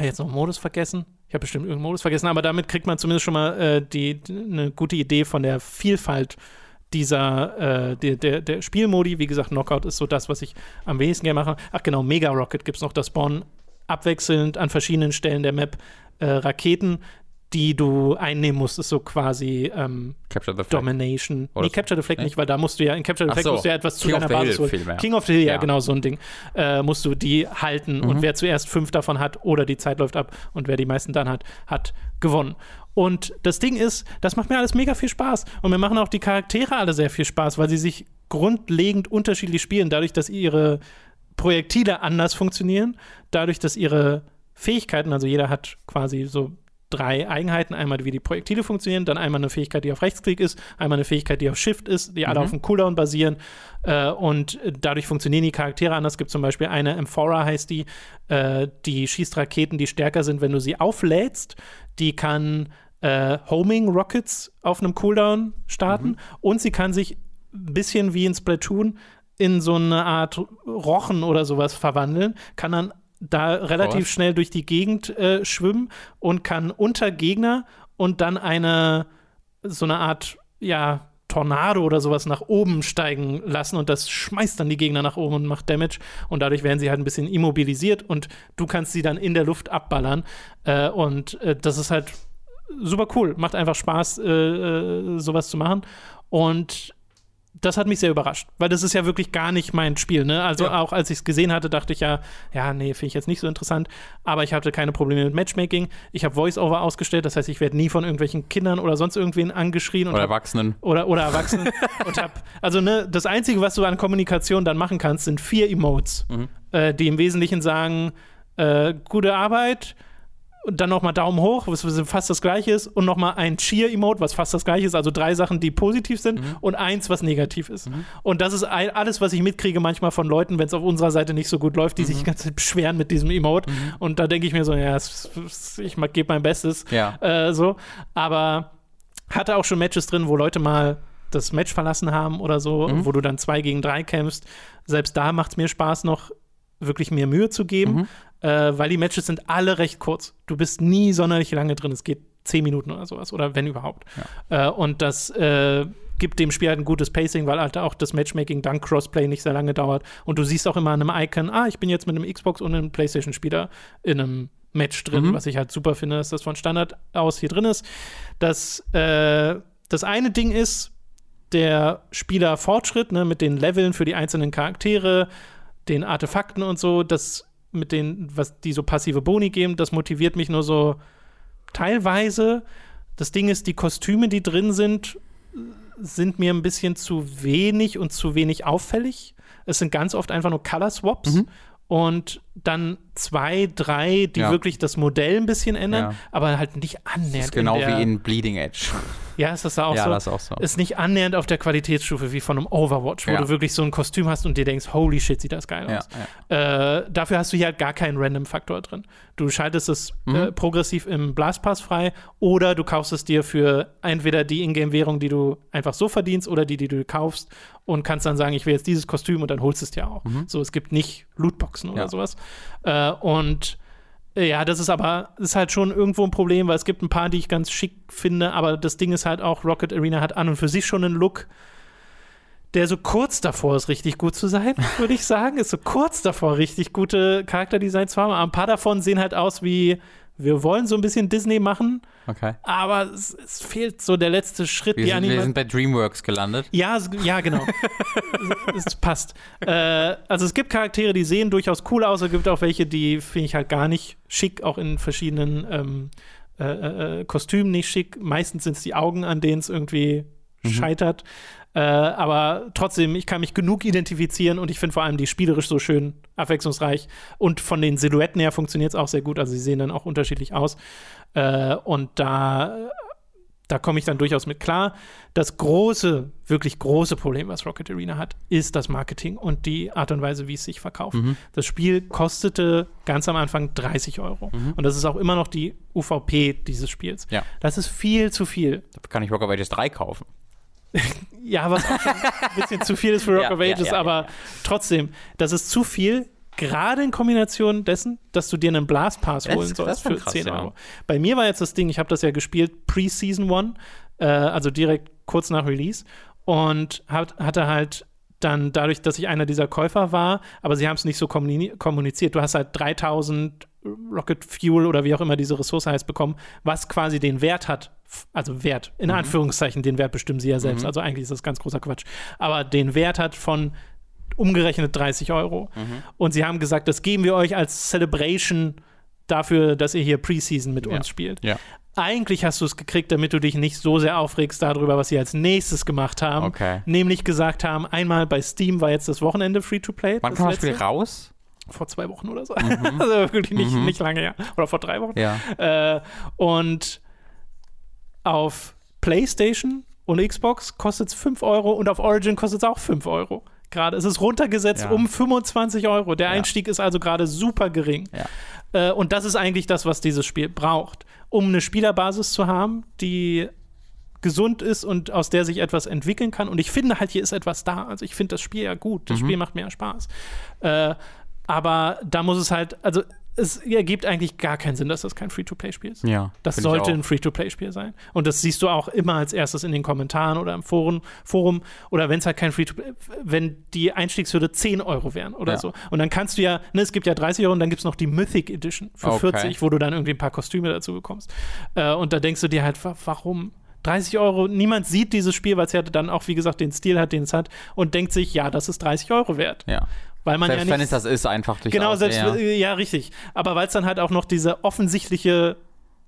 jetzt noch Modus vergessen. Ich habe bestimmt irgendeinen Modus vergessen, aber damit kriegt man zumindest schon mal äh, die, eine gute Idee von der Vielfalt dieser, äh, der, der, der Spielmodi, wie gesagt, Knockout ist so das, was ich am wenigsten gerne mache. Ach genau, Mega Rocket gibt es noch, das spawnen abwechselnd an verschiedenen Stellen der Map äh, Raketen, die du einnehmen musst, ist so quasi ähm, Capture the Flag. Domination. Oder nee, Capture the Flag nee? nicht, weil da musst du ja, in Capture the Flag so. musst du ja etwas King zu deiner Basis holen. King of the Hill, ja, ja, genau, so ein Ding. Äh, musst du die halten mhm. und wer zuerst fünf davon hat oder die Zeit läuft ab und wer die meisten dann hat, hat gewonnen. Und das Ding ist, das macht mir alles mega viel Spaß. Und mir machen auch die Charaktere alle sehr viel Spaß, weil sie sich grundlegend unterschiedlich spielen, dadurch, dass ihre Projektile anders funktionieren, dadurch, dass ihre Fähigkeiten, also jeder hat quasi so drei Eigenheiten. Einmal, wie die Projektile funktionieren, dann einmal eine Fähigkeit, die auf Rechtsklick ist, einmal eine Fähigkeit, die auf Shift ist, die alle mhm. auf dem Cooldown basieren. Äh, und dadurch funktionieren die Charaktere anders. Es gibt zum Beispiel eine Amphora, heißt die, äh, die schießt Raketen, die stärker sind, wenn du sie auflädst. Die kann äh, Homing Rockets auf einem Cooldown starten mhm. und sie kann sich ein bisschen wie in Splatoon in so eine Art Rochen oder sowas verwandeln, kann dann da relativ schnell durch die Gegend äh, schwimmen und kann unter Gegner und dann eine so eine Art ja Tornado oder sowas nach oben steigen lassen und das schmeißt dann die Gegner nach oben und macht Damage und dadurch werden sie halt ein bisschen immobilisiert und du kannst sie dann in der Luft abballern äh, und äh, das ist halt super cool. Macht einfach Spaß, äh, äh, sowas zu machen. Und das hat mich sehr überrascht, weil das ist ja wirklich gar nicht mein Spiel. Ne? Also ja. auch als ich es gesehen hatte, dachte ich ja, ja, nee, finde ich jetzt nicht so interessant. Aber ich hatte keine Probleme mit Matchmaking. Ich habe Voice-Over ausgestellt, das heißt, ich werde nie von irgendwelchen Kindern oder sonst irgendwen angeschrien. oder hab, Erwachsenen. Oder, oder Erwachsenen. und hab, also ne, das Einzige, was du an Kommunikation dann machen kannst, sind vier Emotes, mhm. äh, die im Wesentlichen sagen, äh, gute Arbeit, und dann nochmal Daumen hoch, was fast das gleiche ist, und nochmal ein Cheer-Emote, was fast das gleiche ist, also drei Sachen, die positiv sind mhm. und eins, was negativ ist. Mhm. Und das ist alles, was ich mitkriege manchmal von Leuten, wenn es auf unserer Seite nicht so gut läuft, die mhm. sich ganz beschweren mit diesem Emote. Mhm. Und da denke ich mir so, ja, ich gebe mein Bestes. Ja. Äh, so. Aber hatte auch schon Matches drin, wo Leute mal das Match verlassen haben oder so, mhm. wo du dann zwei gegen drei kämpfst. Selbst da macht es mir Spaß, noch wirklich mir Mühe zu geben. Mhm äh, weil die Matches sind alle recht kurz. Du bist nie sonderlich lange drin. Es geht zehn Minuten oder sowas oder wenn überhaupt. Ja. Äh, und das äh, gibt dem Spiel halt ein gutes Pacing, weil halt auch das Matchmaking dank Crossplay nicht sehr lange dauert. Und du siehst auch immer an einem Icon, ah, ich bin jetzt mit einem Xbox und einem PlayStation-Spieler in einem Match drin, mhm. was ich halt super finde, dass das von Standard aus hier drin ist. Das, äh, das eine Ding ist, der Spielerfortschritt ne, mit den Leveln für die einzelnen Charaktere, den Artefakten und so, das mit denen, was die so passive Boni geben, das motiviert mich nur so teilweise. Das Ding ist, die Kostüme, die drin sind, sind mir ein bisschen zu wenig und zu wenig auffällig. Es sind ganz oft einfach nur Color Swaps. Mhm. Und dann zwei, drei, die ja. wirklich das Modell ein bisschen ändern, ja. aber halt nicht annähernd. Das ist genau wie in Bleeding Edge. Ja, ist das da auch ja, so? Ja, das ist auch so. Ist nicht annähernd auf der Qualitätsstufe wie von einem Overwatch, wo ja. du wirklich so ein Kostüm hast und dir denkst, holy shit, sieht das geil aus. Äh, dafür hast du hier halt gar keinen Random-Faktor drin. Du schaltest es mhm. äh, progressiv im Blastpass frei oder du kaufst es dir für entweder die Ingame-Währung, die du einfach so verdienst oder die, die du kaufst und kannst dann sagen, ich will jetzt dieses Kostüm und dann holst du es dir auch. Mhm. So, es gibt nicht Lootboxen oder sowas. Äh, und ja, das ist aber, ist halt schon irgendwo ein Problem, weil es gibt ein paar, die ich ganz schick finde, aber das Ding ist halt auch, Rocket Arena hat an und für sich schon einen Look, der so kurz davor ist, richtig gut zu sein, würde ich sagen. Ist so kurz davor, richtig gute Charakterdesigns zu haben. Aber ein paar davon sehen halt aus wie wir wollen so ein bisschen Disney machen, okay. aber es, es fehlt so der letzte Schritt. Wir, sind, wir sind bei DreamWorks gelandet. Ja, ja, genau. es, es, passt. Äh, also es gibt Charaktere, die sehen durchaus cool aus, es gibt auch welche, die finde ich halt gar nicht schick, auch in verschiedenen ähm, äh, äh, äh Kostümen nicht schick. Meistens sind es die Augen, an denen es irgendwie mhm. scheitert. Äh, aber trotzdem, ich kann mich genug identifizieren und ich finde vor allem die spielerisch so schön abwechslungsreich. Und von den Silhouetten her funktioniert es auch sehr gut. Also sie sehen dann auch unterschiedlich aus. Äh, und da, da komme ich dann durchaus mit klar. Das große, wirklich große Problem, was Rocket Arena hat, ist das Marketing und die Art und Weise, wie es sich verkauft. Mhm. Das Spiel kostete ganz am Anfang 30 Euro. Mhm. Und das ist auch immer noch die UVP dieses Spiels. Ja. Das ist viel zu viel. Da kann ich Rocket Ages 3 kaufen. ja, was auch schon ein bisschen zu viel ist für Rock ja, of Ages, ja, aber trotzdem, das ist zu viel, gerade in Kombination dessen, dass du dir einen Blast Pass holen das, sollst das für krass, 10 Euro. Bei mir war jetzt das Ding, ich habe das ja gespielt pre-Season 1, äh, also direkt kurz nach Release und hat, hatte halt dann dadurch, dass ich einer dieser Käufer war, aber sie haben es nicht so kommuniziert. Du hast halt 3000 Rocket Fuel oder wie auch immer diese Ressource heißt bekommen, was quasi den Wert hat, also Wert, in mhm. Anführungszeichen, den Wert bestimmen sie ja selbst, mhm. also eigentlich ist das ganz großer Quatsch, aber den Wert hat von umgerechnet 30 Euro. Mhm. Und sie haben gesagt, das geben wir euch als Celebration dafür, dass ihr hier Preseason mit ja. uns spielt. Ja. Eigentlich hast du es gekriegt, damit du dich nicht so sehr aufregst darüber, was sie als nächstes gemacht haben. Okay. Nämlich gesagt haben, einmal bei Steam war jetzt das Wochenende Free-to-Play. Wann kam das Spiel raus? Vor zwei Wochen oder so. Mhm. also wirklich nicht, mhm. nicht lange her. Oder vor drei Wochen. Ja. Äh, und auf PlayStation und Xbox kostet es 5 Euro und auf Origin kostet es auch 5 Euro. Gerade es ist runtergesetzt ja. um 25 Euro. Der ja. Einstieg ist also gerade super gering. Äh, und das ist eigentlich das, was dieses Spiel braucht, um eine Spielerbasis zu haben, die gesund ist und aus der sich etwas entwickeln kann. Und ich finde halt, hier ist etwas da. Also ich finde das Spiel ja gut. Das mhm. Spiel macht mir ja Spaß. Äh, aber da muss es halt, also es ergibt eigentlich gar keinen Sinn, dass das kein Free-to-Play-Spiel ist. Ja. Das sollte ein Free-to-Play-Spiel sein. Und das siehst du auch immer als erstes in den Kommentaren oder im Forum, Forum oder wenn es halt kein Free-to-Play, wenn die Einstiegshürde 10 Euro wären oder ja. so. Und dann kannst du ja, ne, es gibt ja 30 Euro und dann gibt es noch die Mythic Edition für okay. 40, wo du dann irgendwie ein paar Kostüme dazu bekommst. Äh, und da denkst du dir halt, warum? 30 Euro, niemand sieht dieses Spiel, weil es ja dann auch, wie gesagt, den Stil hat, den es hat und denkt sich, ja, das ist 30 Euro wert. Ja. Weil man selbst ja nicht, wenn es das ist, einfach durch Genau, selbst, ja. ja, richtig. Aber weil es dann halt auch noch diese offensichtliche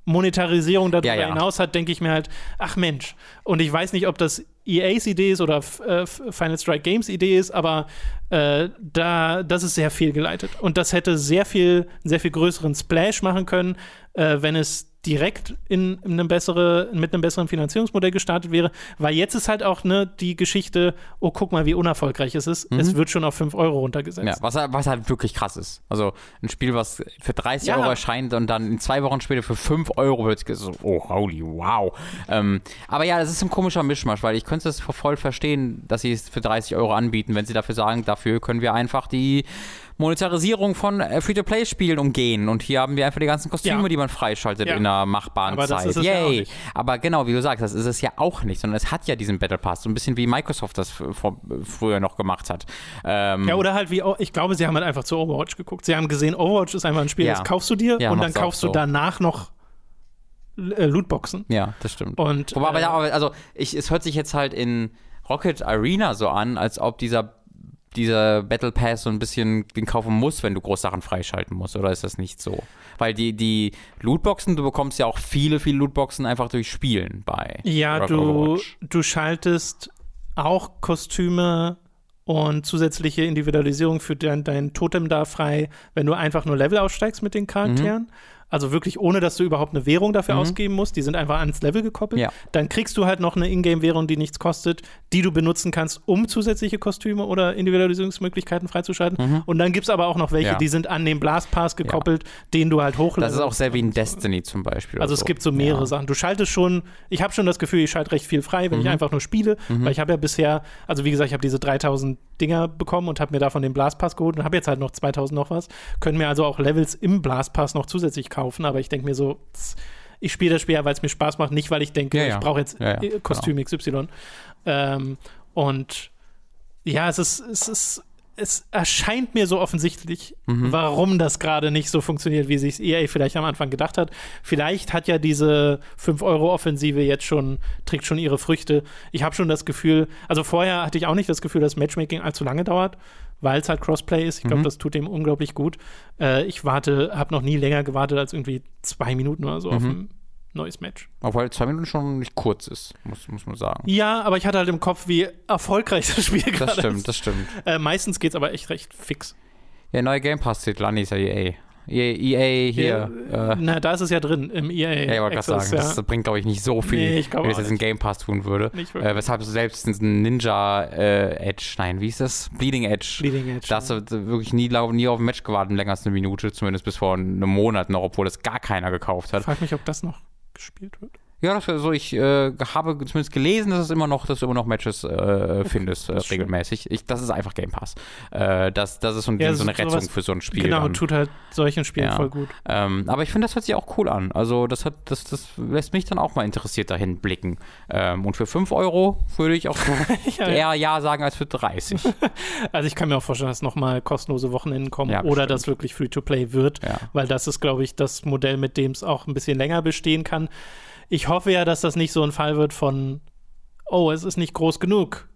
Monetarisierung darüber ja, ja. hinaus hat, denke ich mir halt, ach Mensch. Und ich weiß nicht, ob das EAs Idee ist oder äh, Final Strike Games Idee ist, aber äh, da, das ist sehr fehlgeleitet. Und das hätte sehr viel, sehr viel größeren Splash machen können, äh, wenn es direkt in, in einem bessere, mit einem besseren Finanzierungsmodell gestartet wäre, weil jetzt ist halt auch ne, die Geschichte, oh, guck mal, wie unerfolgreich es ist. Mhm. Es wird schon auf 5 Euro runtergesetzt. Ja, was, was halt wirklich krass ist. Also ein Spiel, was für 30 ja. Euro erscheint und dann in zwei Wochen später für 5 Euro wird so, oh, holy, wow. Ähm, aber ja, das ist ein komischer Mischmasch, weil ich könnte es voll verstehen, dass sie es für 30 Euro anbieten, wenn sie dafür sagen, dafür können wir einfach die Monetarisierung von äh, Free-to-Play-Spielen umgehen. Und hier haben wir einfach die ganzen Kostüme, ja. die man freischaltet ja. in einer machbaren Aber Zeit. Yay! Ja Aber genau, wie du sagst, das ist es ja auch nicht, sondern es hat ja diesen Battle Pass, so ein bisschen wie Microsoft das vor, früher noch gemacht hat. Ähm, ja, oder halt wie, ich glaube, sie haben halt einfach zu Overwatch geguckt. Sie haben gesehen, Overwatch ist einfach ein Spiel, das kaufst du dir und dann kaufst du danach noch äh, Lootboxen. Ja, das stimmt. Und, Wobei, äh, aber also ich, es hört sich jetzt halt in Rocket Arena so an, als ob dieser dieser Battle Pass so ein bisschen den kaufen muss, wenn du Großsachen freischalten musst, oder ist das nicht so? Weil die, die Lootboxen, du bekommst ja auch viele, viele Lootboxen einfach durch Spielen bei. Ja, Rock du, du schaltest auch Kostüme und zusätzliche Individualisierung für dein, dein Totem da frei, wenn du einfach nur Level aussteigst mit den Charakteren. Mhm. Also wirklich ohne, dass du überhaupt eine Währung dafür mhm. ausgeben musst. Die sind einfach ans Level gekoppelt. Ja. Dann kriegst du halt noch eine Ingame-Währung, die nichts kostet, die du benutzen kannst, um zusätzliche Kostüme oder Individualisierungsmöglichkeiten freizuschalten. Mhm. Und dann gibt es aber auch noch welche, ja. die sind an den Blast Pass gekoppelt, ja. den du halt hochlädst. Das ist auch sehr wie in Destiny zum Beispiel. Also es so. gibt so mehrere Sachen. Du schaltest schon, ich habe schon das Gefühl, ich schalte recht viel frei, wenn mhm. ich einfach nur spiele, mhm. weil ich habe ja bisher, also wie gesagt, ich habe diese 3000 Dinger bekommen und habe mir davon den Blast Pass geholt und habe jetzt halt noch 2000 noch was. Können mir also auch Levels im Blast Pass noch zusätzlich kaufen, aber ich denke mir so, ich spiele das Spiel ja, weil es mir Spaß macht, nicht weil ich denke, ja, ja. ich brauche jetzt ja, Kostüm genau. XY. Ähm, und ja, es ist, es ist, es erscheint mir so offensichtlich, mhm. warum das gerade nicht so funktioniert, wie sich EA vielleicht am Anfang gedacht hat. Vielleicht hat ja diese 5-Euro-Offensive jetzt schon, trägt schon ihre Früchte. Ich habe schon das Gefühl, also vorher hatte ich auch nicht das Gefühl, dass Matchmaking allzu lange dauert weil es halt Crossplay ist. Ich glaube, mhm. das tut dem unglaublich gut. Äh, ich warte, habe noch nie länger gewartet als irgendwie zwei Minuten oder so mhm. auf ein neues Match. Obwohl zwei Minuten schon nicht kurz ist, muss, muss man sagen. Ja, aber ich hatte halt im Kopf, wie erfolgreich das Spiel gerade ist. Das stimmt, das stimmt. Äh, meistens geht es aber echt recht fix. Ja, neue Game Pass-Titel, Anni ist ja EA. EA hier. Ja, äh, na, da ist es ja drin, im EA. Ja, ich wollte gerade sagen, ja. das bringt, glaube ich, nicht so viel, nee, wenn es jetzt in Game Pass tun würde. Äh, weshalb selbst ein Ninja äh, Edge, nein, wie ist das? Bleeding Edge. Bleeding Edge. Da hast du wirklich nie, nie auf ein Match gewartet, länger als eine Minute, zumindest bis vor einem Monat noch, obwohl das gar keiner gekauft hat. Ich frage mich, ob das noch gespielt wird. Ja, das, also ich äh, habe zumindest gelesen, dass es immer noch, dass du immer noch Matches äh, findest, äh, regelmäßig. Ich, das ist einfach Game Pass. Äh, das, das ist so, ein, ja, so eine Rettung sowas, für so ein Spiel. Genau, dann. tut halt solchen Spielen ja. voll gut. Ähm, aber ich finde, das hört sich auch cool an. Also das hat, das, das lässt mich dann auch mal interessiert dahin blicken. Ähm, und für 5 Euro würde ich auch ja, eher Ja sagen als für 30. also ich kann mir auch vorstellen, dass nochmal kostenlose Wochenenden kommen ja, oder dass wirklich Free-to-Play wird, weil das ist, glaube ich, das Modell, mit dem es auch ein bisschen länger bestehen kann ich hoffe ja, dass das nicht so ein Fall wird von, oh, es ist nicht groß genug.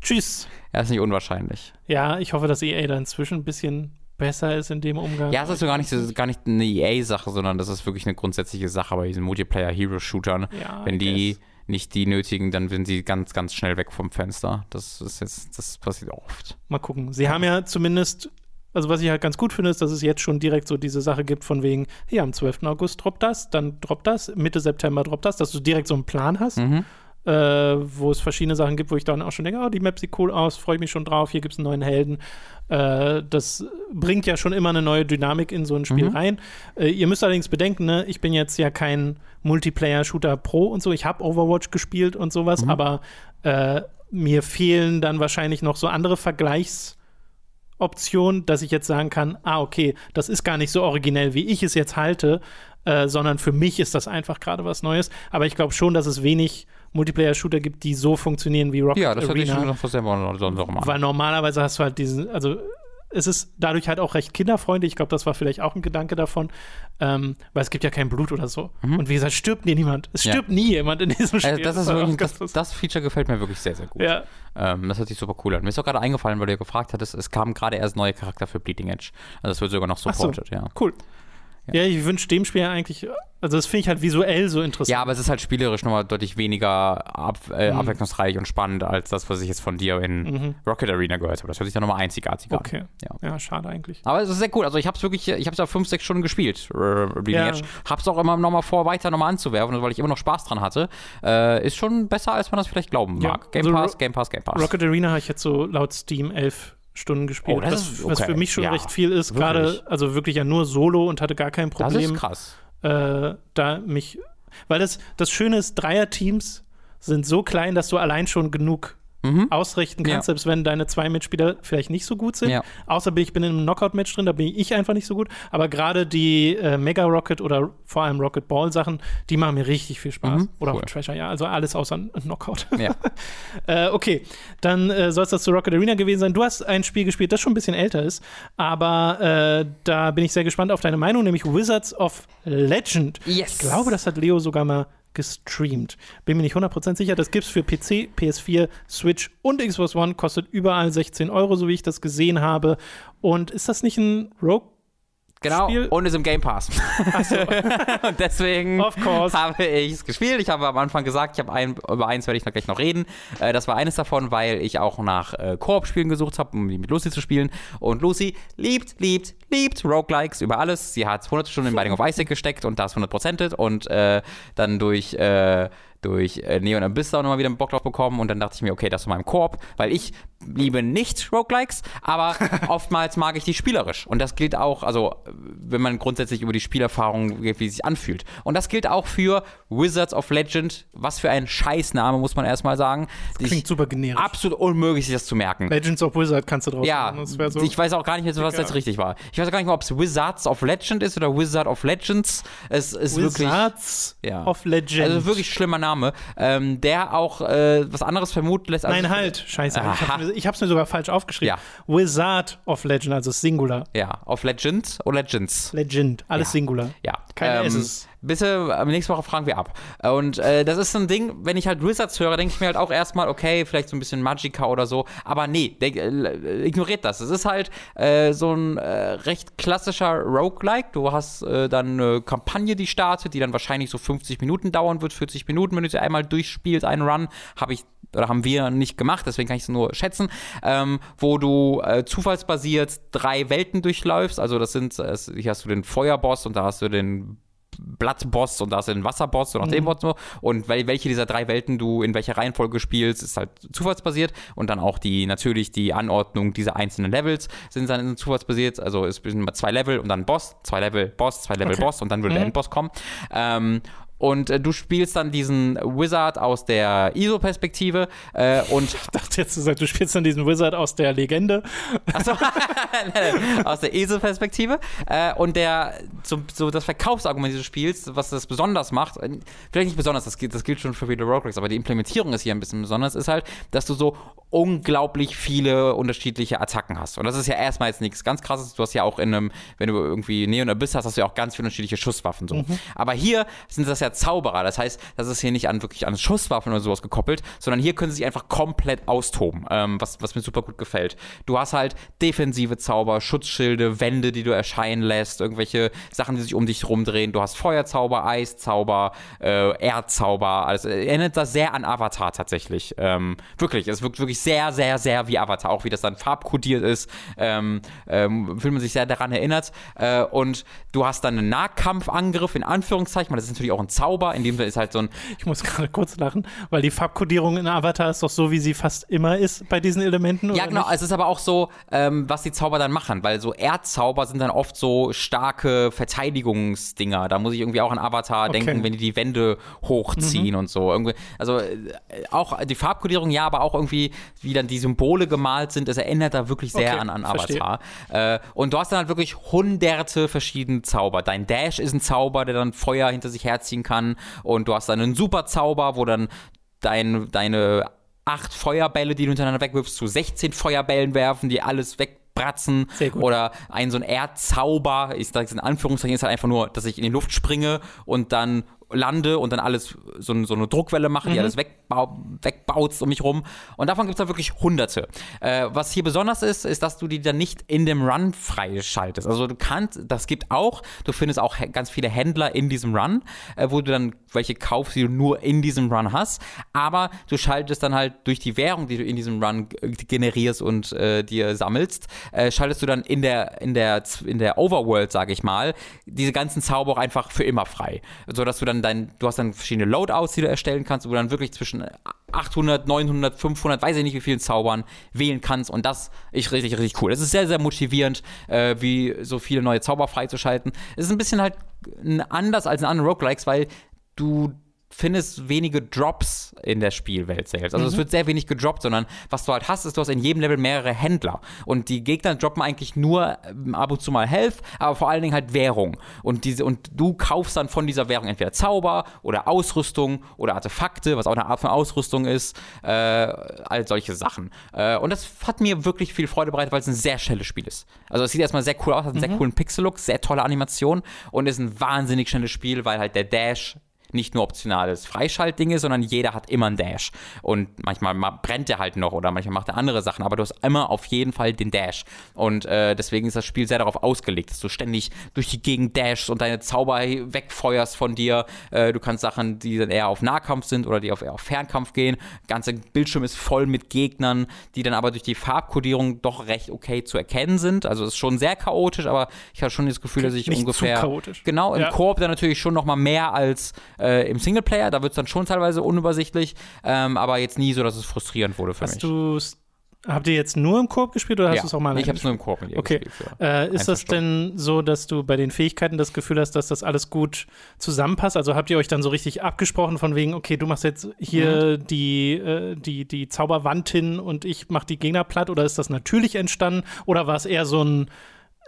Tschüss. Ja, ist nicht unwahrscheinlich. Ja, ich hoffe, dass EA da inzwischen ein bisschen besser ist in dem Umgang. Ja, es ist so gar nicht, ist gar nicht eine EA-Sache, sondern das ist wirklich eine grundsätzliche Sache bei diesen Multiplayer-Hero-Shootern. Ja, Wenn die nicht die nötigen, dann sind sie ganz, ganz schnell weg vom Fenster. Das ist jetzt, das passiert oft. Mal gucken. Sie haben ja zumindest also was ich halt ganz gut finde, ist, dass es jetzt schon direkt so diese Sache gibt von wegen, ja, am 12. August droppt das, dann droppt das, Mitte September droppt das, dass du direkt so einen Plan hast, mhm. äh, wo es verschiedene Sachen gibt, wo ich dann auch schon denke, oh, die Map sieht cool aus, freue ich mich schon drauf, hier gibt es einen neuen Helden. Äh, das bringt ja schon immer eine neue Dynamik in so ein Spiel mhm. rein. Äh, ihr müsst allerdings bedenken, ne, ich bin jetzt ja kein Multiplayer-Shooter Pro und so, ich habe Overwatch gespielt und sowas, mhm. aber äh, mir fehlen dann wahrscheinlich noch so andere Vergleichs- Option, dass ich jetzt sagen kann, ah, okay, das ist gar nicht so originell, wie ich es jetzt halte, äh, sondern für mich ist das einfach gerade was Neues. Aber ich glaube schon, dass es wenig Multiplayer-Shooter gibt, die so funktionieren wie Rocket Ja, das Arena, hatte ich schon noch selber sonst auch mal. Weil normalerweise hast du halt diesen, also es ist dadurch halt auch recht kinderfreundlich. Ich glaube, das war vielleicht auch ein Gedanke davon, ähm, weil es gibt ja kein Blut oder so. Mhm. Und wie gesagt, stirbt nie niemand. Es stirbt ja. nie jemand in diesem Spiel. Also das, ist wirklich, das, das, Feature gefällt mir wirklich sehr, sehr gut. Ja. Ähm, das hört sich super cool an. Mir ist auch gerade eingefallen, weil du ja gefragt hattest, es kam gerade erst neue Charakter für Bleeding Edge. Also es wird sogar noch supported, so. ja. Cool. Ja, ich wünsche dem Spiel eigentlich, also das finde ich halt visuell so interessant. Ja, aber es ist halt spielerisch nochmal deutlich weniger ab, äh, mhm. abwechslungsreich und spannend als das, was ich jetzt von dir in mhm. Rocket Arena gehört habe. Das hört sich dann nochmal einzigartig an. Okay. Ja. ja. schade eigentlich. Aber es ist sehr cool. Also ich habe es wirklich, ich habe es ja fünf, sechs Stunden gespielt, äh, ja. Edge. Hab's auch immer nochmal vor, weiter nochmal anzuwerfen, weil ich immer noch Spaß dran hatte. Äh, ist schon besser, als man das vielleicht glauben mag. Ja. Game also Pass, Game Pass, Game Pass. Rocket Arena habe ich jetzt so laut Steam elf Stunden gespielt. Oh, das was, okay. was für mich schon ja, recht viel ist. Gerade, also wirklich ja nur Solo und hatte gar kein Problem. Das ist krass. Äh, da mich, weil das, das Schöne ist, Dreierteams sind so klein, dass du allein schon genug mhm. ausrichten kannst, ja. selbst wenn deine zwei Mitspieler vielleicht nicht so gut sind. Ja. Außer ich bin in einem Knockout-Match drin, da bin ich einfach nicht so gut. Aber gerade die äh, Mega Rocket oder vor allem Rocket Ball Sachen, die machen mir richtig viel Spaß. Mhm. Oder cool. auch Treasure, ja. Also alles außer Knockout. Ja. äh, okay, dann äh, soll es das zu Rocket Arena gewesen sein. Du hast ein Spiel gespielt, das schon ein bisschen älter ist, aber äh, da bin ich sehr gespannt auf deine Meinung, nämlich Wizards of Legend. Yes. Ich glaube, das hat Leo sogar mal gestreamt. Bin mir nicht 100% sicher. Das gibt es für PC, PS4, Switch und Xbox One. Kostet überall 16 Euro, so wie ich das gesehen habe. Und ist das nicht ein Rogue Genau, Spiel? und ist im Game Pass. Achso, und deswegen of course. habe ich es gespielt. Ich habe am Anfang gesagt, ich habe ein, über eins werde ich noch gleich noch reden. Äh, das war eines davon, weil ich auch nach äh, Koop-Spielen gesucht habe, um die mit Lucy zu spielen. Und Lucy liebt, liebt, liebt Roguelikes über alles. Sie hat 100 Stunden in Binding of Isaac gesteckt und das 100%ed und äh, dann durch äh, durch äh, Neon Abyss auch nochmal wieder einen Bock drauf bekommen und dann dachte ich mir, okay, das ist mein Koop, weil ich liebe nicht Roguelikes, aber oftmals mag ich die spielerisch und das gilt auch, also wenn man grundsätzlich über die Spielerfahrung, wie sie sich anfühlt. Und das gilt auch für Wizards of Legend, was für ein Scheißname, muss man erstmal sagen. Das klingt super generisch. Absolut unmöglich, sich das zu merken. Legends of Wizard kannst du drauf Ja, machen. Das so ich weiß auch gar nicht, was jetzt richtig war. Ich weiß auch gar nicht mehr, ob es Wizards of Legend ist oder Wizard of Legends. Es ist wirklich Wizards Ja. of Legend. also wirklich schlimmer Name, ähm, der auch äh, was anderes vermuten lässt. als- Nein, halt. Scheiße. Ich Aha. hab's, mir, ich hab's mir sogar falsch aufgeschrieben. Ja. Wizard of Legend, also Singular. Ja, of Legend oder Legends. Legend, alles Ja. Singular. Ja. Keine ähm, S's. Bitte, äh, nächste Woche fragen wir ab. Und äh, das ist so ein Ding, wenn ich halt Wizards höre, denke ich mir halt auch erstmal, okay, vielleicht so ein bisschen Magicka oder so. Aber nee, denk, äh, ignoriert das. Es ist halt äh, so ein äh, recht klassischer Roguelike. Du hast äh, dann eine Kampagne, die startet, die dann wahrscheinlich so 50 Minuten dauern wird, 40 Minuten, wenn du sie einmal durchspielst, einen Run. Habe ich oder haben wir nicht gemacht, deswegen kann ich es nur schätzen, ähm, wo du äh, zufallsbasiert drei Welten durchläufst. Also das sind, äh, hier hast du den Feuerboss und da hast du den Blattboss und da du den Wasserboss und auch den Boss. Und wel welche dieser drei Welten du in welcher Reihenfolge spielst, ist halt zufallsbasiert. Und dann auch die, natürlich die Anordnung dieser einzelnen Levels sind dann zufallsbasiert. Also es sind immer zwei Level und dann Boss, zwei Level Boss, zwei Level Okay. Boss und dann würde der Endboss kommen. Ähm, und äh, du spielst dann diesen Wizard aus der ISO-Perspektive äh, und Ich dachte jetzt, du sagst, du spielst dann diesen Wizard aus der Legende. Achso, aus der ESO-Perspektive. Äh, und der, so, so das Verkaufsargument dieses Spiels, was das besonders macht, äh, vielleicht nicht besonders, das gilt, das gilt schon für viele Roguelikes, aber die Implementierung ist hier ein bisschen besonders, ist halt, dass du so unglaublich viele unterschiedliche Attacken hast. Und das ist ja erstmal jetzt nichts ganz krasses. Du hast ja auch in einem, wenn du irgendwie Neon Abyss hast, hast du ja auch ganz viele unterschiedliche Schusswaffen. So. Aber hier sind das ja Zauberer. Das heißt, das ist hier nicht an wirklich an Schusswaffen oder sowas gekoppelt, sondern hier können sie sich einfach komplett austoben, ähm, was, was mir super gut gefällt. Du hast halt defensive Zauber, Schutzschilde, Wände, die du erscheinen lässt, irgendwelche Sachen, die sich um dich rumdrehen. Du hast Feuerzauber, Eiszauber, äh, Erdzauber. Also erinnert das sehr an Avatar tatsächlich. Ähm, wirklich, es wirkt wirklich sehr, sehr, sehr wie Avatar, auch wie das dann farbkodiert ist. Ähm, ähm, fühlt man sich sehr daran erinnert. Äh, und du hast dann einen Nahkampfangriff, in Anführungszeichen, weil das ist natürlich auch ein Zauber, in dem Fall ist halt so ein Ich muss gerade kurz lachen, weil die Farbkodierung in Avatar ist doch so, wie sie fast immer ist bei diesen Elementen. Ja, genau. nicht? Es ist aber auch so, ähm, was die Zauber dann machen, weil so Erdzauber sind dann oft so starke Verteidigungsdinger. Da muss ich irgendwie auch an Avatar Okay. denken, wenn die die Wände hochziehen und so. Irgendwie, also äh, auch die Farbkodierung, ja, aber auch irgendwie, wie dann die Symbole gemalt sind, das erinnert da wirklich sehr Okay, an, an. Avatar. Äh, und du hast dann halt wirklich hunderte verschiedene Zauber. Dein Dash ist ein Zauber, der dann Feuer hinter sich herziehen kann. Und du hast dann einen Superzauber, wo dann dein, deine acht Feuerbälle, die du hintereinander wegwirfst, zu 16 Feuerbällen werfen, die alles wegbratzen. Sehr gut. Oder ein so ein Erdzauber, ich sage es in Anführungszeichen, ist halt einfach nur, dass ich in die Luft springe und dann lande und dann alles so, so eine Druckwelle mache, die alles wegbau wegbaut um mich rum. Und davon gibt es da wirklich hunderte. Äh, was hier besonders ist, ist, dass du die dann nicht in dem Run freischaltest. Also du kannst, das gibt auch, du findest auch ganz viele Händler in diesem Run, äh, wo du dann welche kaufst, die du nur in diesem Run hast. Aber du schaltest dann halt durch die Währung, die du in diesem Run generierst und äh, dir sammelst, äh, schaltest du dann in der, in der, in der Overworld, sage ich mal, diese ganzen Zauber auch einfach für immer frei. So dass du dann dein, du hast dann verschiedene Loadouts, die du erstellen kannst, wo du dann wirklich zwischen 800, 900, 500, weiß ich nicht wie vielen Zaubern wählen kannst und das ist richtig, richtig cool. Es ist sehr, sehr motivierend, äh, wie so viele neue Zauber freizuschalten. Es ist ein bisschen halt anders als in anderen Roguelikes, weil du findest wenige Drops in der Spielwelt selbst. Also es wird sehr wenig gedroppt, sondern was du halt hast, ist, du hast in jedem Level mehrere Händler. Und die Gegner droppen eigentlich nur ähm, ab und zu mal Health, aber vor allen Dingen halt Währung. Und, diese, und du kaufst dann von dieser Währung entweder Zauber oder Ausrüstung oder Artefakte, was auch eine Art von Ausrüstung ist, äh, all solche Sachen. Äh, und das hat mir wirklich viel Freude bereitet, weil es ein sehr schnelles Spiel ist. Also es sieht erstmal sehr cool aus, hat einen sehr coolen Pixel-Look, sehr tolle Animation und ist ein wahnsinnig schnelles Spiel, weil halt der Dash nicht nur optionales Freischaltding ist, sondern jeder hat immer einen Dash. Und manchmal brennt er halt noch oder manchmal macht er andere Sachen, aber du hast immer auf jeden Fall den Dash. Und äh, deswegen ist das Spiel sehr darauf ausgelegt, dass du ständig durch die Gegend dashst und deine Zauber wegfeuerst von dir. Äh, du kannst Sachen, die dann eher auf Nahkampf sind oder die auf, eher auf Fernkampf gehen. Der ganze Bildschirm ist voll mit Gegnern, die dann aber durch die Farbkodierung doch recht okay zu erkennen sind. Also es ist schon sehr chaotisch, aber ich habe schon das Gefühl, dass ich Nicht ungefähr. Zu chaotisch. Genau, im ja. Koop dann natürlich schon nochmal mehr als äh, im Singleplayer. Da wird es dann schon teilweise unübersichtlich, ähm, aber jetzt nie so, dass es frustrierend wurde für Hast mich. Du Habt ihr jetzt nur im Koop gespielt oder hast ja, du es auch mal Ich habe es nur im Koop mit ihr okay. gespielt. Äh, ist das denn so, dass du bei den Fähigkeiten das Gefühl hast, dass das alles gut zusammenpasst? Also habt ihr euch dann so richtig abgesprochen von wegen, okay, du machst jetzt hier mhm. die, äh, die, die Zauberwand hin und ich mach die Gegner platt oder ist das natürlich entstanden oder war es eher so ein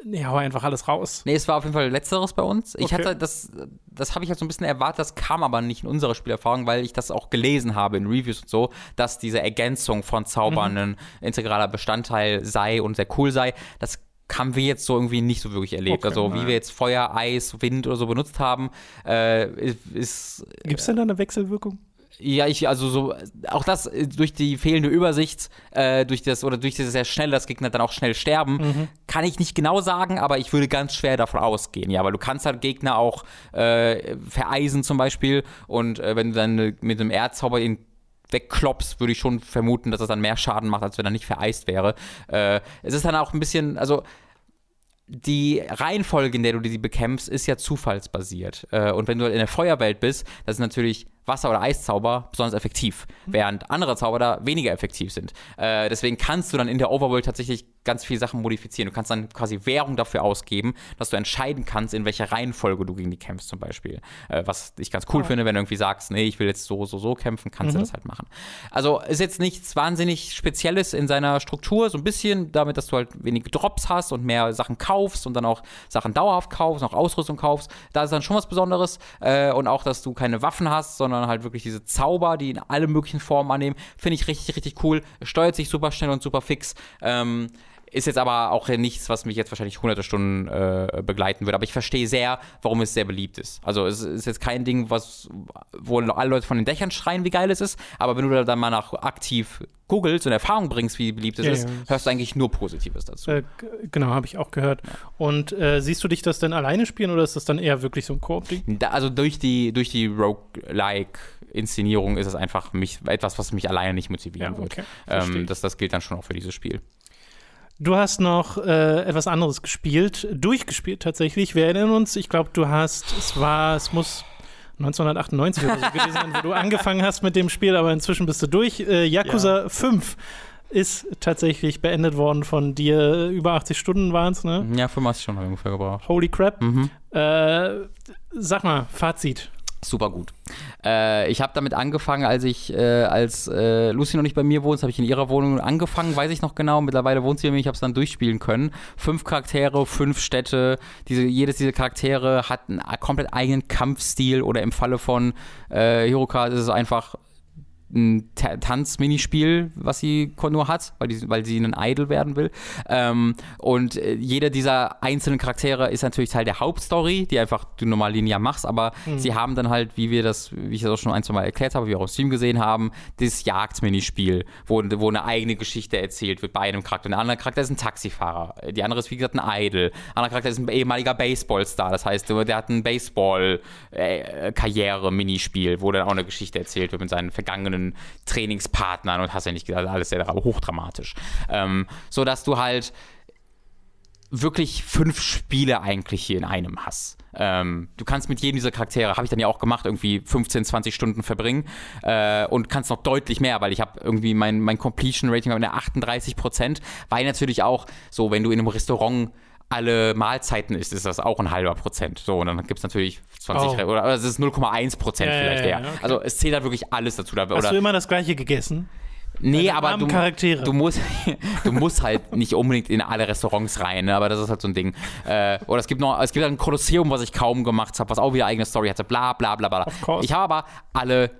Nee, hau einfach alles raus. Nee, es war auf jeden Fall letzteres bei uns. Ich okay. hatte das, das habe ich halt so ein bisschen erwartet, das kam aber nicht in unsere Spielerfahrung, weil ich das auch gelesen habe in Reviews und so, dass diese Ergänzung von Zaubern mhm. ein integraler Bestandteil sei und sehr cool sei. Das haben wir jetzt so irgendwie nicht so wirklich erlebt. Okay, also, wie wir jetzt Feuer, Eis, Wind oder so benutzt haben, äh, ist. Gibt es denn da eine Wechselwirkung? Ja, ich, also so, auch das äh, durch die fehlende Übersicht, äh, durch das, oder durch das sehr schnell, dass Gegner dann auch schnell sterben, mhm. kann ich nicht genau sagen, aber ich würde ganz schwer davon ausgehen, ja, weil du kannst halt Gegner auch äh, vereisen zum Beispiel und äh, wenn du dann mit einem Erdzauber ihn wegkloppst, würde ich schon vermuten, dass das dann mehr Schaden macht, als wenn er nicht vereist wäre. Äh, es ist dann auch ein bisschen, also die Reihenfolge, in der du sie bekämpfst, ist ja zufallsbasiert. Äh, und wenn du in der Feuerwelt bist, das ist natürlich Wasser- oder Eiszauber besonders effektiv, mhm. während andere Zauber da weniger effektiv sind. Äh, deswegen kannst du dann in der Overworld tatsächlich ganz viele Sachen modifizieren. Du kannst dann quasi Währung dafür ausgeben, dass du entscheiden kannst, in welcher Reihenfolge du gegen die kämpfst zum Beispiel. Äh, was ich ganz cool oh. finde, wenn du irgendwie sagst, nee, ich will jetzt so, so, so kämpfen, kannst mhm. du das halt machen. Also ist jetzt nichts wahnsinnig Spezielles in seiner Struktur, so ein bisschen damit, dass du halt wenige Drops hast und mehr Sachen kaufst und dann auch Sachen dauerhaft kaufst, auch Ausrüstung kaufst. Da ist dann schon was Besonderes äh, und auch, dass du keine Waffen hast, sondern halt wirklich diese Zauber, die in alle möglichen Formen annehmen, finde ich richtig, richtig cool. Steuert sich super schnell und super fix. Ähm, ist jetzt aber auch nichts, was mich jetzt wahrscheinlich hunderte Stunden äh, begleiten würde. Aber ich verstehe sehr, warum es sehr beliebt ist. Also es ist jetzt kein Ding, was, wo alle Leute von den Dächern schreien, wie geil es ist. Aber wenn du da dann mal nach aktiv googelst und Erfahrung bringst, wie beliebt es ja, ist, ja. hörst du eigentlich nur Positives dazu. Äh, genau, habe ich auch gehört. Ja. Und äh, siehst du dich das denn alleine spielen oder ist das dann eher wirklich so ein Koop-Ding? Also durch die, durch die Roguelike-Inszenierung ist es einfach mich, etwas, was mich alleine nicht motivieren okay. wird. Ähm, das, das gilt dann schon auch für dieses Spiel. Du hast noch äh, etwas anderes gespielt, durchgespielt tatsächlich. Wir erinnern uns, ich glaube, du hast, es war, es muss 1998 oder so gewesen sein, wo du angefangen hast mit dem Spiel, aber inzwischen bist du durch. Äh, Yakuza ja. 5 ist tatsächlich beendet worden von dir. Über 80 Stunden waren es, ne? Ja, 85 Stunden ungefähr gebraucht. Holy crap. Mhm. Äh, sag mal, Fazit super gut. Äh, ich habe damit angefangen, als ich, äh, als äh, Lucy noch nicht bei mir wohnt, habe ich in ihrer Wohnung angefangen, weiß ich noch genau. Mittlerweile wohnt sie bei mir, ich habe es dann durchspielen können. Fünf Charaktere, fünf Städte. Diese, jedes dieser Charaktere hat einen komplett eigenen Kampfstil oder im Falle von äh, Hiroka ist es einfach ein Tanz-Minispiel, was sie nur hat, weil, die, weil sie einen Idol werden will. Ähm, und äh, jeder dieser einzelnen Charaktere ist natürlich Teil der Hauptstory, die einfach du normal linear machst, aber mhm. sie haben dann halt, wie wir das, wie ich das auch schon ein, zwei Mal erklärt habe, wie wir auch im Stream gesehen haben, das Jagd-Minispiel, wo, wo eine eigene Geschichte erzählt wird bei einem Charakter. Der andere Charakter ist ein Taxifahrer. Die andere ist, wie gesagt, ein Idol. Ein anderer Charakter ist ein ehemaliger Baseballstar. Das heißt, der hat ein Baseball-Karriere-Minispiel, äh, wo dann auch eine Geschichte erzählt wird mit seinen vergangenen Trainingspartnern und hast ja nicht gesagt, alles sehr hochdramatisch. Ähm, so dass du halt wirklich fünf Spiele eigentlich hier in einem hast. Ähm, du kannst mit jedem dieser Charaktere, habe ich dann ja auch gemacht, irgendwie 15, 20 Stunden verbringen äh, und kannst noch deutlich mehr, weil ich habe irgendwie mein, mein Completion Rating bei 38 Prozent, weil natürlich auch so, wenn du in einem Restaurant alle Mahlzeiten isst, ist das auch ein halber Prozent. So, und dann gibt es natürlich 20 oh. oder es ist 0,1 Prozent ja, vielleicht ja, ja, okay. Also es zählt da wirklich alles dazu. Hast oder, du immer das gleiche gegessen? Nee, aber du, du, musst, du musst halt nicht unbedingt in alle Restaurants rein, ne? aber das ist halt so ein Ding. Äh, oder es gibt noch, es gibt ein Kolosseum, was ich kaum gemacht habe, was auch wieder eigene Story hatte, bla bla bla bla. Ich habe aber alle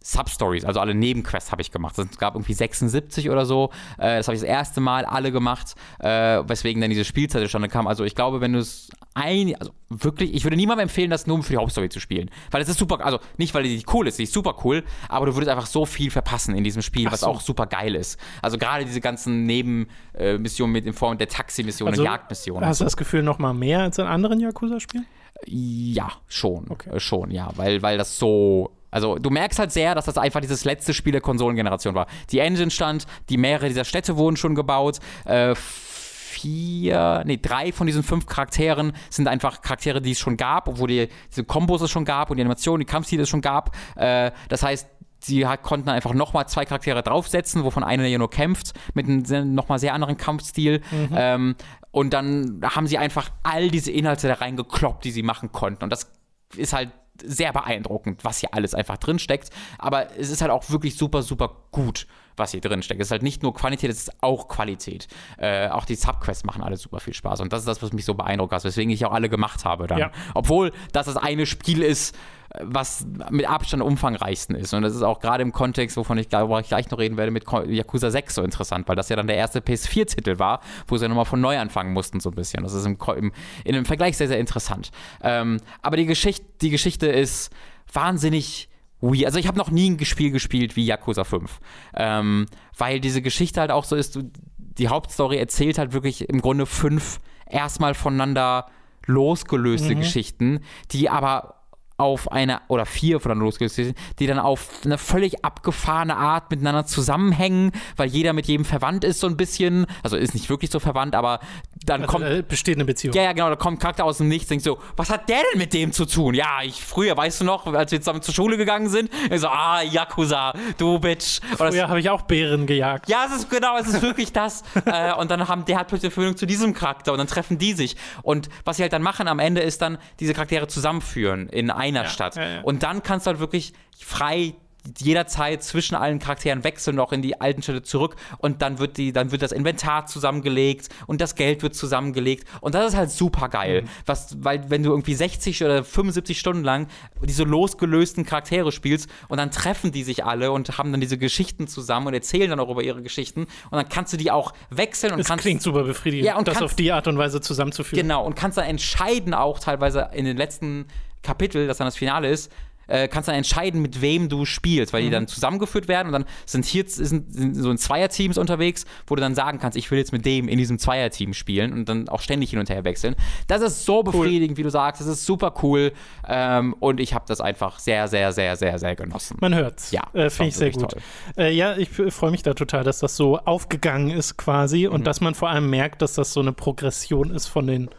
Substories, also alle Nebenquests habe ich gemacht. Es gab irgendwie 76 oder so. Äh, das habe ich das erste Mal alle gemacht, äh, weswegen dann diese Spielzeit zustande kam. Also ich glaube, wenn du es ein, also wirklich, ich würde niemandem empfehlen, das nur für die Hauptstory zu spielen. Weil es ist super, also nicht, weil die cool ist, die ist super cool, aber du würdest einfach so viel verpassen in diesem Spiel, so. was auch super geil ist. Also gerade diese ganzen Nebenmissionen mit in Form der Taxi-Missionen also, und Jagdmissionen. Hast du das Gefühl noch mal mehr als in anderen Yakuza-Spielen? Ja, schon. Okay. Äh, schon, ja. Weil, weil das so also du merkst halt sehr, dass das einfach dieses letzte Spiel der Konsolengeneration war. Die Engine stand, die mehrere dieser Städte wurden schon gebaut. Äh, vier, nee, drei von diesen fünf Charakteren sind einfach Charaktere, die es schon gab, obwohl die, diese Kombos es schon gab und die Animationen, die Kampfstile es schon gab. Äh, das heißt, sie konnten einfach nochmal zwei Charaktere draufsetzen, wovon einer ja nur kämpft, mit einem nochmal sehr anderen Kampfstil. Mhm. Ähm, und dann haben sie einfach all diese Inhalte da reingekloppt, die sie machen konnten. Und das ist halt sehr beeindruckend, was hier alles einfach drinsteckt. Aber es ist halt auch wirklich super, super gut, was hier drinsteckt. Es ist halt nicht nur Qualität, es ist auch Qualität. Äh, auch die Subquests machen alle super viel Spaß. Und das ist das, was mich so beeindruckt hat, weswegen ich auch alle gemacht habe dann. Ja. Obwohl das das eine Spiel ist, was mit Abstand umfangreichsten ist. Und das ist auch gerade im Kontext, wovon ich, worüber ich gleich noch reden werde, mit Yakuza 6 so interessant, weil das ja dann der erste PS4-Titel war, wo sie ja nochmal von neu anfangen mussten, so ein bisschen. Das ist im, im, in einem Vergleich sehr, sehr interessant. Ähm, aber die, Geschicht, die Geschichte ist wahnsinnig weird. Also ich habe noch nie ein Spiel gespielt wie Yakuza 5. Ähm, weil diese Geschichte halt auch so ist, die Hauptstory erzählt halt wirklich im Grunde fünf erstmal voneinander losgelöste mhm. Geschichten, die aber auf eine, oder vier von losgelöst die dann auf eine völlig abgefahrene Art miteinander zusammenhängen, weil jeder mit jedem verwandt ist so ein bisschen. Also ist nicht wirklich so verwandt, aber dann also, kommt. Äh, besteht eine Beziehung. Ja, ja, genau, da kommt ein Charakter aus dem Nichts, denkst so, was hat der denn mit dem zu tun? Ja, ich früher, weißt du noch, als wir zusammen zur Schule gegangen sind, ich so, ah, Yakuza, du Bitch. Und früher habe ich auch Bären gejagt. Ja, es ist genau, es ist wirklich das. äh, und dann haben, der hat plötzlich eine Verbindung zu diesem Charakter und dann treffen die sich. Und was sie halt dann machen am Ende ist dann diese Charaktere zusammenführen in ein einer ja, Stadt. Ja. Und dann kannst du halt wirklich frei jederzeit zwischen allen Charakteren wechseln noch in die alten Städte zurück und dann wird die dann wird das Inventar zusammengelegt und das Geld wird zusammengelegt und das ist halt super geil, mhm. was weil wenn du irgendwie 60 oder 75 Stunden lang diese losgelösten Charaktere spielst und dann treffen die sich alle und haben dann diese Geschichten zusammen und erzählen dann auch über ihre Geschichten und dann kannst du die auch wechseln und das kannst klingt super befriedigend, ja, und das kannst, auf die Art und Weise zusammenzuführen. Genau und kannst dann entscheiden auch teilweise in den letzten Kapitel, das dann das Finale ist, äh, kannst dann entscheiden, mit wem du spielst, weil mhm. die dann zusammengeführt werden und dann sind hier sind, sind so in Zweierteams unterwegs, wo du dann sagen kannst, ich will jetzt mit dem in diesem Zweierteam spielen und dann auch ständig hin und her wechseln. Das ist so befriedigend, cool. wie du sagst, das ist super cool ähm, und ich habe das einfach sehr, sehr, sehr, sehr, sehr genossen. Man hört's. Ja, äh, finde ich sehr gut. Äh, ja, ich freue mich da total, dass das so aufgegangen ist quasi und mhm. dass man vor allem merkt, dass das so eine Progression ist von den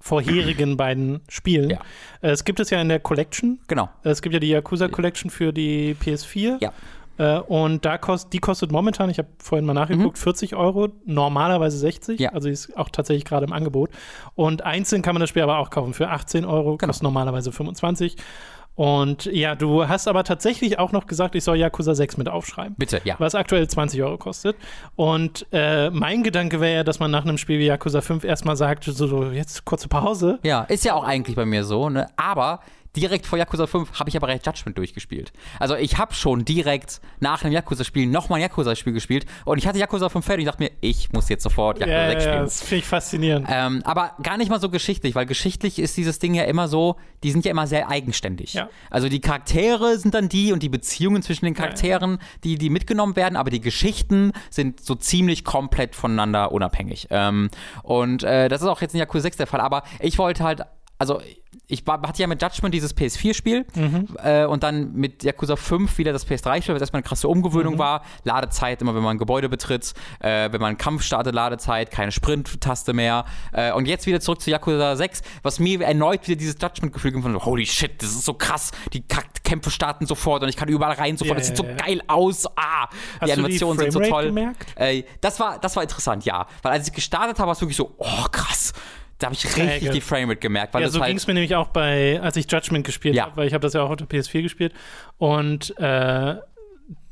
vorherigen beiden Spielen. Ja. Äh, es gibt es ja in der Collection. Genau. Äh, es gibt ja die Yakuza Collection für die PS4. Ja. Äh, und da kost, die kostet momentan, ich habe vorhin mal nachgeguckt, mhm. 40 Euro, normalerweise 60. Ja. Also ist auch tatsächlich gerade im Angebot. Und einzeln kann man das Spiel aber auch kaufen für 18 Euro, genau. kostet normalerweise 25. Und ja, du hast aber tatsächlich auch noch gesagt, ich soll Yakuza 6 mit aufschreiben. Bitte, ja. Was aktuell 20 Euro kostet. Und äh, mein Gedanke wäre ja, dass man nach einem Spiel wie Yakuza 5 erstmal sagt, so, so jetzt kurze Pause. Ja, ist ja auch eigentlich bei mir so, ne? Aber direkt vor Yakuza 5 habe ich aber Red Judgment durchgespielt. Also ich habe schon direkt nach einem Yakuza-Spiel nochmal ein Yakuza-Spiel gespielt und ich hatte Yakuza 5 fertig und dachte mir, ich muss jetzt sofort Yakuza ja, 6 spielen. Ja, das finde ich faszinierend. Ähm, aber gar nicht mal so geschichtlich, weil geschichtlich ist dieses Ding ja immer so, die sind ja immer sehr eigenständig. Ja. Also die Charaktere sind dann die und die Beziehungen zwischen den Charakteren, ja, die, die mitgenommen werden, aber die Geschichten sind so ziemlich komplett voneinander unabhängig. Ähm, und äh, das ist auch jetzt in Yakuza 6 der Fall, aber ich wollte halt also ich hatte ja mit Judgment dieses PS4-Spiel mhm. äh, und dann mit Yakuza 5 wieder das PS3-Spiel, was erstmal eine krasse Umgewöhnung mhm. war. Ladezeit immer, wenn man ein Gebäude betritt, äh, wenn man einen Kampf startet, Ladezeit, keine Sprint-Taste mehr. Äh, und jetzt wieder zurück zu Yakuza 6, was mir erneut wieder dieses Judgment-Gefühl gegeben hat, holy shit, das ist so krass, die Kämpfe starten sofort und ich kann überall rein sofort, yeah, das sieht yeah, so geil aus, ah, Hast die Animationen sind so toll. Äh, das, war, das war interessant, ja, weil als ich gestartet habe, war es wirklich so, oh krass, da habe ich richtig Träge. die Framerate gemerkt. Weil ja, so halt ging es mir nämlich auch bei, als ich Judgment gespielt ja. habe, weil ich habe das ja auch auf der PS4 gespielt. Und äh,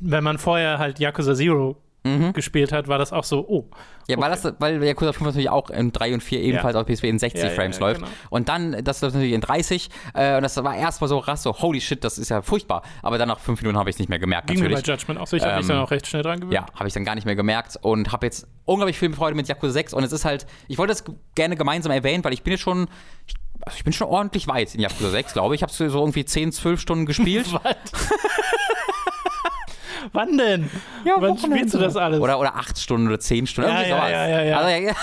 wenn man vorher halt Yakuza Zero mhm. gespielt hat, war das auch so, oh. Ja, okay. weil, das, weil Yakuza 5 natürlich auch in 3 und 4 ebenfalls ja. auf PSP in 60 ja, Frames ja, läuft. Genau. Und dann, das läuft natürlich in 30. Äh, und das war erstmal so krass, so, holy shit, das ist ja furchtbar. Aber dann nach 5 Minuten habe ich es nicht mehr gemerkt. Ging natürlich. mir bei Judgment auch so, ich habe ähm, mich dann auch recht schnell dran gewöhnt. Ja, habe ich dann gar nicht mehr gemerkt und habe jetzt unglaublich viel Freude mit Yakuza 6. Und es ist halt, ich wollte das gerne gemeinsam erwähnen, weil ich bin jetzt schon, ich, also ich bin schon ordentlich weit in Yakuza 6, glaube ich. Ich habe so irgendwie 10, 12 Stunden gespielt. Was? Wann denn? Ja, Wann spielst du das alles? Oder, oder acht Stunden oder zehn Stunden. Ja, ja, ja, ja, ja. Also, ja.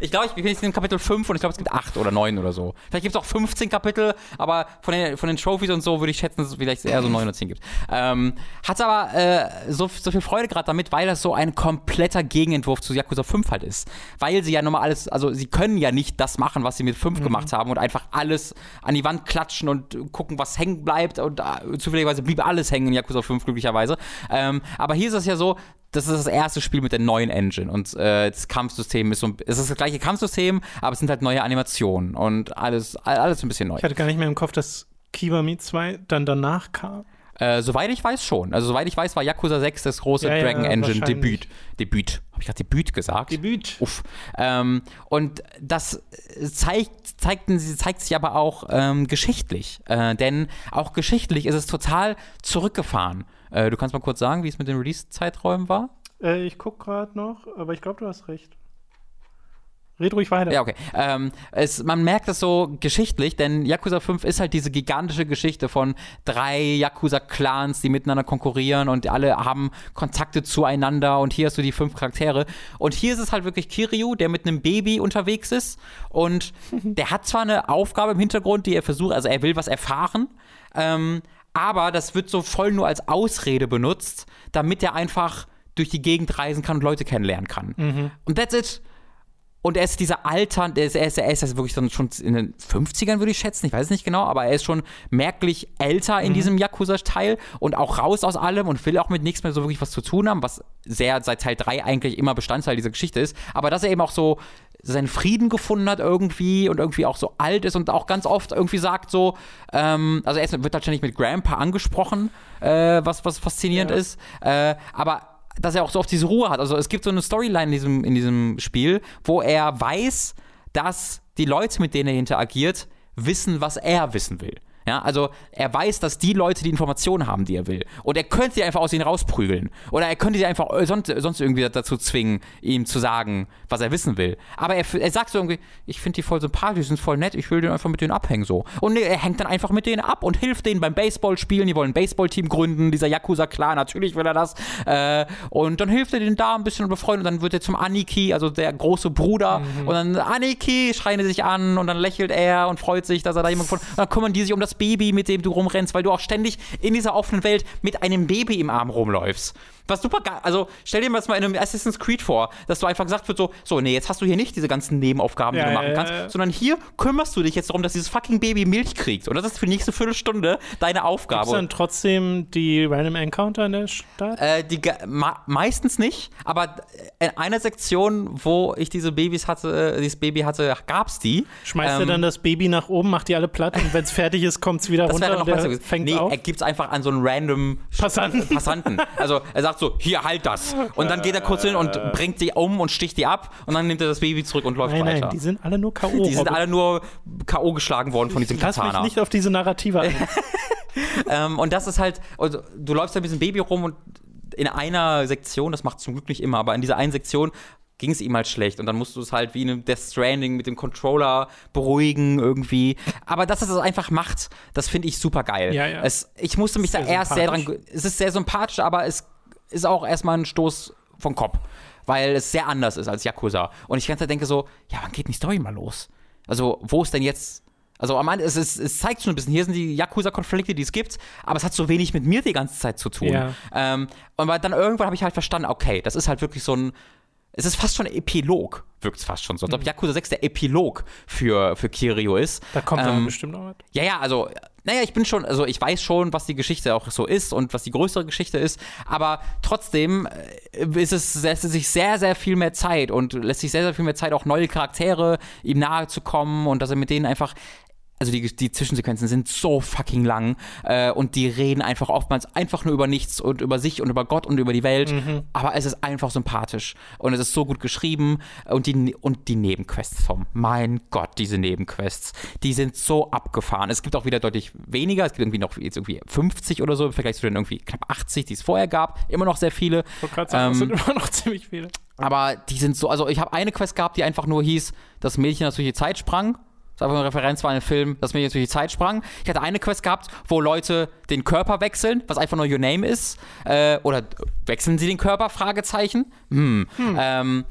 Ich glaube, ich bin jetzt in Kapitel 5 und ich glaube, es gibt 8 oder 9 oder so. Vielleicht gibt es auch 15 Kapitel, aber von den, von den Trophies und so würde ich schätzen, dass es vielleicht eher so 9 oder 10 gibt. Ähm, hat aber äh, so, so viel Freude gerade damit, weil das so ein kompletter Gegenentwurf zu Yakuza 5 halt ist. Weil sie ja nochmal alles, also sie können ja nicht das machen, was sie mit 5 mhm. gemacht haben und einfach alles an die Wand klatschen und gucken, was hängen bleibt und äh, zufälligerweise blieb alles hängen in Yakuza 5 glücklicherweise. Ähm, aber hier ist es ja so, das ist das erste Spiel mit der neuen Engine und äh, das Kampfsystem ist so es ist das gleiche Kampfsystem, aber es sind halt neue Animationen und alles alles ein bisschen neu. Ich hatte gar nicht mehr im Kopf, dass Kiwami 2 dann danach kam. Äh, soweit ich weiß schon. Also soweit ich weiß, war Yakuza 6 das große ja, Dragon ja, Engine Debüt. Debüt. Habe ich gerade Debüt gesagt? Debüt. Uff. Ähm, und das zeigt, zeigt, zeigt sich aber auch ähm, geschichtlich. Äh, denn auch geschichtlich ist es total zurückgefahren. Äh, du kannst mal kurz sagen, wie es mit den Release-Zeiträumen war? Äh, ich gucke gerade noch, aber ich glaube, du hast recht. Red ruhig weiter. Ja, okay. Ähm, es, man merkt es so geschichtlich, denn Yakuza 5 ist halt diese gigantische Geschichte von drei Yakuza-Clans, die miteinander konkurrieren und alle haben Kontakte zueinander und hier hast du die fünf Charaktere. Und hier ist es halt wirklich Kiryu, der mit einem Baby unterwegs ist und der hat zwar eine Aufgabe im Hintergrund, die er versucht, also er will was erfahren, ähm, aber das wird so voll nur als Ausrede benutzt, damit er einfach durch die Gegend reisen kann und Leute kennenlernen kann. Mhm. Und that's it. Und er ist dieser Alter, er ist, er ist, er ist wirklich schon in den 50ern, würde ich schätzen, ich weiß es nicht genau, aber er ist schon merklich älter in mhm. diesem Yakuza-Teil und auch raus aus allem und will auch mit nichts mehr so wirklich was zu tun haben, was sehr seit Teil 3 eigentlich immer Bestandteil dieser Geschichte ist. Aber dass er eben auch so seinen Frieden gefunden hat irgendwie und irgendwie auch so alt ist und auch ganz oft irgendwie sagt so, ähm, also er wird wahrscheinlich mit Grandpa angesprochen, äh, was, was faszinierend ja. ist, äh, aber dass er auch so oft diese Ruhe hat. Also es gibt so eine Storyline in diesem, in diesem Spiel, wo er weiß, dass die Leute, mit denen er interagiert, wissen, was er wissen will. Ja, also er weiß, dass die Leute die Informationen haben, die er will. Und er könnte sie einfach aus ihnen rausprügeln. Oder er könnte sie einfach sonst, sonst irgendwie dazu zwingen, ihm zu sagen, was er wissen will. Aber er, er sagt so irgendwie, ich finde die voll sympathisch, die sind voll nett, ich will den einfach mit denen abhängen so. Und er hängt dann einfach mit denen ab und hilft denen beim Baseballspielen. Die wollen ein Baseballteam gründen, dieser Yakuza-Clan, natürlich will er das. Äh, und dann hilft er denen da ein bisschen und befreundet. Und dann wird er zum Aniki, also der große Bruder. Mhm. Und dann Aniki schreien sie sich an und dann lächelt er und freut sich, dass er da jemanden gefunden hat. Und dann kümmern die sich um das das Baby, mit dem du rumrennst, weil du auch ständig in dieser offenen Welt mit einem Baby im Arm rumläufst. Was super geil. Also stell dir mal das mal in einem Assassin's Creed vor, dass du einfach gesagt wird so, so, nee, jetzt hast du hier nicht diese ganzen Nebenaufgaben, ja, die du machen kannst, ja, ja. sondern hier kümmerst du dich jetzt darum, dass dieses fucking Baby Milch kriegt. Und das ist für die nächste Viertelstunde deine Aufgabe. Gibt's dann trotzdem die Random Encounter in der Stadt? Äh, die, meistens nicht, aber in einer Sektion, wo ich diese Babys hatte, äh, dieses Baby hatte, gab's die. Schmeißt ähm, er dann das Baby nach oben, macht die alle platt und wenn es fertig ist, kommt es wieder das runter noch und der fängt nee, auf? er gibt es einfach an so einen random Passanten. Passanten. Also er sagt so, hier, halt das. Und dann geht er kurz hin und bringt die um und sticht die ab und dann nimmt er das Baby zurück und läuft nein, weiter. Nein, die sind alle nur K.O. Die sind alle nur K.O. geschlagen worden von diesem Lass Katana. Lass mich nicht auf diese Narrative ein. ähm, und das ist halt, also, du läufst da mit diesem Baby rum und in einer Sektion, das macht zum Glück nicht immer, aber in dieser einen Sektion ging es ihm halt schlecht und dann musst du es halt wie in einem Death Stranding mit dem Controller beruhigen irgendwie. Aber dass es das einfach macht, das finde ich super geil. Ja, ja. Es, ich musste mich da erst sehr dran. Es ist sehr sympathisch, aber es ist auch erstmal ein Stoß vom Kopf, weil es sehr anders ist als Yakuza. Und ich ganz denke so, ja, wann geht die Story mal los? Also, wo ist denn jetzt also am Ende, es, ist, es zeigt schon ein bisschen, hier sind die Yakuza-Konflikte, die es gibt, aber es hat so wenig mit mir die ganze Zeit zu tun. Ja. Ähm, und dann irgendwann habe ich halt verstanden, okay, das ist halt wirklich so ein, es ist fast schon ein Epilog, wirkt es fast schon so. Als ob mhm. Yakuza 6 der Epilog für, für Kirio ist. Da kommt ähm, dann bestimmt noch was. Ja, ja, also, naja, ich bin schon, also ich weiß schon, was die Geschichte auch so ist und was die größere Geschichte ist, aber trotzdem äh, ist es, lässt es sich sehr, sehr viel mehr Zeit und lässt sich sehr, sehr viel mehr Zeit, auch neue Charaktere ihm nahe zu kommen und dass er mit denen einfach also die, die Zwischensequenzen sind so fucking lang äh, und die reden einfach oftmals einfach nur über nichts und über sich und über Gott und über die Welt, mhm. aber es ist einfach sympathisch und es ist so gut geschrieben und die, und die Nebenquests vom, mein Gott, diese Nebenquests, die sind so abgefahren. Es gibt auch wieder deutlich weniger, es gibt irgendwie noch jetzt irgendwie 50 oder so im Vergleich zu den irgendwie knapp 80, die es vorher gab, immer noch sehr viele. Ich sagen, ähm, es sind immer noch ziemlich viele. Aber die sind so, also ich habe eine Quest gehabt, die einfach nur hieß, das Mädchen, das durch die Zeit sprang das einfach eine Referenz war ein Film, das mir jetzt durch die Zeit sprang. Ich hatte eine Quest gehabt, wo Leute den Körper wechseln, was einfach nur Your Name ist. Äh, oder wechseln sie den Körper? Fragezeichen. Hm. hm. Ähm,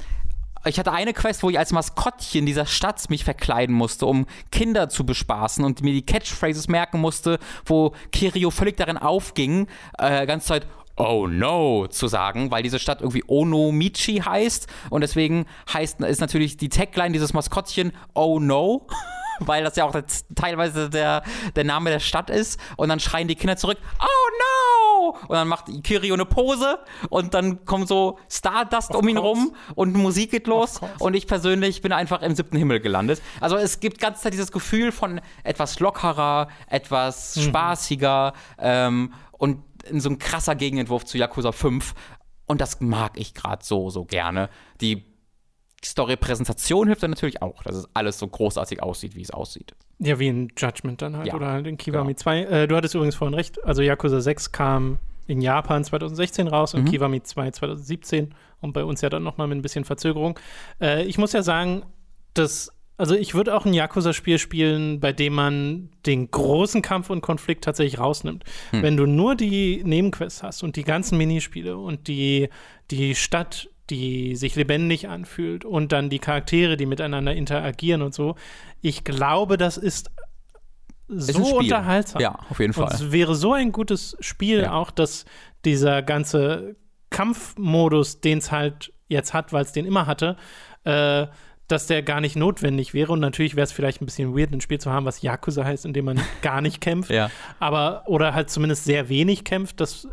ich hatte eine Quest, wo ich als Maskottchen dieser Stadt mich verkleiden musste, um Kinder zu bespaßen und mir die Catchphrases merken musste, wo Kirio völlig darin aufging, äh, ganze Zeit, oh no zu sagen, weil diese Stadt irgendwie Onomichi heißt und deswegen heißt ist natürlich die Tagline dieses Maskottchen oh no. weil das ja auch teilweise der, der Name der Stadt ist. Und dann schreien die Kinder zurück, oh no! Und dann macht Kirio eine Pose und dann kommt so Stardust um ihn rum und Musik geht los. Und ich persönlich bin einfach im siebten Himmel gelandet. Also es gibt ganz Zeit dieses Gefühl von etwas lockerer, etwas mhm. spaßiger ähm, und so ein krasser Gegenentwurf zu Yakuza 5. Und das mag ich gerade so, so gerne. Die Story-Präsentation hilft dann natürlich auch, dass es alles so großartig aussieht, wie es aussieht. Ja, wie in Judgment dann halt ja, oder halt in Kiwami genau. 2. Äh, du hattest übrigens vorhin recht, also Yakuza 6 kam in Japan 2016 raus und mhm. Kiwami 2 2017 und bei uns ja dann nochmal mit ein bisschen Verzögerung. Äh, ich muss ja sagen, dass also ich würde auch ein Yakuza-Spiel spielen, bei dem man den großen Kampf und Konflikt tatsächlich rausnimmt. Hm. Wenn du nur die Nebenquests hast und die ganzen Minispiele und die, die Stadt, die sich lebendig anfühlt und dann die Charaktere, die miteinander interagieren und so. Ich glaube, das ist so ist unterhaltsam. Ja, auf jeden Fall. Und es wäre so ein gutes Spiel ja. auch, dass dieser ganze Kampfmodus, den es halt jetzt hat, weil es den immer hatte, äh, dass der gar nicht notwendig wäre. Und natürlich wäre es vielleicht ein bisschen weird, ein Spiel zu haben, was Yakuza heißt, in dem man gar nicht kämpft. Ja. Aber, oder halt zumindest sehr wenig kämpft. Das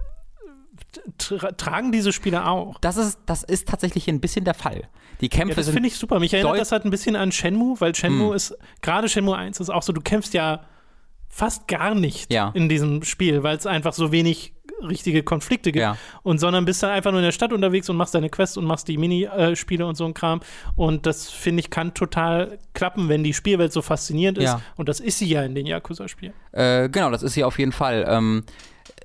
tra tragen diese Spiele auch. Das ist, das ist tatsächlich ein bisschen der Fall. Die Kämpfe ja, das finde ich super. Mich erinnert das halt ein bisschen an Shenmue, weil Shenmue hm. ist, gerade Shenmue 1 ist auch so, du kämpfst ja fast gar nicht ja. in diesem Spiel, weil es einfach so wenig richtige Konflikte gibt. Ja. Und sondern bist dann einfach nur in der Stadt unterwegs und machst deine Quests und machst die Minispiele und so ein Kram. Und das finde ich kann total klappen, wenn die Spielwelt so faszinierend ist. Ja. Und das ist sie ja in den Yakuza-Spielen. Äh, genau, das ist sie auf jeden Fall. Ähm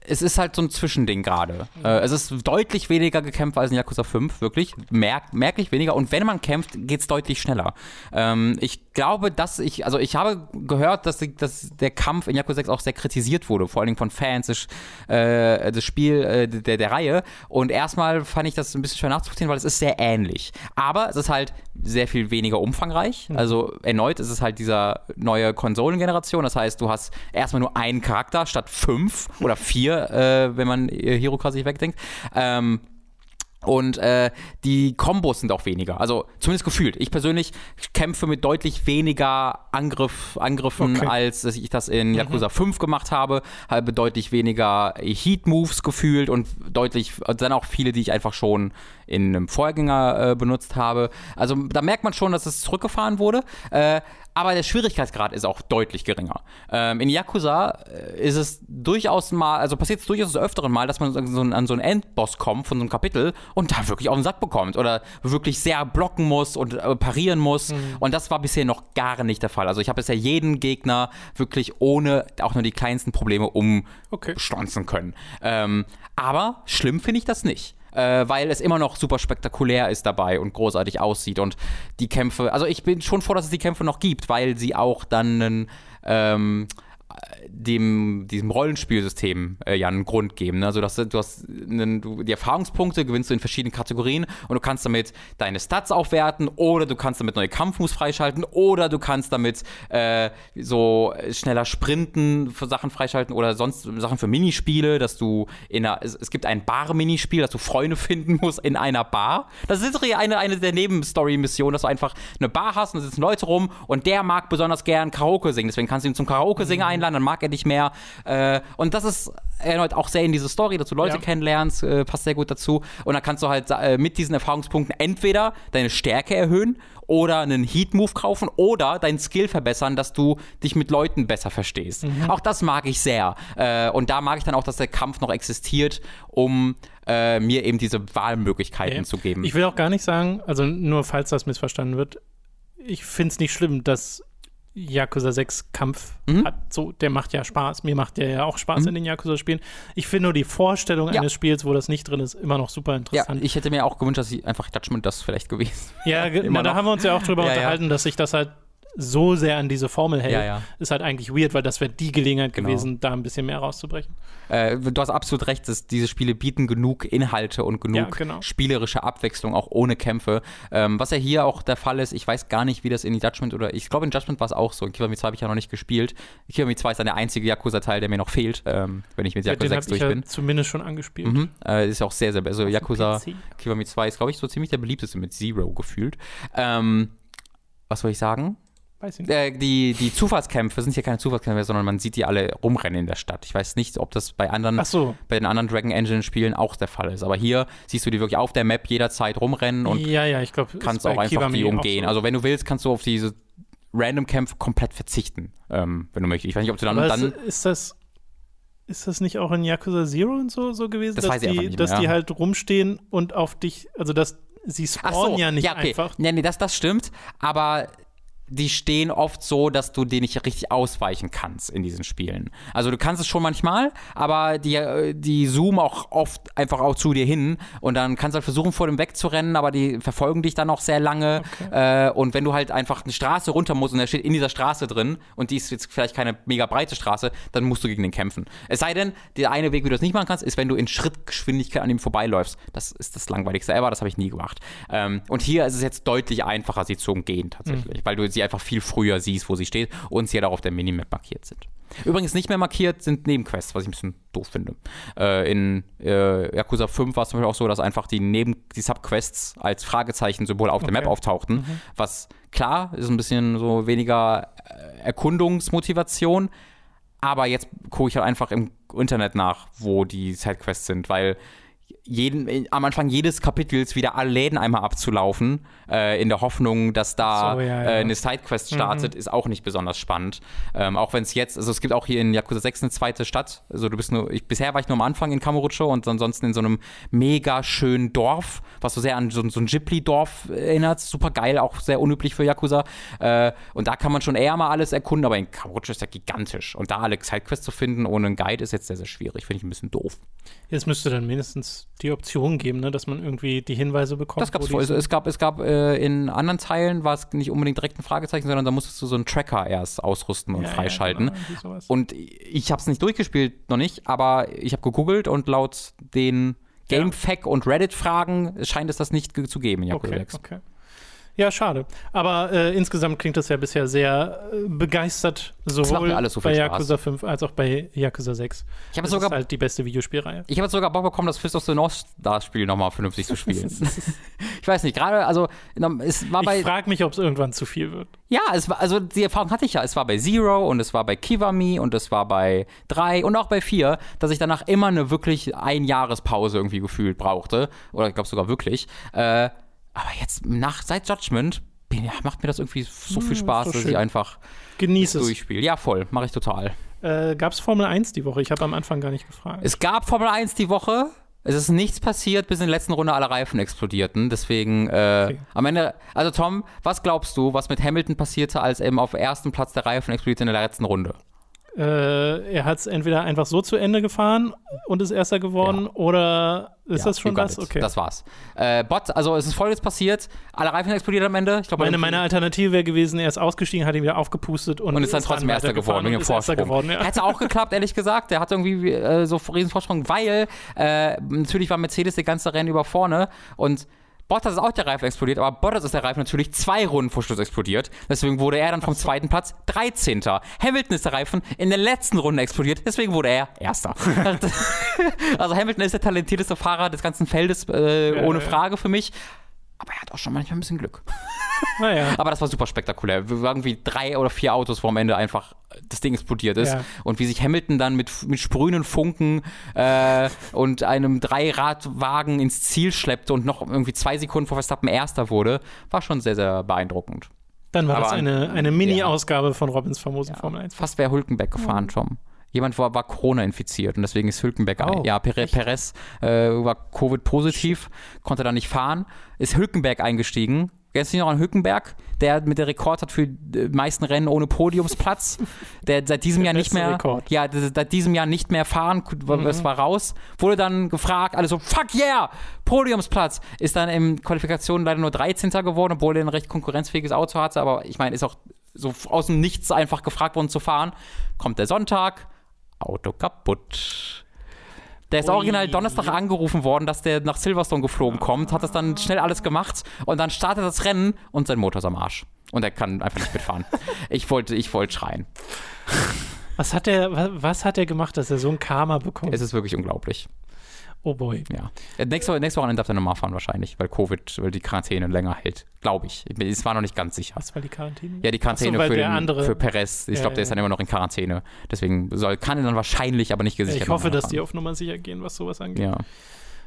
es ist halt so ein Zwischending gerade. Äh, es ist deutlich weniger gekämpft als in Yakuza 5, wirklich. Merk, merklich weniger. Und wenn man kämpft, geht es deutlich schneller. Ähm, ich glaube, dass ich, also ich habe gehört, dass, dass der Kampf in Yakuza 6 auch sehr kritisiert wurde, vor allen Dingen von Fans des, äh, des Spiel, äh, der, der Reihe. Und erstmal fand ich das ein bisschen schwer nachzuvollziehen, weil es ist sehr ähnlich. Aber es ist halt sehr viel weniger umfangreich. Mhm. Also erneut ist es halt dieser neue Konsolengeneration. Das heißt, du hast erstmal nur einen Charakter statt fünf oder vier äh, wenn man Hiroka sich wegdenkt. Ähm, und äh, die Kombos sind auch weniger. Also zumindest gefühlt. Ich persönlich kämpfe mit deutlich weniger Angriff, Angriffen, okay. als ich das in mhm. Yakuza mhm. 5 gemacht habe. Habe deutlich weniger Heat-Moves gefühlt und deutlich, dann auch viele, die ich einfach schon in einem Vorgänger äh, benutzt habe. Also da merkt man schon, dass es zurückgefahren wurde. Äh, aber der Schwierigkeitsgrad ist auch deutlich geringer. Ähm, in Yakuza äh, ist es durchaus mal, also passiert es durchaus des Öfteren mal, dass man so an so einen Endboss kommt von so einem Kapitel und da wirklich auf den Sack bekommt oder wirklich sehr blocken muss und äh, parieren muss. Mhm. Und das war bisher noch gar nicht der Fall. Also ich habe bisher jeden Gegner wirklich ohne auch nur die kleinsten Probleme umstanzen okay. können. Ähm, aber schlimm finde ich das nicht äh, weil es immer noch super spektakulär ist dabei und großartig aussieht und die Kämpfe, also ich bin schon froh, dass es die Kämpfe noch gibt, weil sie auch dann einen ähm, dem, diesem Rollenspielsystem äh, ja einen Grund geben. Ne? Also dass, du hast einen, du, die Erfahrungspunkte gewinnst du in verschiedenen Kategorien und du kannst damit deine Stats aufwerten oder du kannst damit neue Kampfmoves freischalten oder du kannst damit äh, so schneller sprinten für Sachen freischalten oder sonst Sachen für Minispiele, dass du in einer, es, es gibt ein Bar-Minispiel, dass du Freunde finden musst in einer Bar. Das ist eine, eine der Nebenstory-Missionen, dass du einfach eine Bar hast und da sitzen Leute rum und der mag besonders gern Karaoke singen. Deswegen kannst du ihn zum Karaoke singen ein kennenlernen, dann mag er dich mehr. Äh, und das ist erneut auch sehr in diese Story, dass du Leute ja. kennenlernst, äh, passt sehr gut dazu. Und dann kannst du halt äh, mit diesen Erfahrungspunkten entweder deine Stärke erhöhen oder einen Heat-Move kaufen oder deinen Skill verbessern, dass du dich mit Leuten besser verstehst. Mhm. Auch das mag ich sehr. Äh, und da mag ich dann auch, dass der Kampf noch existiert, um äh, mir eben diese Wahlmöglichkeiten okay. zu geben. Ich will auch gar nicht sagen, also nur falls das missverstanden wird, ich finde es nicht schlimm, dass Yakuza 6 Kampf mhm. hat, so, der macht ja Spaß. Mir macht der ja auch Spaß mhm. in den Yakuza-Spielen. Ich finde nur die Vorstellung ja. eines Spiels, wo das nicht drin ist, immer noch super interessant. Ja, ich hätte mir auch gewünscht, dass sie einfach Judgment das vielleicht gewesen Ja, na, da haben wir uns ja auch drüber ja, unterhalten, dass sich das halt so sehr an diese Formel hält, ja, ja. ist halt eigentlich weird, weil das wäre die Gelegenheit genau. gewesen, da ein bisschen mehr rauszubrechen. Äh, du hast absolut recht, dass diese Spiele bieten genug Inhalte und genug ja, genau. spielerische Abwechslung, auch ohne Kämpfe. Ähm, was ja hier auch der Fall ist, ich weiß gar nicht, wie das in Judgment oder ich glaube in Judgment war es auch so. In Kiwami 2 habe ich ja noch nicht gespielt. Kiwami 2 ist dann der einzige Yakuza-Teil, der mir noch fehlt, ähm, wenn ich mit Yakuza 6 durch bin. Ja zumindest schon angespielt. Mhm. Äh, ist auch sehr, sehr, also Yakuza Kiwami 2 ist, glaube ich, so ziemlich der beliebteste mit Zero gefühlt. Ähm, was soll ich sagen? Weiß ich nicht. Äh, die, die Zufallskämpfe sind hier keine Zufallskämpfe, sondern man sieht die alle rumrennen in der Stadt. Ich weiß nicht, ob das bei anderen, so. bei den anderen Dragon Engine Spielen auch der Fall ist. Aber hier siehst du die wirklich auf der Map jederzeit rumrennen und ja, ja, glaub, kannst auch einfach Kiwami die umgehen. So. Also wenn du willst, kannst du auf diese Random-Kämpfe komplett verzichten, ähm, wenn du möchtest. Ich weiß nicht, ob du dann. Aber dann ist das. Ist das nicht auch in Yakuza Zero und so, so gewesen, das dass, die, mehr, dass ja. die halt rumstehen und auf dich, also dass sie spawnen so, ja nicht ja, okay. einfach. Nee, nee, das, das stimmt, aber die stehen oft so, dass du denen nicht richtig ausweichen kannst in diesen Spielen. Also du kannst es schon manchmal, aber die, äh, die zoomen auch oft einfach auch zu dir hin und dann kannst du halt versuchen, vor dem wegzurennen, aber die verfolgen dich dann auch sehr lange. Okay. Äh, und wenn du halt einfach eine Straße runter musst und er steht in dieser Straße drin und die ist jetzt vielleicht keine mega breite Straße, dann musst du gegen den kämpfen. Es sei denn, der eine Weg, wie du das nicht machen kannst, ist, wenn du in Schrittgeschwindigkeit an ihm vorbeiläufst. Das ist das langweiligste ever, das habe ich nie gemacht. Ähm, und hier ist es jetzt deutlich einfacher, sie zu umgehen tatsächlich, mhm. weil du sie sie einfach viel früher siehst, wo sie steht und sie halt auch auf der Minimap markiert sind. Übrigens nicht mehr markiert sind Nebenquests, was ich ein bisschen doof finde. Äh, in äh, Yakuza 5 war es zum Beispiel auch so, dass einfach die Neben die Subquests als Fragezeichen-Symbol auf okay. der Map auftauchten, mhm. was klar ist ein bisschen so weniger äh, Erkundungsmotivation, aber jetzt gucke ich halt einfach im Internet nach, wo die Sidequests sind, weil jeden, am Anfang jedes Kapitels wieder alle Läden einmal abzulaufen, äh, in der Hoffnung, dass da so, ja, ja. Äh, eine Sidequest mhm. startet, mhm. ist auch nicht besonders spannend. Ähm, auch wenn es jetzt, also es gibt auch hier in Yakuza 6 eine zweite Stadt. Also du bist nur, ich, bisher war ich nur am Anfang in Kamurocho und ansonsten in so einem mega schönen Dorf, was so sehr an so, so ein Ghibli-Dorf erinnert. Super geil, auch sehr unüblich für Yakuza. Äh, und da kann man schon eher mal alles erkunden, aber in Kamurocho ist ja gigantisch. Und da alle Sidequests zu finden ohne einen Guide ist jetzt sehr, sehr schwierig. Finde ich ein bisschen doof. Jetzt müsste dann mindestens die Option geben, ne, dass man irgendwie die Hinweise bekommt. Das gab es also es gab, es gab äh, in anderen Teilen war es nicht unbedingt direkt ein Fragezeichen, sondern da musstest du so einen Tracker erst ausrüsten und ja, freischalten. Ja, genau, und ich habe es nicht durchgespielt, noch nicht, aber ich habe gegoogelt und laut den GameFAQ ja. und Reddit-Fragen scheint es das nicht zu geben in Yakuza okay, 6. Okay. Ja, schade. Aber äh, insgesamt klingt das ja bisher sehr äh, begeistert, sowohl so bei Yakuza 5 als auch bei Yakuza 6. Ich habe sogar ist halt die beste Videospielreihe. Ich habe sogar Bock bekommen, das Fist of the North Star Spiel nochmal vernünftig zu spielen. ich weiß nicht, gerade, also es war bei. Ich frage mich, ob es irgendwann zu viel wird. Ja, es war, also die Erfahrung hatte ich ja. Es war bei Zero und es war bei Kiwami und es war bei 3 und auch bei 4, dass ich danach immer eine wirklich Einjahrespause irgendwie gefühlt brauchte. Oder ich glaube sogar wirklich. Äh, aber jetzt nach seit Judgment ja, macht mir das irgendwie so viel hm, Spaß, so dass ich einfach genieße es. durchspiele. Ja, voll, mache ich total. Äh, gab es Formel 1 die Woche? Ich habe am Anfang gar nicht gefragt. Es gab Formel 1 die Woche. Es ist nichts passiert, bis in der letzten Runde alle Reifen explodierten. Deswegen, äh, okay. am Ende, also Tom, was glaubst du, was mit Hamilton passierte, als eben auf ersten Platz der Reifen explodierte in der letzten Runde? Äh, er hat es entweder einfach so zu Ende gefahren und ist Erster geworden ja. oder ist ja, das schon das? Okay. Das war's. Äh, Bot, also es ist folgendes passiert: Alle Reifen explodiert am Ende. Ich glaub, meine, meine Alternative wäre gewesen, er ist ausgestiegen, hat ihn wieder aufgepustet und, und ist dann trotzdem Erster geworden, wegen dem Vorsprung. Geworden, ja. Hätte auch geklappt, ehrlich gesagt. Der hat irgendwie äh, so riesen Vorsprung, weil äh, natürlich war Mercedes die ganze Rennen über vorne und Bottas ist auch der Reifen explodiert, aber Bottas ist der Reifen natürlich zwei Runden vor Schluss explodiert. Deswegen wurde er dann vom zweiten Platz 13. Hamilton ist der Reifen in der letzten Runde explodiert, deswegen wurde er Erster. also Hamilton ist der talentierteste Fahrer des ganzen Feldes, äh, ohne Frage für mich. Aber er hat auch schon manchmal ein bisschen Glück. Naja. Aber das war super spektakulär. Irgendwie drei oder vier Autos, wo am Ende einfach das Ding explodiert ist. Ja. Und wie sich Hamilton dann mit, mit sprühenden Funken äh, und einem Dreiradwagen ins Ziel schleppte und noch irgendwie zwei Sekunden vor Verstappen Erster wurde, war schon sehr, sehr beeindruckend. Dann war Aber das eine, eine Mini-Ausgabe ja. von Robins famosen ja. Formel 1. Fast wäre Hulkenberg gefahren, Tom. Jemand war, war Corona infiziert und deswegen ist Hülkenberg, oh, ja, Perez, Perez äh, war Covid-positiv, konnte da nicht fahren, ist Hülkenberg eingestiegen. Du noch an Hülkenberg, der mit der Rekord hat für die meisten Rennen ohne Podiumsplatz, der seit diesem Jahr nicht mehr, Rekord. ja, seit diesem Jahr nicht mehr fahren, mhm. es war raus, wurde dann gefragt, alle so, fuck yeah, Podiumsplatz, ist dann in Qualifikationen leider nur 13. geworden, obwohl er ein recht konkurrenzfähiges Auto hatte, aber ich meine, ist auch so aus dem Nichts einfach gefragt worden zu fahren. Kommt der Sonntag, Auto kaputt. Der ist Ui. original Donnerstag angerufen worden, dass der nach Silverstone geflogen kommt, hat das dann schnell alles gemacht und dann startet das Rennen und sein Motor ist am Arsch. Und er kann einfach nicht mitfahren. ich wollte ich wollte schreien. Was hat er was, was hat er gemacht, dass er so ein Karma bekommt? Es ist wirklich unglaublich. Oh boy. Ja. Nächste, nächste Wochenende darf er nochmal fahren wahrscheinlich, weil Covid, weil die Quarantäne länger hält. Glaube ich. Es war noch nicht ganz sicher. Was war die Quarantäne? Ja, die Quarantäne so, für, den, andere, für Perez. Ich glaube, der ist dann immer noch in Quarantäne. Deswegen soll, kann er dann wahrscheinlich, aber nicht gesichert Ich hoffe, dass die auf Nummer sicher gehen, was sowas angeht. Ja.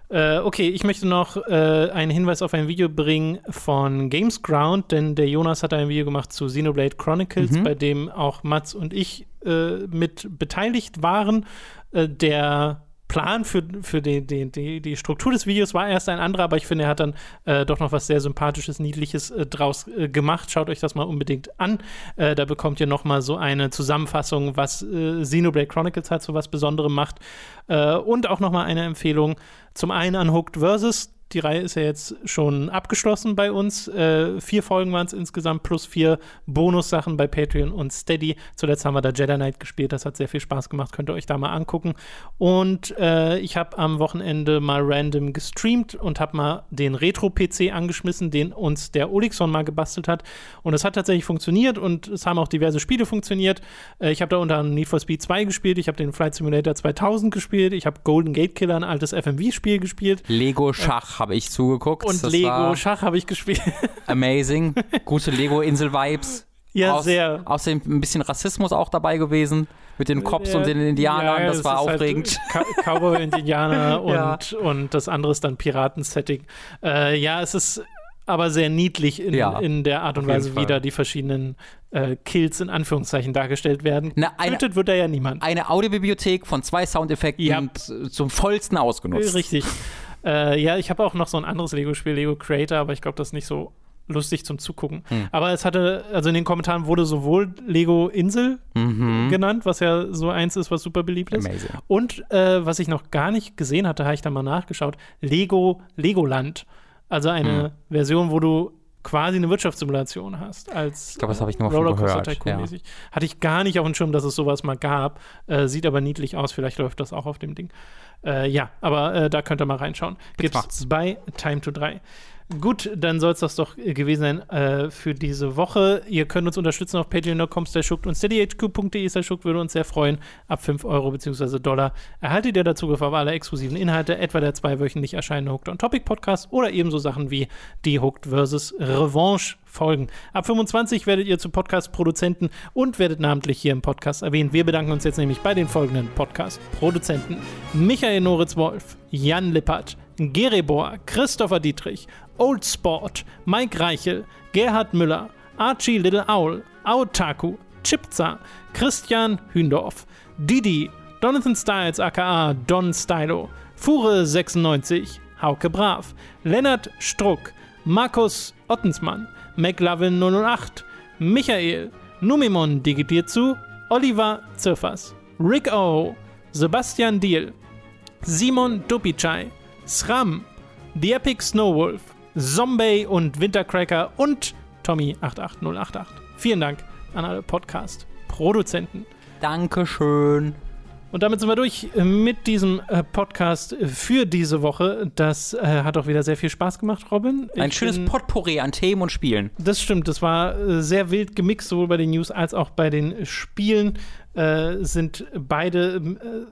Äh, okay, ich möchte noch äh, einen Hinweis auf ein Video bringen von Gamesground, denn der Jonas hat ein Video gemacht zu Xenoblade Chronicles, mhm. bei dem auch Mats und ich äh, mit beteiligt waren. Äh, der Plan für, für die, die, die, die Struktur des Videos war erst ein anderer, aber ich finde, er hat dann äh, doch noch was sehr Sympathisches, Niedliches äh, draus äh, gemacht. Schaut euch das mal unbedingt an. Äh, da bekommt ihr noch mal so eine Zusammenfassung, was äh, Xenoblade Chronicles hat, so was Besonderem macht. Äh, und auch noch mal eine Empfehlung zum einen an Hooked Versus die Reihe ist ja jetzt schon abgeschlossen bei uns. Äh, vier Folgen waren es insgesamt, plus vier Bonussachen bei Patreon und Steady. Zuletzt haben wir da Jedi Knight gespielt, das hat sehr viel Spaß gemacht, könnt ihr euch da mal angucken. Und äh, ich habe am Wochenende mal random gestreamt und habe mal den Retro-PC angeschmissen, den uns der Olixon mal gebastelt hat. Und es hat tatsächlich funktioniert und es haben auch diverse Spiele funktioniert. Äh, ich habe da unter anderem Need for Speed 2 gespielt, ich habe den Flight Simulator 2000 gespielt, ich habe Golden Gate Killer, ein altes FMV-Spiel gespielt. Lego Schach habe ich zugeguckt. Und das Lego Schach habe ich gespielt. Amazing. Gute Lego-Insel-Vibes. Ja, Aus, sehr. Außerdem ein bisschen Rassismus auch dabei gewesen. Mit den Cops ja, und den Indianern. Ja, das, das war halt aufregend. Halt Cowboy und Indianer und, ja. und das andere ist dann Piraten-Setting. Äh, ja, es ist aber sehr niedlich in, in der Art und Weise, wie da die verschiedenen äh, Kills in Anführungszeichen dargestellt werden. Na, eine, Tötet wird da ja niemand. Eine Audiobibliothek von zwei Soundeffekten zum vollsten ausgenutzt. Richtig. Äh, ja, ich habe auch noch so ein anderes Lego-Spiel, Lego Creator, aber ich glaube, das ist nicht so lustig zum Zugucken. Hm. Aber es hatte, also in den Kommentaren wurde sowohl Lego Insel mhm. genannt, was ja so eins ist, was super beliebt ist. Amazing. Und äh, was ich noch gar nicht gesehen hatte, habe ich dann mal nachgeschaut, Lego Legoland. Also eine hm. Version, wo du quasi eine Wirtschaftssimulation hast. Als ich glaube, das habe ich nur Rollercoaster Tycoon mäßig. Ja. Hatte ich gar nicht auf dem Schirm, dass es sowas mal gab. Äh, sieht aber niedlich aus. Vielleicht läuft das auch auf dem Ding. Äh, ja, aber äh, da könnt ihr mal reinschauen. Gibt es bei Time to 3. Gut, dann soll es das doch gewesen sein äh, für diese Woche. Ihr könnt uns unterstützen auf patreon.com und steadyhq.de würde uns sehr freuen. Ab 5 Euro bzw. Dollar erhaltet ihr dazu auf alle exklusiven Inhalte, etwa der zweiwöchentlich erscheinende Hooked on Topic Podcast oder ebenso Sachen wie die Hooked vs. Revanche Folgen. Ab 25 werdet ihr zu Podcast-Produzenten und werdet namentlich hier im Podcast erwähnt. Wir bedanken uns jetzt nämlich bei den folgenden Podcast-Produzenten: Michael Noritz-Wolf, Jan Lippert, Gerebor, Christopher Dietrich, Old Sport, Mike Reichel, Gerhard Müller, Archie Little Owl, Aotaku, Chipza, Christian Hündorf, Didi, Jonathan Styles aka Don Stylo, Fure96, Hauke Brav, Lennart Struck, Markus Ottensmann, McLovin 008, Michael, Numimon digitiert zu, Oliver Zirfers, Rick O, Sebastian Diel, Simon Dupichai, Sram, The Epic Snowwolf, Zombie und Wintercracker und Tommy88088. Vielen Dank an alle Podcast-Produzenten. Dankeschön. Und damit sind wir durch mit diesem äh, Podcast für diese Woche. Das äh, hat auch wieder sehr viel Spaß gemacht, Robin. Ich Ein schönes bin, Potpourri an Themen und Spielen. Das stimmt. Das war äh, sehr wild gemixt, sowohl bei den News als auch bei den Spielen. sind beide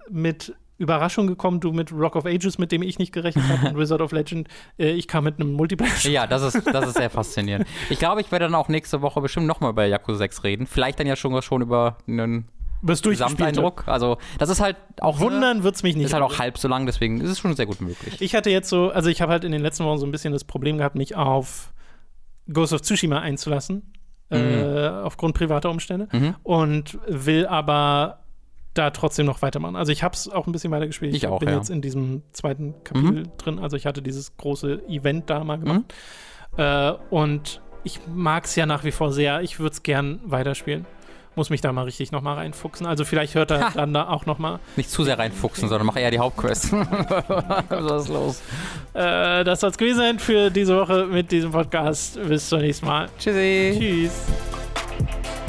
mit Überraschung gekommen, du mit Rock of Ages, mit dem ich nicht gerechnet habe, und Wizard of Legend. Äh, ich kam mit einem Multiplayer. Ja, das ist, das ist sehr faszinierend. Ich glaube, ich werde dann auch nächste Woche bestimmt nochmal über Yakuza 6 reden. Vielleicht dann ja schon, schon über einen Gesamteindruck. Also, das ist halt auch. Wundern wird es mich nicht. Ist halt auch halb so lang, deswegen ist es schon sehr gut möglich. Ich hatte jetzt so, also ich habe halt in den letzten Wochen so ein bisschen das Problem gehabt, mich auf Ghost of Tsushima einzulassen. Mhm. Äh, aufgrund privater Umstände. Mhm. Und will aber da trotzdem noch weitermachen. Also ich habe es auch ein bisschen weiter gespielt. Ich, ich auch, bin ja. jetzt in diesem zweiten Kapitel mhm. drin. Also ich hatte dieses große Event da mal gemacht. Mhm. Äh, und ich mag es ja nach wie vor sehr. Ich würde es gern weiterspielen. Muss mich da mal richtig nochmal reinfuchsen. Also vielleicht hört er ha. dann da auch nochmal. Nicht zu sehr reinfuchsen, sondern mach eher die Hauptquest. Was ist los? Äh, das soll es gewesen sein für diese Woche mit diesem Podcast. Bis zum nächsten Mal. Tschüssi. Tschüss.